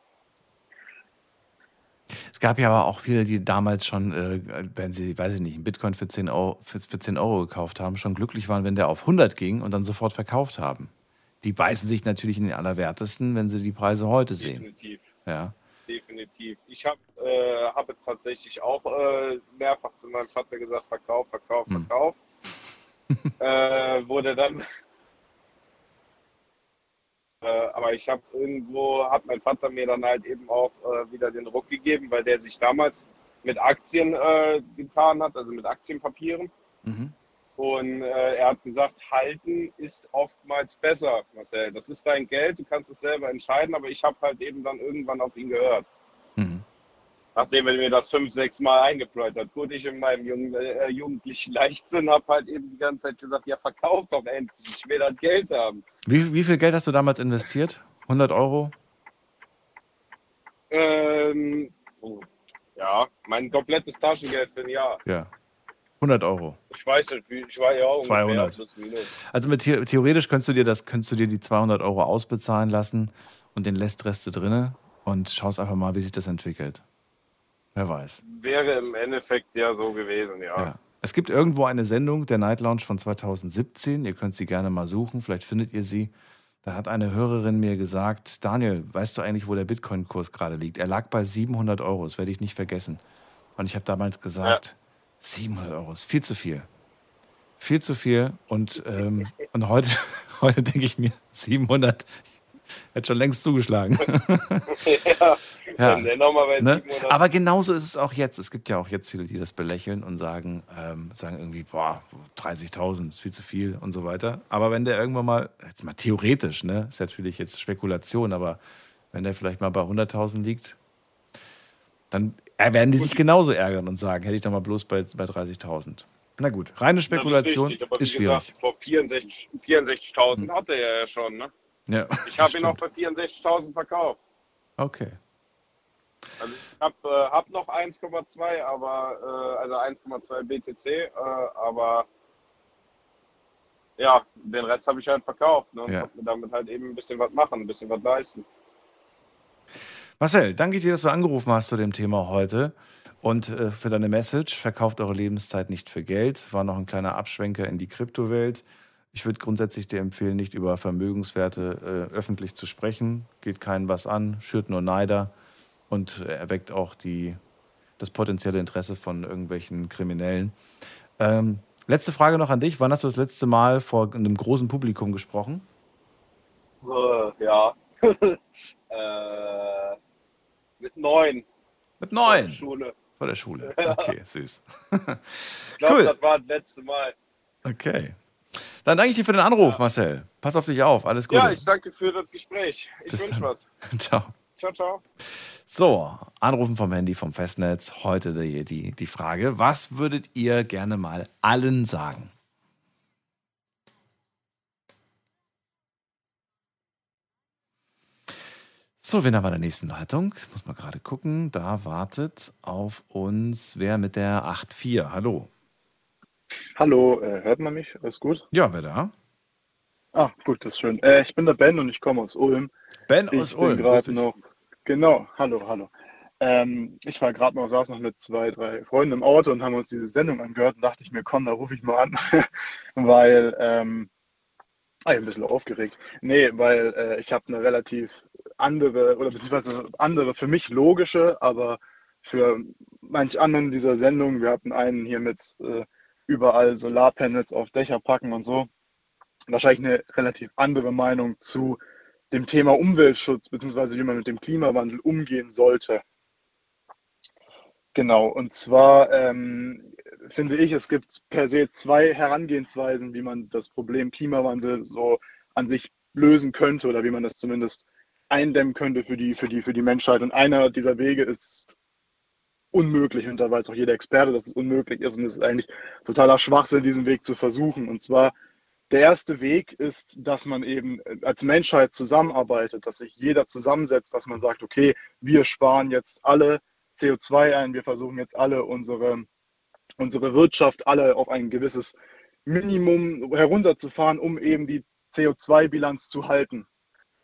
Es gab ja aber auch viele, die damals schon, äh, wenn sie, weiß ich nicht, einen Bitcoin für 10, Euro, für, für 10 Euro gekauft haben, schon glücklich waren, wenn der auf 100 ging und dann sofort verkauft haben. Die beißen sich natürlich in den Allerwertesten, wenn sie die Preise heute sehen. Definitiv. Ja. Definitiv. Ich habe äh, hab tatsächlich auch äh, mehrfach zu meinem Vater gesagt, Verkauf, Verkauf, hm. Verkauf. Hm. äh, wurde dann äh, aber ich habe irgendwo, hat mein Vater mir dann halt eben auch äh, wieder den Ruck gegeben, weil der sich damals mit Aktien äh, getan hat, also mit Aktienpapieren. Mhm. Und äh, er hat gesagt, halten ist oftmals besser, Marcel. Das ist dein Geld, du kannst es selber entscheiden, aber ich habe halt eben dann irgendwann auf ihn gehört. Mhm nachdem er mir das fünf, sechs Mal eingepläut hat. Gut, ich in meinem jungen, äh, jugendlichen Leichtsinn habe halt eben die ganze Zeit gesagt, ja, verkauf doch endlich, ich will das Geld haben. Wie, wie viel Geld hast du damals investiert? 100 Euro? Ähm, oh, ja, mein komplettes Taschengeld für ein Jahr. Ja. 100 Euro. Ich weiß nicht, ich war ja auch 200. Also mit, theoretisch könntest du dir das, könntest du dir die 200 Euro ausbezahlen lassen und den lässt Reste drinne und schaust einfach mal, wie sich das entwickelt. Wer weiß. Wäre im Endeffekt ja so gewesen, ja. Ja. Es gibt irgendwo eine Sendung, der Night Lounge von 2017. Ihr könnt sie gerne mal suchen, vielleicht findet ihr sie. Da hat eine Hörerin mir gesagt, Daniel, weißt du eigentlich, wo der Bitcoin-Kurs gerade liegt? Er lag bei 700 Euro, das werde ich nicht vergessen. Und ich habe damals gesagt, 700 Euro ist viel zu viel. Viel zu viel. Und, ähm, und heute, heute denke ich mir, 700, hätte schon längst zugeschlagen. ja, Ja. Ne? 700. Aber genauso ist es auch jetzt. Es gibt ja auch jetzt viele, die das belächeln und sagen, ähm, sagen irgendwie, boah, 30.000 ist viel zu viel und so weiter. Aber wenn der irgendwann mal, jetzt mal theoretisch, ne, ist natürlich jetzt Spekulation, aber wenn der vielleicht mal bei 100.000 liegt, dann äh, werden die sich genauso ärgern und sagen, hätte ich doch mal bloß bei, bei 30.000. Na gut, reine Spekulation Das ist, richtig, ist schwierig. Gesagt, vor 64 64.000 hatte er ja schon, ne? Ja, Ich habe ihn auch bei 64.000 verkauft. Okay. Also ich habe äh, hab noch 1,2, aber äh, also 1,2 BTC, äh, aber ja, den Rest habe ich halt verkauft ne, und Ja. mir damit halt eben ein bisschen was machen, ein bisschen was leisten. Marcel, danke dir, dass du angerufen hast zu dem Thema heute und äh, für deine Message. Verkauft eure Lebenszeit nicht für Geld. War noch ein kleiner Abschwenker in die Kryptowelt. Ich würde grundsätzlich dir empfehlen, nicht über Vermögenswerte äh, öffentlich zu sprechen. Geht keinen was an, schürt nur Neider und erweckt auch die, das potenzielle Interesse von irgendwelchen Kriminellen. Ähm, letzte Frage noch an dich. Wann hast du das letzte Mal vor einem großen Publikum gesprochen? Äh, ja. äh, mit neun. Mit neun? Schule. Vor der Schule. Okay, süß. Ich glaube, Cool. das war das letzte Mal. Okay. Dann danke ich dir für den Anruf, Marcel. Pass auf dich auf. Alles Gute. Ja, ich danke für das Gespräch. Ich wünsche was. Ciao. Ciao, ciao. So, Anrufen vom Handy, vom Festnetz. Heute die, die, die Frage, was würdet ihr gerne mal allen sagen? So, wen haben wir in der nächsten Leitung? Ich muss mal gerade gucken. Da wartet auf uns wer mit der 8.4. Hallo. Hallo, äh, hört man mich? Alles gut? Ja, wer da? Ah, gut, das ist schön. Äh, ich bin der Ben und ich komme aus Ulm. Ben ich aus Ulm, gerade noch. Genau, hallo, hallo. Ähm, ich war gerade noch, saß noch mit zwei, drei Freunden im Auto und haben uns diese Sendung angehört und dachte ich mir, komm, da rufe ich mal an, weil ähm, ah, ich bin ein bisschen aufgeregt. Nee, weil äh, ich habe eine relativ andere oder beziehungsweise andere für mich logische, aber für manch anderen dieser Sendung, wir hatten einen hier mit äh, überall Solarpanels auf Dächer packen und so, wahrscheinlich eine relativ andere Meinung zu dem Thema Umweltschutz, beziehungsweise wie man mit dem Klimawandel umgehen sollte. Genau, und zwar ähm, finde ich, es gibt per se zwei Herangehensweisen, wie man das Problem Klimawandel so an sich lösen könnte oder wie man das zumindest eindämmen könnte für die, für die, für die Menschheit. Und einer dieser Wege ist unmöglich und da weiß auch jeder Experte, dass es unmöglich ist und es ist eigentlich totaler Schwachsinn, diesen Weg zu versuchen. Und zwar der erste Weg ist, dass man eben als Menschheit zusammenarbeitet, dass sich jeder zusammensetzt, dass man sagt, okay, wir sparen jetzt alle CO2 ein, wir versuchen jetzt alle unsere, unsere Wirtschaft alle auf ein gewisses Minimum herunterzufahren, um eben die CO2-Bilanz zu halten.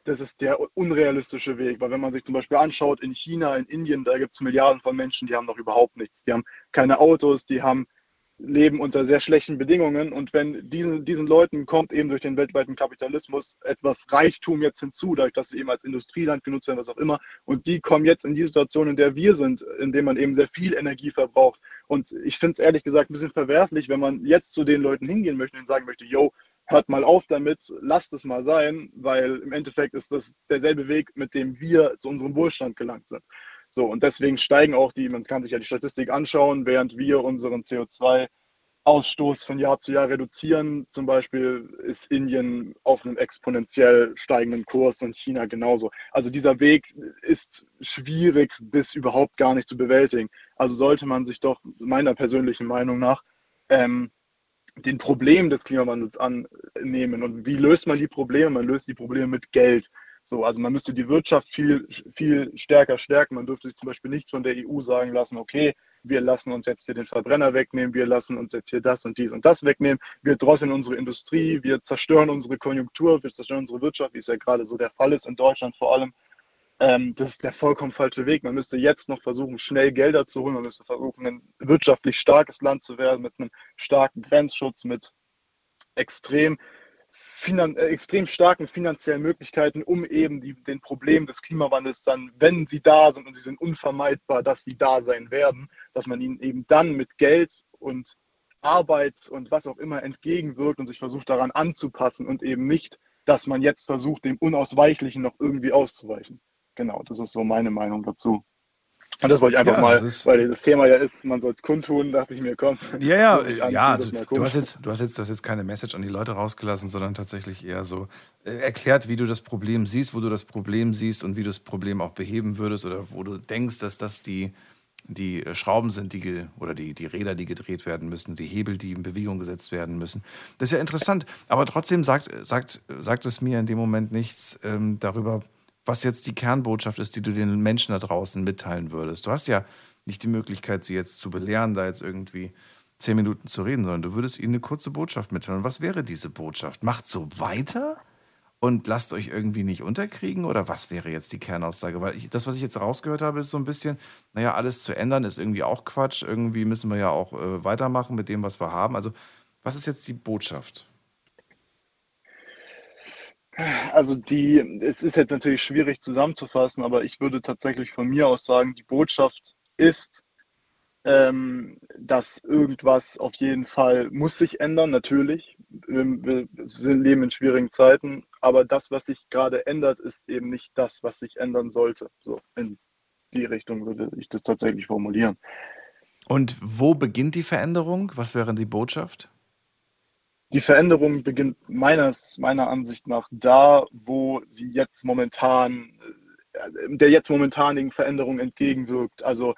Das ist der unrealistische Weg, weil wenn man sich zum Beispiel anschaut, in China, in Indien, da gibt es Milliarden von Menschen, die haben noch überhaupt nichts. Die haben keine Autos, die haben leben unter sehr schlechten Bedingungen. Und wenn diesen, diesen Leuten kommt eben durch den weltweiten Kapitalismus etwas Reichtum jetzt hinzu, dadurch, dass sie eben als Industrieland genutzt werden, was auch immer, und die kommen jetzt in die Situation, in der wir sind, in der man eben sehr viel Energie verbraucht. Und ich finde es ehrlich gesagt ein bisschen verwerflich, wenn man jetzt zu den Leuten hingehen möchte und sagen möchte, yo, hört mal auf damit, lasst es mal sein, weil im Endeffekt ist das derselbe Weg, mit dem wir zu unserem Wohlstand gelangt sind. So, und deswegen steigen auch die, man kann sich ja die Statistik anschauen, während wir unseren CO2-Ausstoß von Jahr zu Jahr reduzieren. Zum Beispiel ist Indien auf einem exponentiell steigenden Kurs und China genauso. Also dieser Weg ist schwierig bis überhaupt gar nicht zu bewältigen. Also sollte man sich doch meiner persönlichen Meinung nach ähm, den Problemen des Klimawandels annehmen. Und wie löst man die Probleme? Man löst die Probleme mit Geld. So, also man müsste die Wirtschaft viel, viel stärker stärken. Man dürfte sich zum Beispiel nicht von der EU sagen lassen, okay, wir lassen uns jetzt hier den Verbrenner wegnehmen, wir lassen uns jetzt hier das und dies und das wegnehmen, wir drosseln unsere Industrie, wir zerstören unsere Konjunktur, wir zerstören unsere Wirtschaft, wie es ja gerade so der Fall ist in Deutschland vor allem. Ähm, das ist der vollkommen falsche Weg. Man müsste jetzt noch versuchen, schnell Gelder zu holen. Man müsste versuchen, ein wirtschaftlich starkes Land zu werden mit einem starken Grenzschutz, mit extrem, finan äh, extrem starken finanziellen Möglichkeiten, um eben die, den Problemen des Klimawandels dann, wenn sie da sind und sie sind unvermeidbar, dass sie da sein werden, dass man ihnen eben dann mit Geld und Arbeit und was auch immer entgegenwirkt und sich versucht daran anzupassen und eben nicht, dass man jetzt versucht, dem Unausweichlichen noch irgendwie auszuweichen. Genau, das ist so meine Meinung dazu. Und das wollte ich einfach ja, mal, ist, weil das Thema ja ist, man soll es kundtun, dachte ich mir, komm. Ja, ja, ja, also, du, hast jetzt, du, hast jetzt, du hast jetzt keine Message an die Leute rausgelassen, sondern tatsächlich eher so äh, erklärt, wie du das Problem siehst, wo du das Problem siehst und wie du das Problem auch beheben würdest oder wo du denkst, dass das die, die Schrauben sind, die oder die, die Räder, die gedreht werden müssen, die Hebel, die in Bewegung gesetzt werden müssen. Das ist ja interessant, aber trotzdem sagt, sagt, sagt es mir in dem Moment nichts ähm, darüber, was jetzt die Kernbotschaft ist, die du den Menschen da draußen mitteilen würdest. Du hast ja nicht die Möglichkeit, sie jetzt zu belehren, da jetzt irgendwie zehn Minuten zu reden, sondern du würdest ihnen eine kurze Botschaft mitteilen. Was wäre diese Botschaft? Macht so weiter und lasst euch irgendwie nicht unterkriegen? Oder was wäre jetzt die Kernaussage? Weil ich, das, was ich jetzt rausgehört habe, ist so ein bisschen, naja, alles zu ändern ist irgendwie auch Quatsch. Irgendwie müssen wir ja auch äh, weitermachen mit dem, was wir haben. Also, was ist jetzt die Botschaft? Also die, es ist jetzt natürlich schwierig zusammenzufassen, aber ich würde tatsächlich von mir aus sagen, die Botschaft ist, ähm, dass irgendwas auf jeden Fall muss sich ändern, natürlich. Wir sind, leben in schwierigen Zeiten, aber das, was sich gerade ändert, ist eben nicht das, was sich ändern sollte. So in die Richtung würde ich das tatsächlich formulieren. Und wo beginnt die Veränderung? Was wäre die Botschaft? Die Veränderung beginnt meines, meiner Ansicht nach da, wo sie jetzt momentan, äh, der jetzt momentanigen Veränderung entgegenwirkt. Also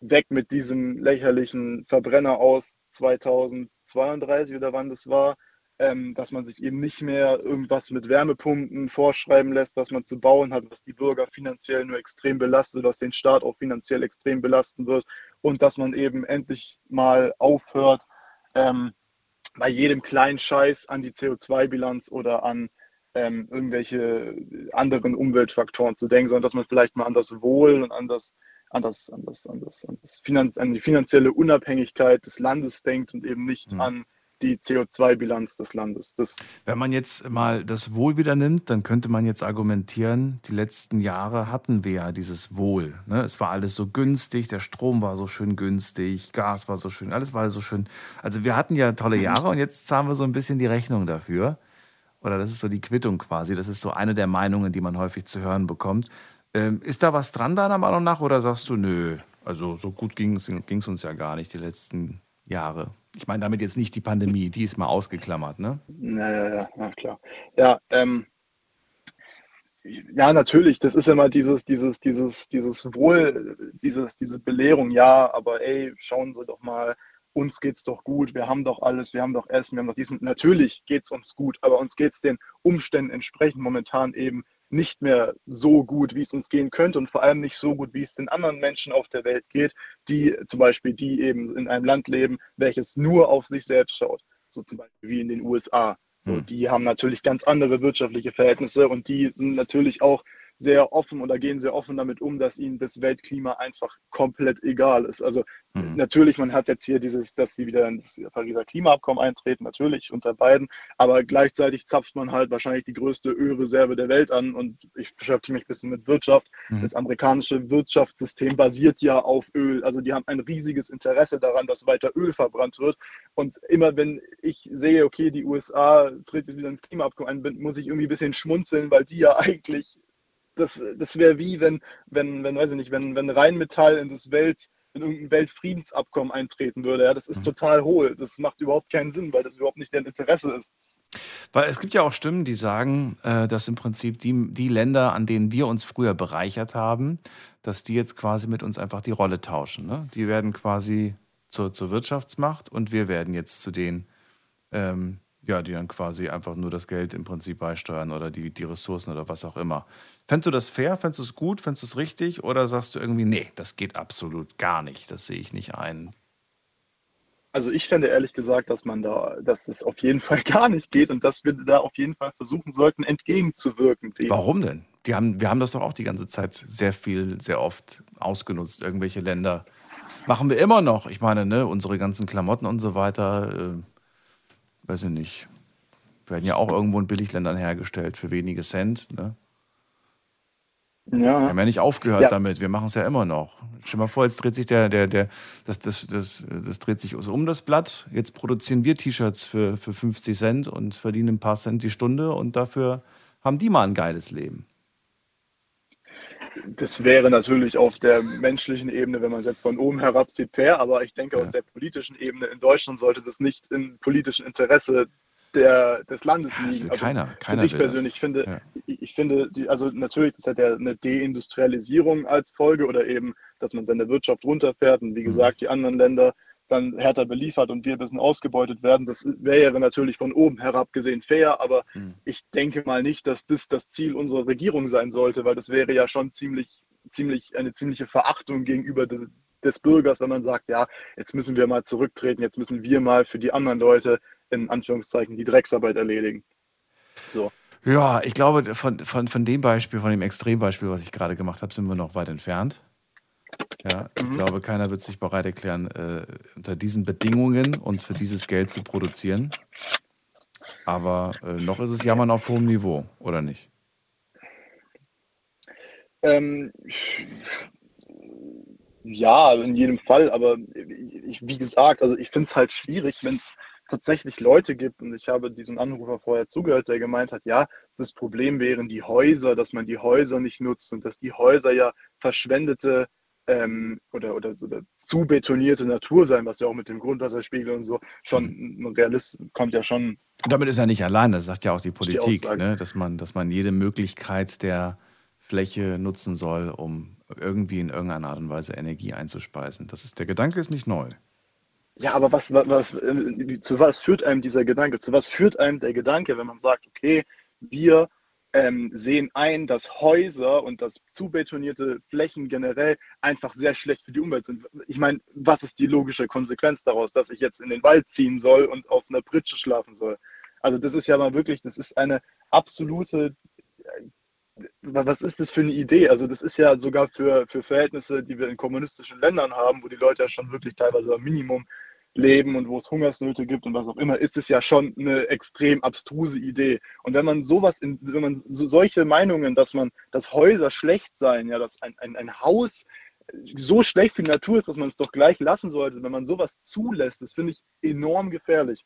weg mit diesem lächerlichen Verbrenner aus 2032 oder wann das war, ähm, dass man sich eben nicht mehr irgendwas mit Wärmepumpen vorschreiben lässt, was man zu bauen hat, was die Bürger finanziell nur extrem belastet, was den Staat auch finanziell extrem belasten wird und dass man eben endlich mal aufhört, ähm, bei jedem kleinen Scheiß an die CO2-Bilanz oder an ähm, irgendwelche anderen Umweltfaktoren zu denken, sondern dass man vielleicht mal an das Wohl und an das, an das, an das, an das, an das Finanz an die finanzielle Unabhängigkeit des Landes denkt und eben nicht mhm. an die CO2-Bilanz des Landes. Das Wenn man jetzt mal das Wohl wieder nimmt, dann könnte man jetzt argumentieren, die letzten Jahre hatten wir ja dieses Wohl. Ne? Es war alles so günstig, der Strom war so schön günstig, Gas war so schön, alles war so schön. Also wir hatten ja tolle Jahre und jetzt zahlen wir so ein bisschen die Rechnung dafür. Oder das ist so die Quittung quasi. Das ist so eine der Meinungen, die man häufig zu hören bekommt. Ähm, ist da was dran deiner Meinung nach oder sagst du, nö, also so gut ging es uns ja gar nicht die letzten Jahre? Ich meine damit jetzt nicht die Pandemie, die ist mal ausgeklammert, ne? Ja, ja, ja, ja klar. Ja, ähm, ja, natürlich, das ist immer dieses, dieses, dieses, dieses Wohl, dieses, diese Belehrung, ja, aber ey, schauen Sie doch mal, uns geht's doch gut, wir haben doch alles, wir haben doch Essen, wir haben doch dies. Natürlich geht's uns gut, aber uns geht's den Umständen entsprechend momentan eben nicht mehr so gut, wie es uns gehen könnte und vor allem nicht so gut, wie es den anderen Menschen auf der Welt geht, die zum Beispiel, die eben in einem Land leben, welches nur auf sich selbst schaut. So zum Beispiel wie in den USA. So, hm. Die haben natürlich ganz andere wirtschaftliche Verhältnisse und die sind natürlich auch sehr offen oder gehen sehr offen damit um, dass ihnen das Weltklima einfach komplett egal ist. Also mhm. natürlich, man hat jetzt hier dieses, dass sie wieder ins Pariser Klimaabkommen eintreten, natürlich unter beiden, aber gleichzeitig zapft man halt wahrscheinlich die größte Ölreserve der Welt an und ich beschäftige mich ein bisschen mit Wirtschaft. Mhm. Das amerikanische Wirtschaftssystem basiert ja auf Öl. Also die haben ein riesiges Interesse daran, dass weiter Öl verbrannt wird. Und immer wenn ich sehe, okay, die USA tritt jetzt wieder ins Klimaabkommen ein, muss ich irgendwie ein bisschen schmunzeln, weil die ja eigentlich das, das wäre wie, wenn, wenn, wenn, weiß ich nicht, wenn, wenn Rheinmetall in das Welt, in irgendein Weltfriedensabkommen eintreten würde. Ja, das ist mhm. total hohl. Das macht überhaupt keinen Sinn, weil das überhaupt nicht deren Interesse ist. Weil es gibt ja auch Stimmen, die sagen, äh, dass im Prinzip die, die Länder, an denen wir uns früher bereichert haben, dass die jetzt quasi mit uns einfach die Rolle tauschen. Ne? Die werden quasi zur, zur Wirtschaftsmacht und wir werden jetzt zu den ähm, ja, die dann quasi einfach nur das Geld im Prinzip beisteuern oder die, die Ressourcen oder was auch immer. Fändest du das fair? Fändest du es gut? Fändest du es richtig? Oder sagst du irgendwie, nee, das geht absolut gar nicht, das sehe ich nicht ein? Also ich fände ehrlich gesagt, dass man da, dass es auf jeden Fall gar nicht geht und dass wir da auf jeden Fall versuchen sollten, entgegenzuwirken. Warum denn? die haben, wir haben das doch auch die ganze Zeit sehr viel, sehr oft ausgenutzt. Irgendwelche Länder machen wir immer noch. Ich meine, ne, unsere ganzen Klamotten und so weiter, äh, weiß ich nicht, werden ja auch irgendwo in Billigländern hergestellt für wenige Cent. Ne? Ja. Wir haben ja nicht aufgehört ja. damit, wir machen es ja immer noch. Stell dir mal vor, jetzt dreht sich der, der, der, das, das, das, das dreht sich um das Blatt. Jetzt produzieren wir T-Shirts für, für 50 Cent und verdienen ein paar Cent die Stunde und dafür haben die mal ein geiles Leben. Das wäre natürlich auf der menschlichen Ebene, wenn man es jetzt von oben herab sieht, fair, aber ich denke, ja. aus der politischen Ebene in Deutschland sollte das nicht im politischen Interesse der, des Landes ja, liegen. Also, keiner, keiner ich persönlich das. finde, ja. ich, ich finde, die, also natürlich, das hat ja eine Deindustrialisierung als Folge oder eben, dass man seine Wirtschaft runterfährt und wie mhm. gesagt, die anderen Länder dann härter beliefert und wir ein bisschen ausgebeutet werden. Das wäre natürlich von oben herab gesehen fair, aber mhm. ich denke mal nicht, dass das das Ziel unserer Regierung sein sollte, weil das wäre ja schon ziemlich, ziemlich eine ziemliche Verachtung gegenüber des, des Bürgers, wenn man sagt, ja, jetzt müssen wir mal zurücktreten, jetzt müssen wir mal für die anderen Leute in Anführungszeichen die Drecksarbeit erledigen. So. Ja, ich glaube, von, von, von dem Beispiel, von dem Extrembeispiel, was ich gerade gemacht habe, sind wir noch weit entfernt. Ja, ich mhm. glaube, keiner wird sich bereit erklären, äh, unter diesen Bedingungen und für dieses Geld zu produzieren. Aber äh, noch ist es Jammern auf hohem Niveau, oder nicht? Ähm, ja, in jedem Fall, aber ich, wie gesagt, also ich finde es halt schwierig, wenn es tatsächlich Leute gibt, und ich habe diesem Anrufer vorher zugehört, der gemeint hat, ja, das Problem wären die Häuser, dass man die Häuser nicht nutzt und dass die Häuser ja verschwendete ähm, oder, oder, oder zu betonierte Natur sein, was ja auch mit dem Grundwasserspiegel und so schon mhm. ein Realist kommt ja schon. damit ist er nicht allein, das sagt ja auch die Politik, die ne? dass, man, dass man jede Möglichkeit der Fläche nutzen soll, um irgendwie in irgendeiner Art und Weise Energie einzuspeisen. Das ist, der Gedanke ist nicht neu. Ja, aber was, was, was, äh, zu was führt einem dieser Gedanke? Zu was führt einem der Gedanke, wenn man sagt, okay, wir ähm, sehen ein, dass Häuser und dass zubetonierte Flächen generell einfach sehr schlecht für die Umwelt sind. Ich meine, was ist die logische Konsequenz daraus, dass ich jetzt in den Wald ziehen soll und auf einer Pritsche schlafen soll? Also das ist ja mal wirklich, das ist eine absolute, äh, was ist das für eine Idee? Also das ist ja sogar für, für Verhältnisse, die wir in kommunistischen Ländern haben, wo die Leute ja schon wirklich teilweise am Minimum leben und wo es Hungersnöte gibt und was auch immer, ist es ja schon eine extrem abstruse Idee. Und wenn man sowas, in, wenn man so, solche Meinungen, dass man, dass Häuser schlecht seien, ja, dass ein, ein, ein Haus so schlecht für die Natur ist, dass man es doch gleich lassen sollte, wenn man sowas zulässt, das finde ich enorm gefährlich.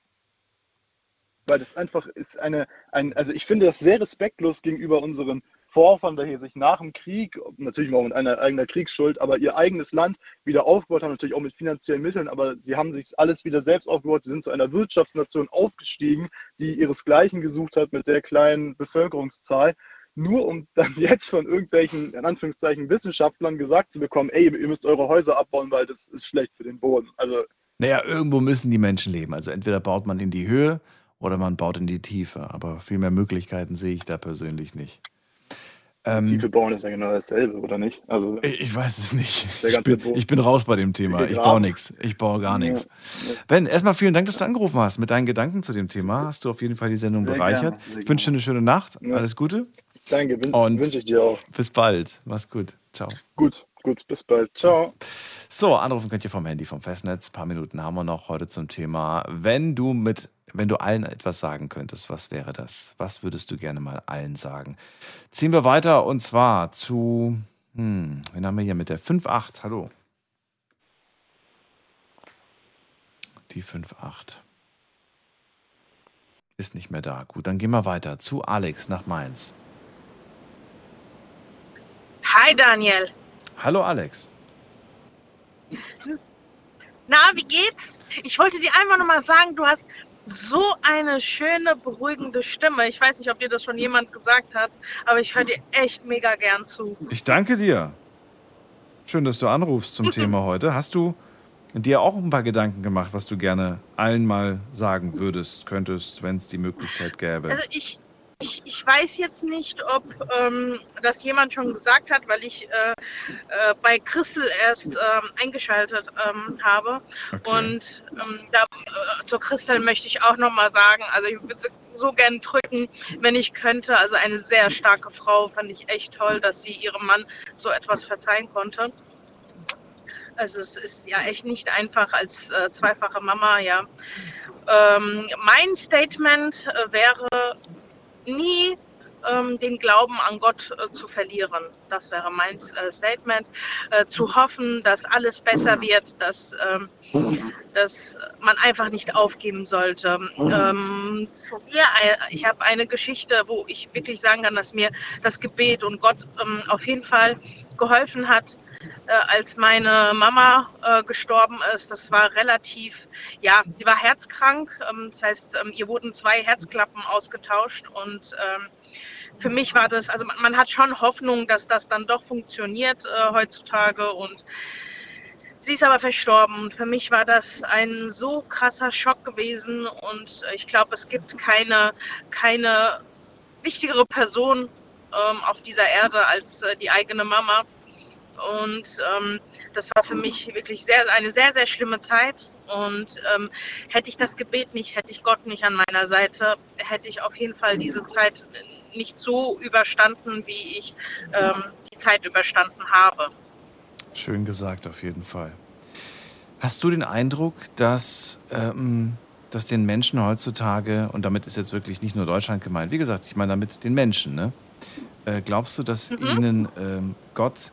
Weil das einfach ist eine, ein, also ich finde das sehr respektlos gegenüber unseren Vorfahren, welche sich nach dem Krieg, natürlich auch mit einer eigenen Kriegsschuld, aber ihr eigenes Land wieder aufgebaut haben, natürlich auch mit finanziellen Mitteln, aber sie haben sich alles wieder selbst aufgebaut. Sie sind zu einer Wirtschaftsnation aufgestiegen, die ihresgleichen gesucht hat mit der kleinen Bevölkerungszahl nur um dann jetzt von irgendwelchen, in Anführungszeichen, Wissenschaftlern gesagt zu bekommen, ey, ihr müsst eure Häuser abbauen, weil das ist schlecht für den Boden. Also. Naja, irgendwo müssen die Menschen leben. Also entweder baut man in die Höhe oder man baut in die Tiefe. Aber viel mehr Möglichkeiten sehe ich da persönlich nicht. Ähm, Tiefe bauen ist ja genau dasselbe, oder nicht? Also, ich, ich weiß es nicht. Ich bin, ich bin, raus bei dem Thema. Ich baue nichts. Ich baue gar nichts. Ja. Ben, erstmal vielen Dank, dass du angerufen hast. Mit deinen Gedanken zu dem Thema hast du auf jeden Fall die Sendung sehr bereichert. Gerne, ich wünsche dir eine schöne Nacht. Ja. Alles Gute. Danke, wünsche ich dir auch. Bis bald. Mach's gut. Ciao. Gut, gut. Bis bald. Ciao. So, anrufen könnt ihr vom Handy, vom Festnetz. Ein paar Minuten haben wir noch heute zum Thema. Wenn du mit wenn du allen etwas sagen könntest, was wäre das? Was würdest du gerne mal allen sagen? Ziehen wir weiter und zwar zu, hm, wen haben wir hier mit der 5.8? Hallo. Die 5.8 ist nicht mehr da. Gut, dann gehen wir weiter zu Alex nach Mainz. Hi Daniel. Hallo Alex. Na, wie geht's? Ich wollte dir einfach nochmal sagen, du hast so eine schöne, beruhigende Stimme. Ich weiß nicht, ob dir das schon jemand gesagt hat, aber ich höre dir echt mega gern zu. Ich danke dir. Schön, dass du anrufst zum Thema heute. Hast du dir auch ein paar Gedanken gemacht, was du gerne allen mal sagen würdest, könntest, wenn es die Möglichkeit gäbe? Also ich, ich, ich weiß jetzt nicht, ob ähm, das jemand schon gesagt hat, weil ich äh, äh, bei Crystal erst ähm, eingeschaltet ähm, habe. Okay. Und ähm, da, äh, zur Crystal möchte ich auch nochmal sagen, also ich würde so gern drücken, wenn ich könnte. Also eine sehr starke Frau, fand ich echt toll, dass sie ihrem Mann so etwas verzeihen konnte. Also es ist ja echt nicht einfach als äh, zweifache Mama, ja. Ähm, mein Statement äh, wäre nie ähm, den Glauben an Gott äh, zu verlieren. Das wäre mein äh, Statement. Äh, zu hoffen, dass alles besser wird, dass, ähm, dass man einfach nicht aufgeben sollte. Ähm, äh, ich habe eine Geschichte, wo ich wirklich sagen kann, dass mir das Gebet und Gott auf jeden Fall geholfen hat, als meine Mama äh, gestorben ist. Das war relativ, ja, sie war herzkrank. Ähm, das heißt, ähm, ihr wurden zwei Herzklappen ausgetauscht und ähm, für mich war das, also man, man, hat schon Hoffnung, dass das dann doch funktioniert äh, heutzutage und sie ist aber verstorben und für mich war das ein so krasser Schock gewesen und ich glaube, es gibt keine, keine wichtigere Person ähm, auf dieser Erde als äh, die eigene Mama. Und ähm, das war für mich wirklich sehr, eine sehr, sehr schlimme Zeit. Und ähm, hätte ich das Gebet nicht, hätte ich Gott nicht an meiner Seite, hätte ich auf jeden Fall diese Zeit nicht so überstanden, wie ich ähm, die Zeit überstanden habe. Schön gesagt, auf jeden Fall. Hast du den Eindruck, dass, ähm, dass den Menschen heutzutage, und damit ist jetzt wirklich nicht nur Deutschland gemeint, wie gesagt, ich meine damit den Menschen, ne? Äh, glaubst du, dass mhm. ihnen ähm, Gott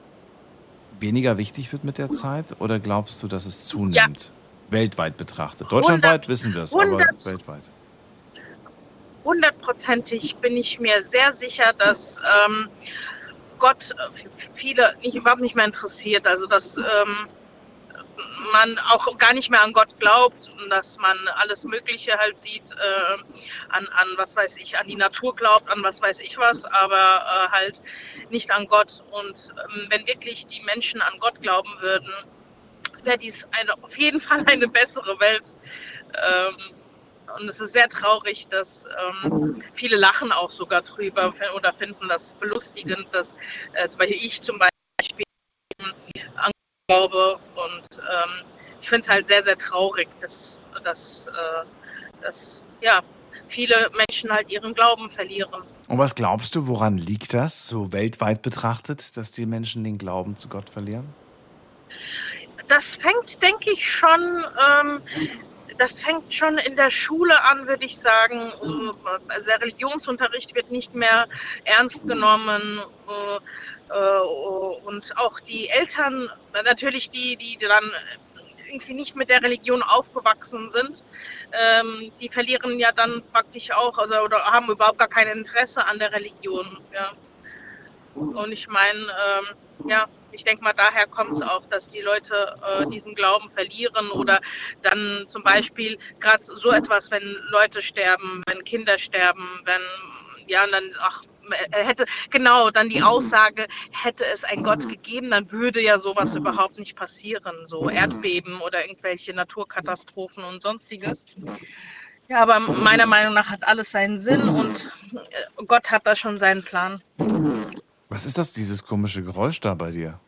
weniger wichtig wird mit der Zeit oder glaubst du, dass es zunimmt? Ja. Weltweit betrachtet. Deutschlandweit 100, wissen wir es, aber weltweit. Hundertprozentig bin ich mir sehr sicher, dass ähm, Gott viele nicht, überhaupt nicht mehr interessiert. Also dass ähm, man auch gar nicht mehr an Gott glaubt und dass man alles Mögliche halt sieht, äh, an, an was weiß ich, an die Natur glaubt, an was weiß ich was, aber äh, halt nicht an Gott. Und ähm, wenn wirklich die Menschen an Gott glauben würden, wäre dies eine, auf jeden Fall eine bessere Welt. Ähm, und es ist sehr traurig, dass ähm, viele lachen auch sogar drüber oder finden das belustigend, dass äh, zum Beispiel ich zum Beispiel an glaube. Und ähm, ich finde es halt sehr, sehr traurig, dass, dass, äh, dass ja, viele Menschen halt ihren Glauben verlieren. Und was glaubst du, woran liegt das, so weltweit betrachtet, dass die Menschen den Glauben zu Gott verlieren? Das fängt, denke ich, schon. Ähm, das fängt schon in der Schule an, würde ich sagen. Also der Religionsunterricht wird nicht mehr ernst genommen. Äh, äh, und auch die Eltern, natürlich die, die dann irgendwie nicht mit der Religion aufgewachsen sind, ähm, die verlieren ja dann praktisch auch also, oder haben überhaupt gar kein Interesse an der Religion. Ja. Und ich meine, ähm, ja, ich denke mal, daher kommt es auch, dass die Leute äh, diesen Glauben verlieren oder dann zum Beispiel gerade so etwas, wenn Leute sterben, wenn Kinder sterben, wenn ja, und dann, ach, hätte, genau, dann die Aussage, hätte es einen Gott gegeben, dann würde ja sowas überhaupt nicht passieren, so Erdbeben oder irgendwelche Naturkatastrophen und sonstiges. Ja, aber meiner Meinung nach hat alles seinen Sinn und äh, Gott hat da schon seinen Plan. Was ist das, dieses komische Geräusch da bei dir?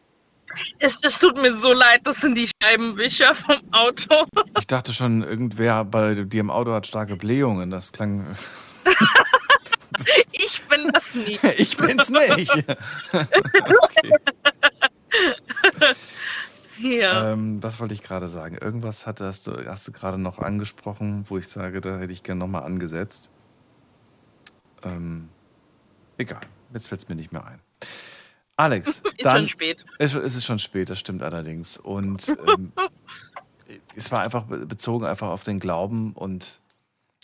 Es, es tut mir so leid, das sind die Scheibenwischer vom Auto. Ich dachte schon, irgendwer bei dir im Auto hat starke Blähungen. Das klang. bin das nicht. Ich bin's nicht. okay. Ja. Ähm, das wollte ich gerade sagen. Irgendwas hat, hast du, hast du gerade noch angesprochen, wo ich sage, da hätte ich gerne nochmal angesetzt. Ähm, egal, jetzt fällt es mir nicht mehr ein. Alex, ist dann, schon spät. Ist, ist es schon spät, das stimmt allerdings. Und ähm, es war einfach bezogen einfach auf den Glauben und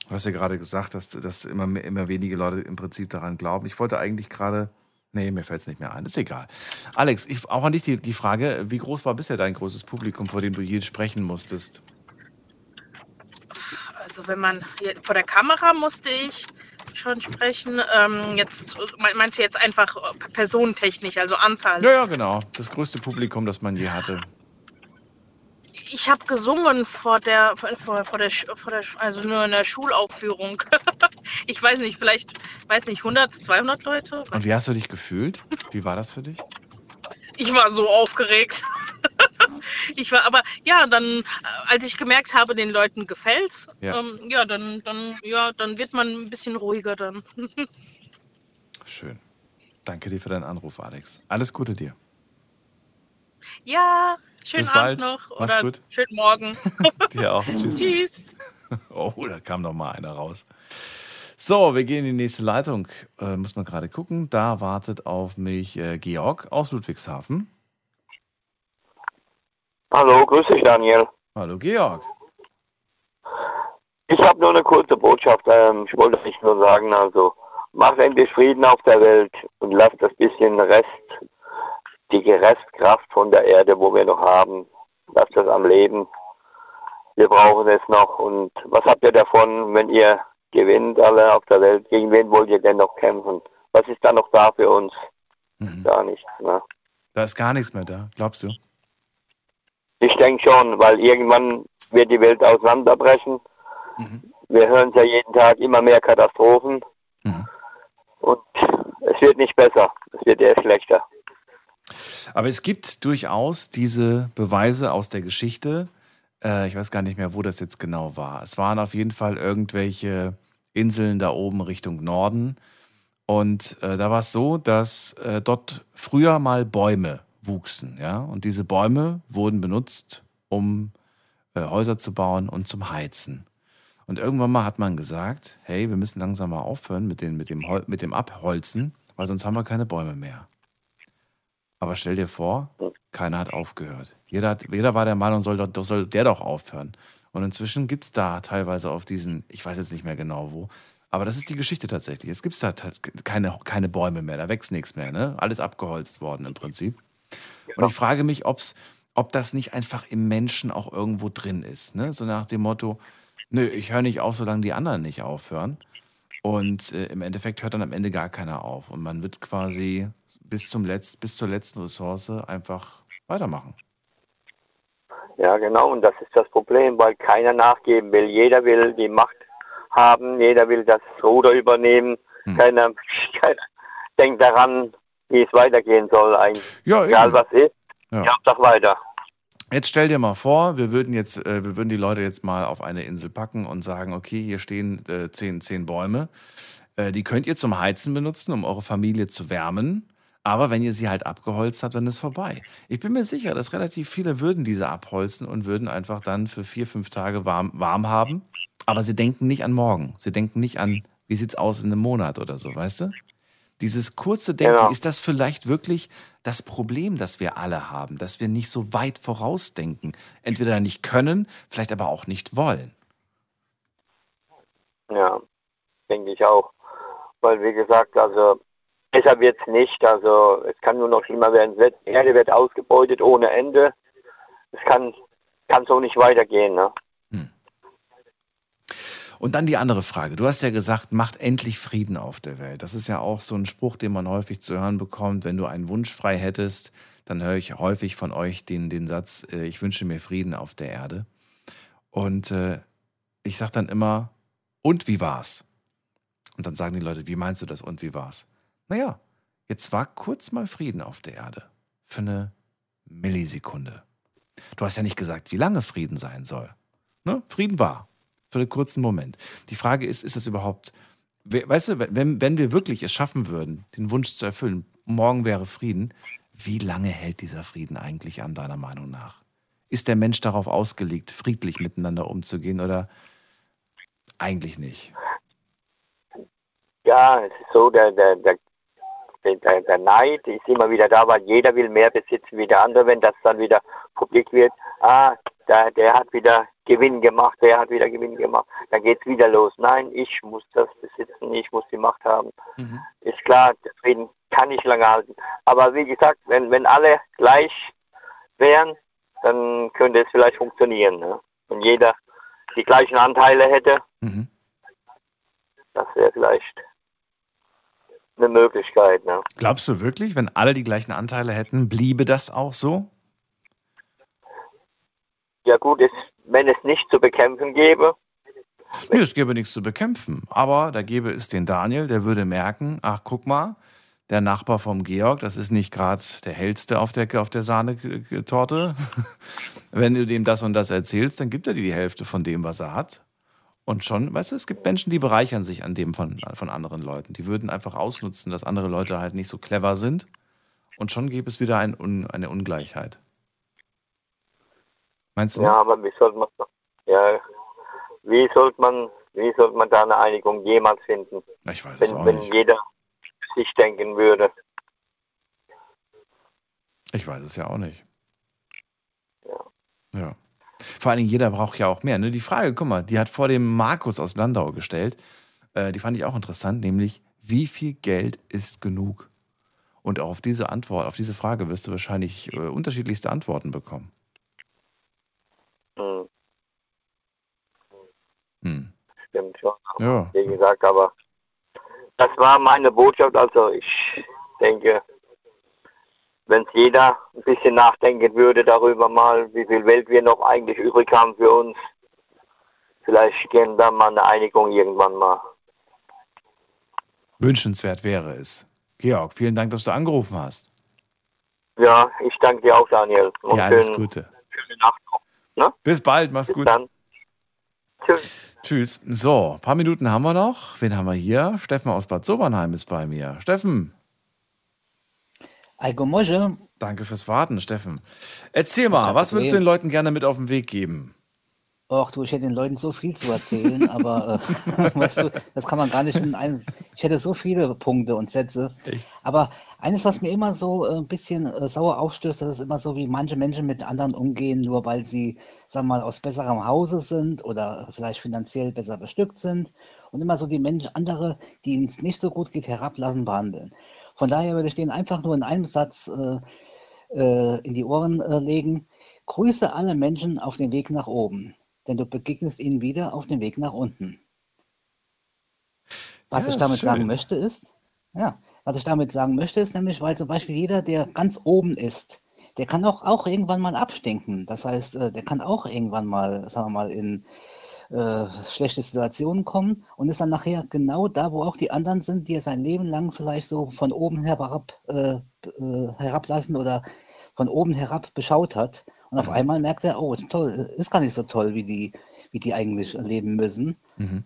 Du hast ja gerade gesagt, dass, dass immer, immer wenige Leute im Prinzip daran glauben. Ich wollte eigentlich gerade. Nee, mir fällt es nicht mehr ein. Ist egal. Alex, ich, auch an dich die, die Frage: Wie groß war bisher dein großes Publikum, vor dem du je sprechen musstest? Also, wenn man vor der Kamera musste ich schon sprechen. Ähm, jetzt meinst du jetzt einfach personentechnisch, also Anzahl? Ja, ja, genau. Das größte Publikum, das man je hatte ich habe gesungen vor der, vor, vor, der, vor der, also nur in der Schulaufführung. ich weiß nicht, vielleicht, weiß nicht, 100, 200 Leute. Und wie hast du dich gefühlt? Wie war das für dich? Ich war so aufgeregt. Ich war aber, ja, dann, äh, als ich gemerkt habe, den Leuten gefällt's, Ja. ähm, ja, dann, dann, ja, dann wird man ein bisschen ruhiger dann. Schön. Danke dir für deinen Anruf, Alex. Alles Gute dir. ja, schönen Bis Abend bald. noch Mach's oder gut. schönen Morgen. Dir auch. Tschüss. Tschüss. Oh, da kam noch mal einer raus. So, wir gehen in die nächste Leitung. Äh, muss man gerade gucken. Da wartet auf mich äh, Georg aus Ludwigshafen. Hallo, grüß dich Daniel. Hallo Georg. Ich habe nur eine kurze Botschaft. Ähm, ich wollte nicht nur sagen, also macht endlich Frieden auf der Welt und lasst das bisschen Rest, die Restkraft von der Erde, wo wir noch haben, lasst das am Leben. Wir brauchen es noch. Und was habt ihr davon, wenn ihr gewinnt alle auf der Welt? Gegen wen wollt ihr denn noch kämpfen? Was ist da noch da für uns? Gar nichts. Ne? Da ist gar nichts mehr da, glaubst du? Ich denke schon, weil irgendwann wird die Welt auseinanderbrechen. Wir hören ja jeden Tag immer mehr Katastrophen. Und es wird nicht besser, es wird eher schlechter. Aber es gibt durchaus diese Beweise aus der Geschichte. Äh, ich weiß gar nicht mehr, wo das jetzt genau war. Es waren auf jeden Fall irgendwelche Inseln da oben Richtung Norden. Und äh, da war es so, dass äh, dort früher mal Bäume wuchsen. Ja? Und diese Bäume wurden benutzt, um äh, Häuser zu bauen und zum Heizen. Und irgendwann mal hat man gesagt, hey, wir müssen langsam mal aufhören mit, den, mit, dem, mit dem Abholzen, weil sonst haben wir keine Bäume mehr. Aber stell dir vor, keiner hat aufgehört. Jeder, hat, jeder war der Meinung, soll, doch, soll der doch aufhören. Und inzwischen gibt es da teilweise auf diesen, ich weiß jetzt nicht mehr genau wo, aber das ist die Geschichte tatsächlich. Es gibt da keine, keine Bäume mehr, da wächst nichts mehr. Ne? Alles abgeholzt worden im Prinzip. Und ich frage mich, ob's, ob das nicht einfach im Menschen auch irgendwo drin ist. Ne? So nach dem Motto, nö, ich höre nicht auf, solange die anderen nicht aufhören. Und äh, im Endeffekt hört dann am Ende gar keiner auf. Und man wird quasi bis, zum Letz-, bis zur letzten Ressource einfach weitermachen. Ja, genau, und das ist das Problem, weil keiner nachgeben will. Jeder will die Macht haben, jeder will das Ruder übernehmen. Keiner, keiner denkt daran, wie es weitergehen soll eigentlich. Ja, Egal was ist, Ja. ja. doch weiter. Jetzt stell dir mal vor, wir würden jetzt, äh, wir würden die Leute jetzt mal auf eine Insel packen und sagen, okay, hier stehen äh, zehn, zehn Bäume. Äh, die könnt ihr zum Heizen benutzen, um eure Familie zu wärmen. Aber wenn ihr sie halt abgeholzt habt, dann ist vorbei. Ich bin mir sicher, dass relativ viele würden diese abholzen und würden einfach dann für vier, fünf Tage warm, warm haben. Aber sie denken nicht an morgen. Sie denken nicht an, wie sieht's aus in einem Monat oder so, weißt du? Dieses kurze Denken, Genau. ist das vielleicht wirklich das Problem, das wir alle haben, dass wir nicht so weit vorausdenken, entweder nicht können, vielleicht aber auch nicht wollen. Ja, denke ich auch. Weil, wie gesagt, also besser wird es nicht. Also es kann nur noch schlimmer werden. Es die Erde wird ausgebeutet ohne Ende. Es kann, kann so nicht weitergehen. Ne? Und dann die andere Frage. Du hast ja gesagt, macht endlich Frieden auf der Welt. Das ist ja auch so ein Spruch, den man häufig zu hören bekommt. Wenn du einen Wunsch frei hättest, dann höre ich häufig von euch den, den Satz, äh, ich wünsche mir Frieden auf der Erde. Und äh, ich sage dann immer, und wie war's? Und dann sagen die Leute, wie meinst du das und wie war's? Naja, jetzt war kurz mal Frieden auf der Erde. Für eine Millisekunde. Du hast ja nicht gesagt, wie lange Frieden sein soll. Ne? Frieden war. Für einen kurzen Moment. Die Frage ist, ist es überhaupt, we- weißt du, wenn, wenn wir wirklich es schaffen würden, den Wunsch zu erfüllen, morgen wäre Frieden, wie lange hält dieser Frieden eigentlich an, deiner Meinung nach? Ist der Mensch darauf ausgelegt, friedlich miteinander umzugehen oder eigentlich nicht? Ja, es ist so, der, der, der, der, der Neid ist immer wieder da, weil jeder will mehr besitzen wie der andere. Wenn das dann wieder publik wird, ah, der, der hat wieder Gewinn gemacht, der hat wieder Gewinn gemacht, dann geht's wieder los. Nein, ich muss das besitzen, ich muss die Macht haben. Ist klar, der Frieden kann nicht lange halten. Aber wie gesagt, wenn, wenn alle gleich wären, dann könnte es vielleicht funktionieren. Ne? Wenn jeder die gleichen Anteile hätte, das wäre vielleicht eine Möglichkeit. Ne? Glaubst du wirklich, wenn alle die gleichen Anteile hätten, bliebe das auch so? Ja gut, es, wenn es nicht zu bekämpfen gäbe, Nee, es gäbe nichts zu bekämpfen. Aber da gäbe es den Daniel, der würde merken, ach guck mal, der Nachbar vom Georg, das ist nicht gerade der hellste auf der, auf der Sahnetorte. Wenn du dem das und das erzählst, dann gibt er dir die Hälfte von dem, was er hat. Und schon, weißt du, es gibt Menschen, die bereichern sich an dem von, von anderen Leuten. Die würden einfach ausnutzen, dass andere Leute halt nicht so clever sind. Und schon gäbe es wieder ein, eine Ungleichheit. Meinst du? Ja, aber wie sollte man, ja, wie sollte man, wie sollte man da eine Einigung jemals finden? Ich weiß wenn, es auch wenn nicht. jeder sich denken würde. Ich weiß es ja auch nicht. Ja. Vor allen Dingen, jeder braucht ja auch mehr. Ne? Die Frage, guck mal, die hat vor dem Markus aus Landau gestellt. Äh, die fand ich auch interessant, nämlich, wie viel Geld ist genug? Und auch auf diese Antwort, auf diese Frage wirst du wahrscheinlich äh, unterschiedlichste Antworten bekommen. Hm, Hm. stimmt schon. Ja. Wie gesagt, aber das war meine Botschaft. Also ich denke, wenn es jeder ein bisschen nachdenken würde darüber mal, wie viel Welt wir noch eigentlich übrig haben für uns, vielleicht gehen da mal eine Einigung irgendwann mal. Wünschenswert wäre es. Georg, vielen Dank, dass du angerufen hast. Ja, ich danke dir auch, Daniel. Und Ja, alles schönen- Gute. schöne Nacht. Ne? Bis bald, mach's gut. Dann. Tschüss. Tschüss. So, ein paar Minuten haben wir noch. Wen haben wir hier? Steffen aus Bad Sobernheim ist bei mir. Steffen. Danke fürs Warten, Steffen. Erzähl mal, was würdest du den Leuten gerne mit auf den Weg geben? Och du, ich hätte den Leuten so viel zu erzählen, aber äh, weißt du, das kann man gar nicht in einem. Ich hätte so viele Punkte und Sätze. Aber eines, was mir immer so äh, ein bisschen äh, sauer aufstößt, das ist immer so, wie manche Menschen mit anderen umgehen, nur weil sie, sagen wir mal, aus besserem Hause sind oder vielleicht finanziell besser bestückt sind und immer so die Menschen, andere, denen es nicht so gut geht, herablassen behandeln. Von daher würde ich denen einfach nur in einem Satz äh, äh, in die Ohren legen. Grüße alle Menschen auf dem Weg nach oben, denn du begegnest ihnen wieder auf dem Weg nach unten. Was Ja, ich damit sagen möchte ist, ja, was ich damit sagen möchte ist nämlich, weil zum Beispiel jeder, der ganz oben ist, der kann auch, auch irgendwann mal abstinken. Das heißt, äh, der kann auch irgendwann mal, sagen wir mal, in äh, schlechte Situationen kommen und ist dann nachher genau da, wo auch die anderen sind, die er sein Leben lang vielleicht so von oben herab, äh, äh, herablassen oder von oben herab beschaut hat. Und auf einmal merkt er, oh, toll, ist gar nicht so toll, wie die, wie die eigentlich leben müssen. Mhm.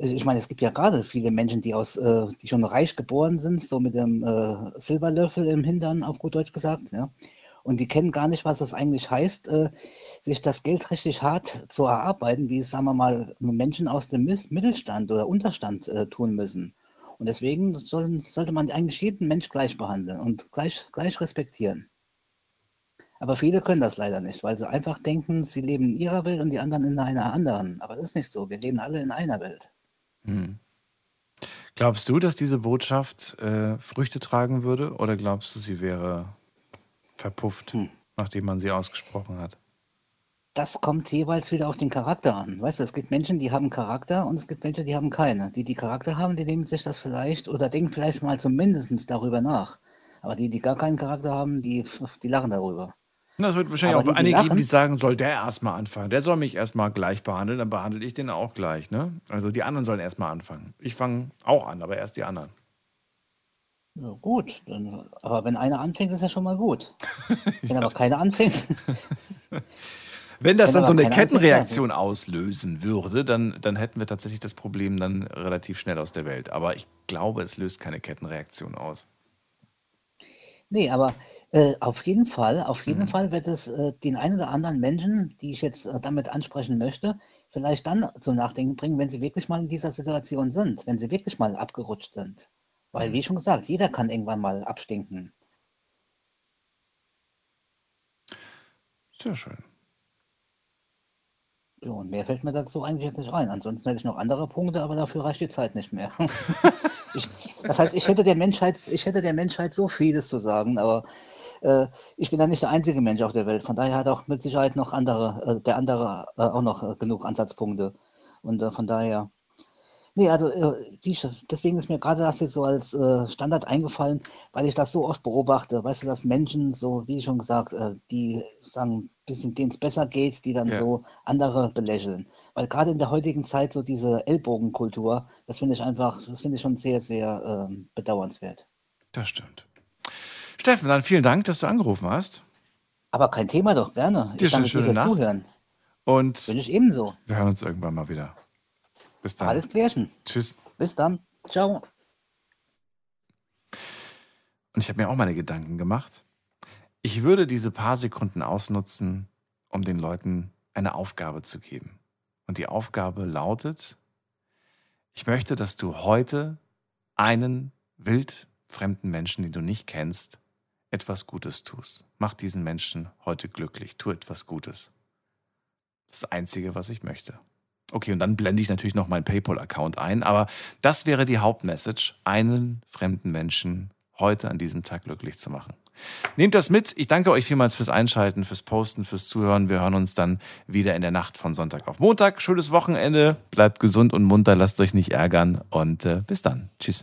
Also Ich meine, es gibt ja gerade viele Menschen, die aus, äh, die schon reich geboren sind, so mit dem äh, Silberlöffel im Hintern, auf gut Deutsch gesagt, ja. Und die kennen gar nicht, was es eigentlich heißt, äh, sich das Geld richtig hart zu erarbeiten, wie es, sagen wir mal, Menschen aus dem Mittelstand oder Unterstand äh, tun müssen. Und deswegen sollen, sollte man eigentlich jeden Mensch gleich behandeln und gleich, gleich respektieren. Aber viele können das leider nicht, weil sie einfach denken, sie leben in ihrer Welt und die anderen in einer anderen. Aber das ist nicht so. Wir leben alle in einer Welt. Hm. Glaubst du, dass diese Botschaft äh, Früchte tragen würde oder glaubst du, sie wäre verpufft, Hm. nachdem man sie ausgesprochen hat? Das kommt jeweils wieder auf den Charakter an. Weißt du, es gibt Menschen, die haben Charakter und es gibt Menschen, die haben keine. Die, die Charakter haben, die nehmen sich das vielleicht oder denken vielleicht mal zumindest darüber nach. Aber die, die gar keinen Charakter haben, die, die lachen darüber. Na, Es wird wahrscheinlich Aber auch einige geben, die sagen, soll der erstmal anfangen. Der soll mich erstmal gleich behandeln, dann behandle ich den auch gleich. Ne? Also die anderen sollen erstmal anfangen. Ich fange auch an, aber erst die anderen. Ja, gut, dann, aber wenn einer anfängt, ist ja schon mal gut. Wenn aber keiner anfängt, Wenn das Wenn dann so eine keiner anfängt, Kettenreaktion auslösen würde, dann, dann hätten wir tatsächlich das Problem dann relativ schnell aus der Welt. Aber ich glaube, es löst keine Kettenreaktion aus. Nee, aber äh, auf jeden Fall, auf Mhm. jeden Fall wird es äh, den einen oder anderen Menschen, die ich jetzt äh, damit ansprechen möchte, vielleicht dann zum Nachdenken bringen, wenn sie wirklich mal in dieser Situation sind, wenn sie wirklich mal abgerutscht sind. Weil, Mhm. wie schon gesagt, jeder kann irgendwann mal abstinken. Sehr schön. So, und mehr fällt mir dazu eigentlich jetzt nicht ein. Ansonsten hätte ich noch andere Punkte, aber dafür reicht die Zeit nicht mehr. ich, das heißt, ich hätte der Menschheit, ich hätte der Menschheit so vieles zu sagen, aber äh, ich bin ja nicht der einzige Mensch auf der Welt. Von daher hat auch mit Sicherheit noch andere, äh, der andere äh, auch noch äh, genug Ansatzpunkte. Und äh, von daher. Nee, also äh, deswegen ist mir gerade das jetzt so als äh, Standard eingefallen, weil ich das so oft beobachte. Weißt du, dass Menschen, so wie schon gesagt, äh, die sagen, bisschen denen es besser geht, die dann Ja. so andere belächeln. Weil gerade in der heutigen Zeit so diese Ellbogenkultur, das finde ich einfach, das finde ich schon sehr, sehr ähm, bedauernswert. Das stimmt. Steffen, dann vielen Dank, dass du angerufen hast. Aber kein Thema doch, gerne. Dir Ich danke dir fürs. Zuhören. Und Bin ich ebenso. wir hören uns irgendwann mal wieder. Bis dann. Alles klärchen. Tschüss. Bis dann. Ciao. Und ich habe mir auch meine Gedanken gemacht. Ich würde diese paar Sekunden ausnutzen, um den Leuten eine Aufgabe zu geben. Und die Aufgabe lautet, ich möchte, dass du heute einen wildfremden Menschen, den du nicht kennst, etwas Gutes tust. Mach diesen Menschen heute glücklich. Tu etwas Gutes. Das ist das Einzige, was ich möchte. Okay, und dann blende ich natürlich noch meinen PayPal-Account ein, aber das wäre die Hauptmessage, einen fremden Menschen heute an diesem Tag glücklich zu machen. Nehmt das mit. Ich danke euch vielmals fürs Einschalten, fürs Posten, fürs Zuhören. Wir hören uns dann wieder in der Nacht von Sonntag auf Montag. Schönes Wochenende. Bleibt gesund und munter, lasst euch nicht ärgern und äh, bis dann. Tschüss.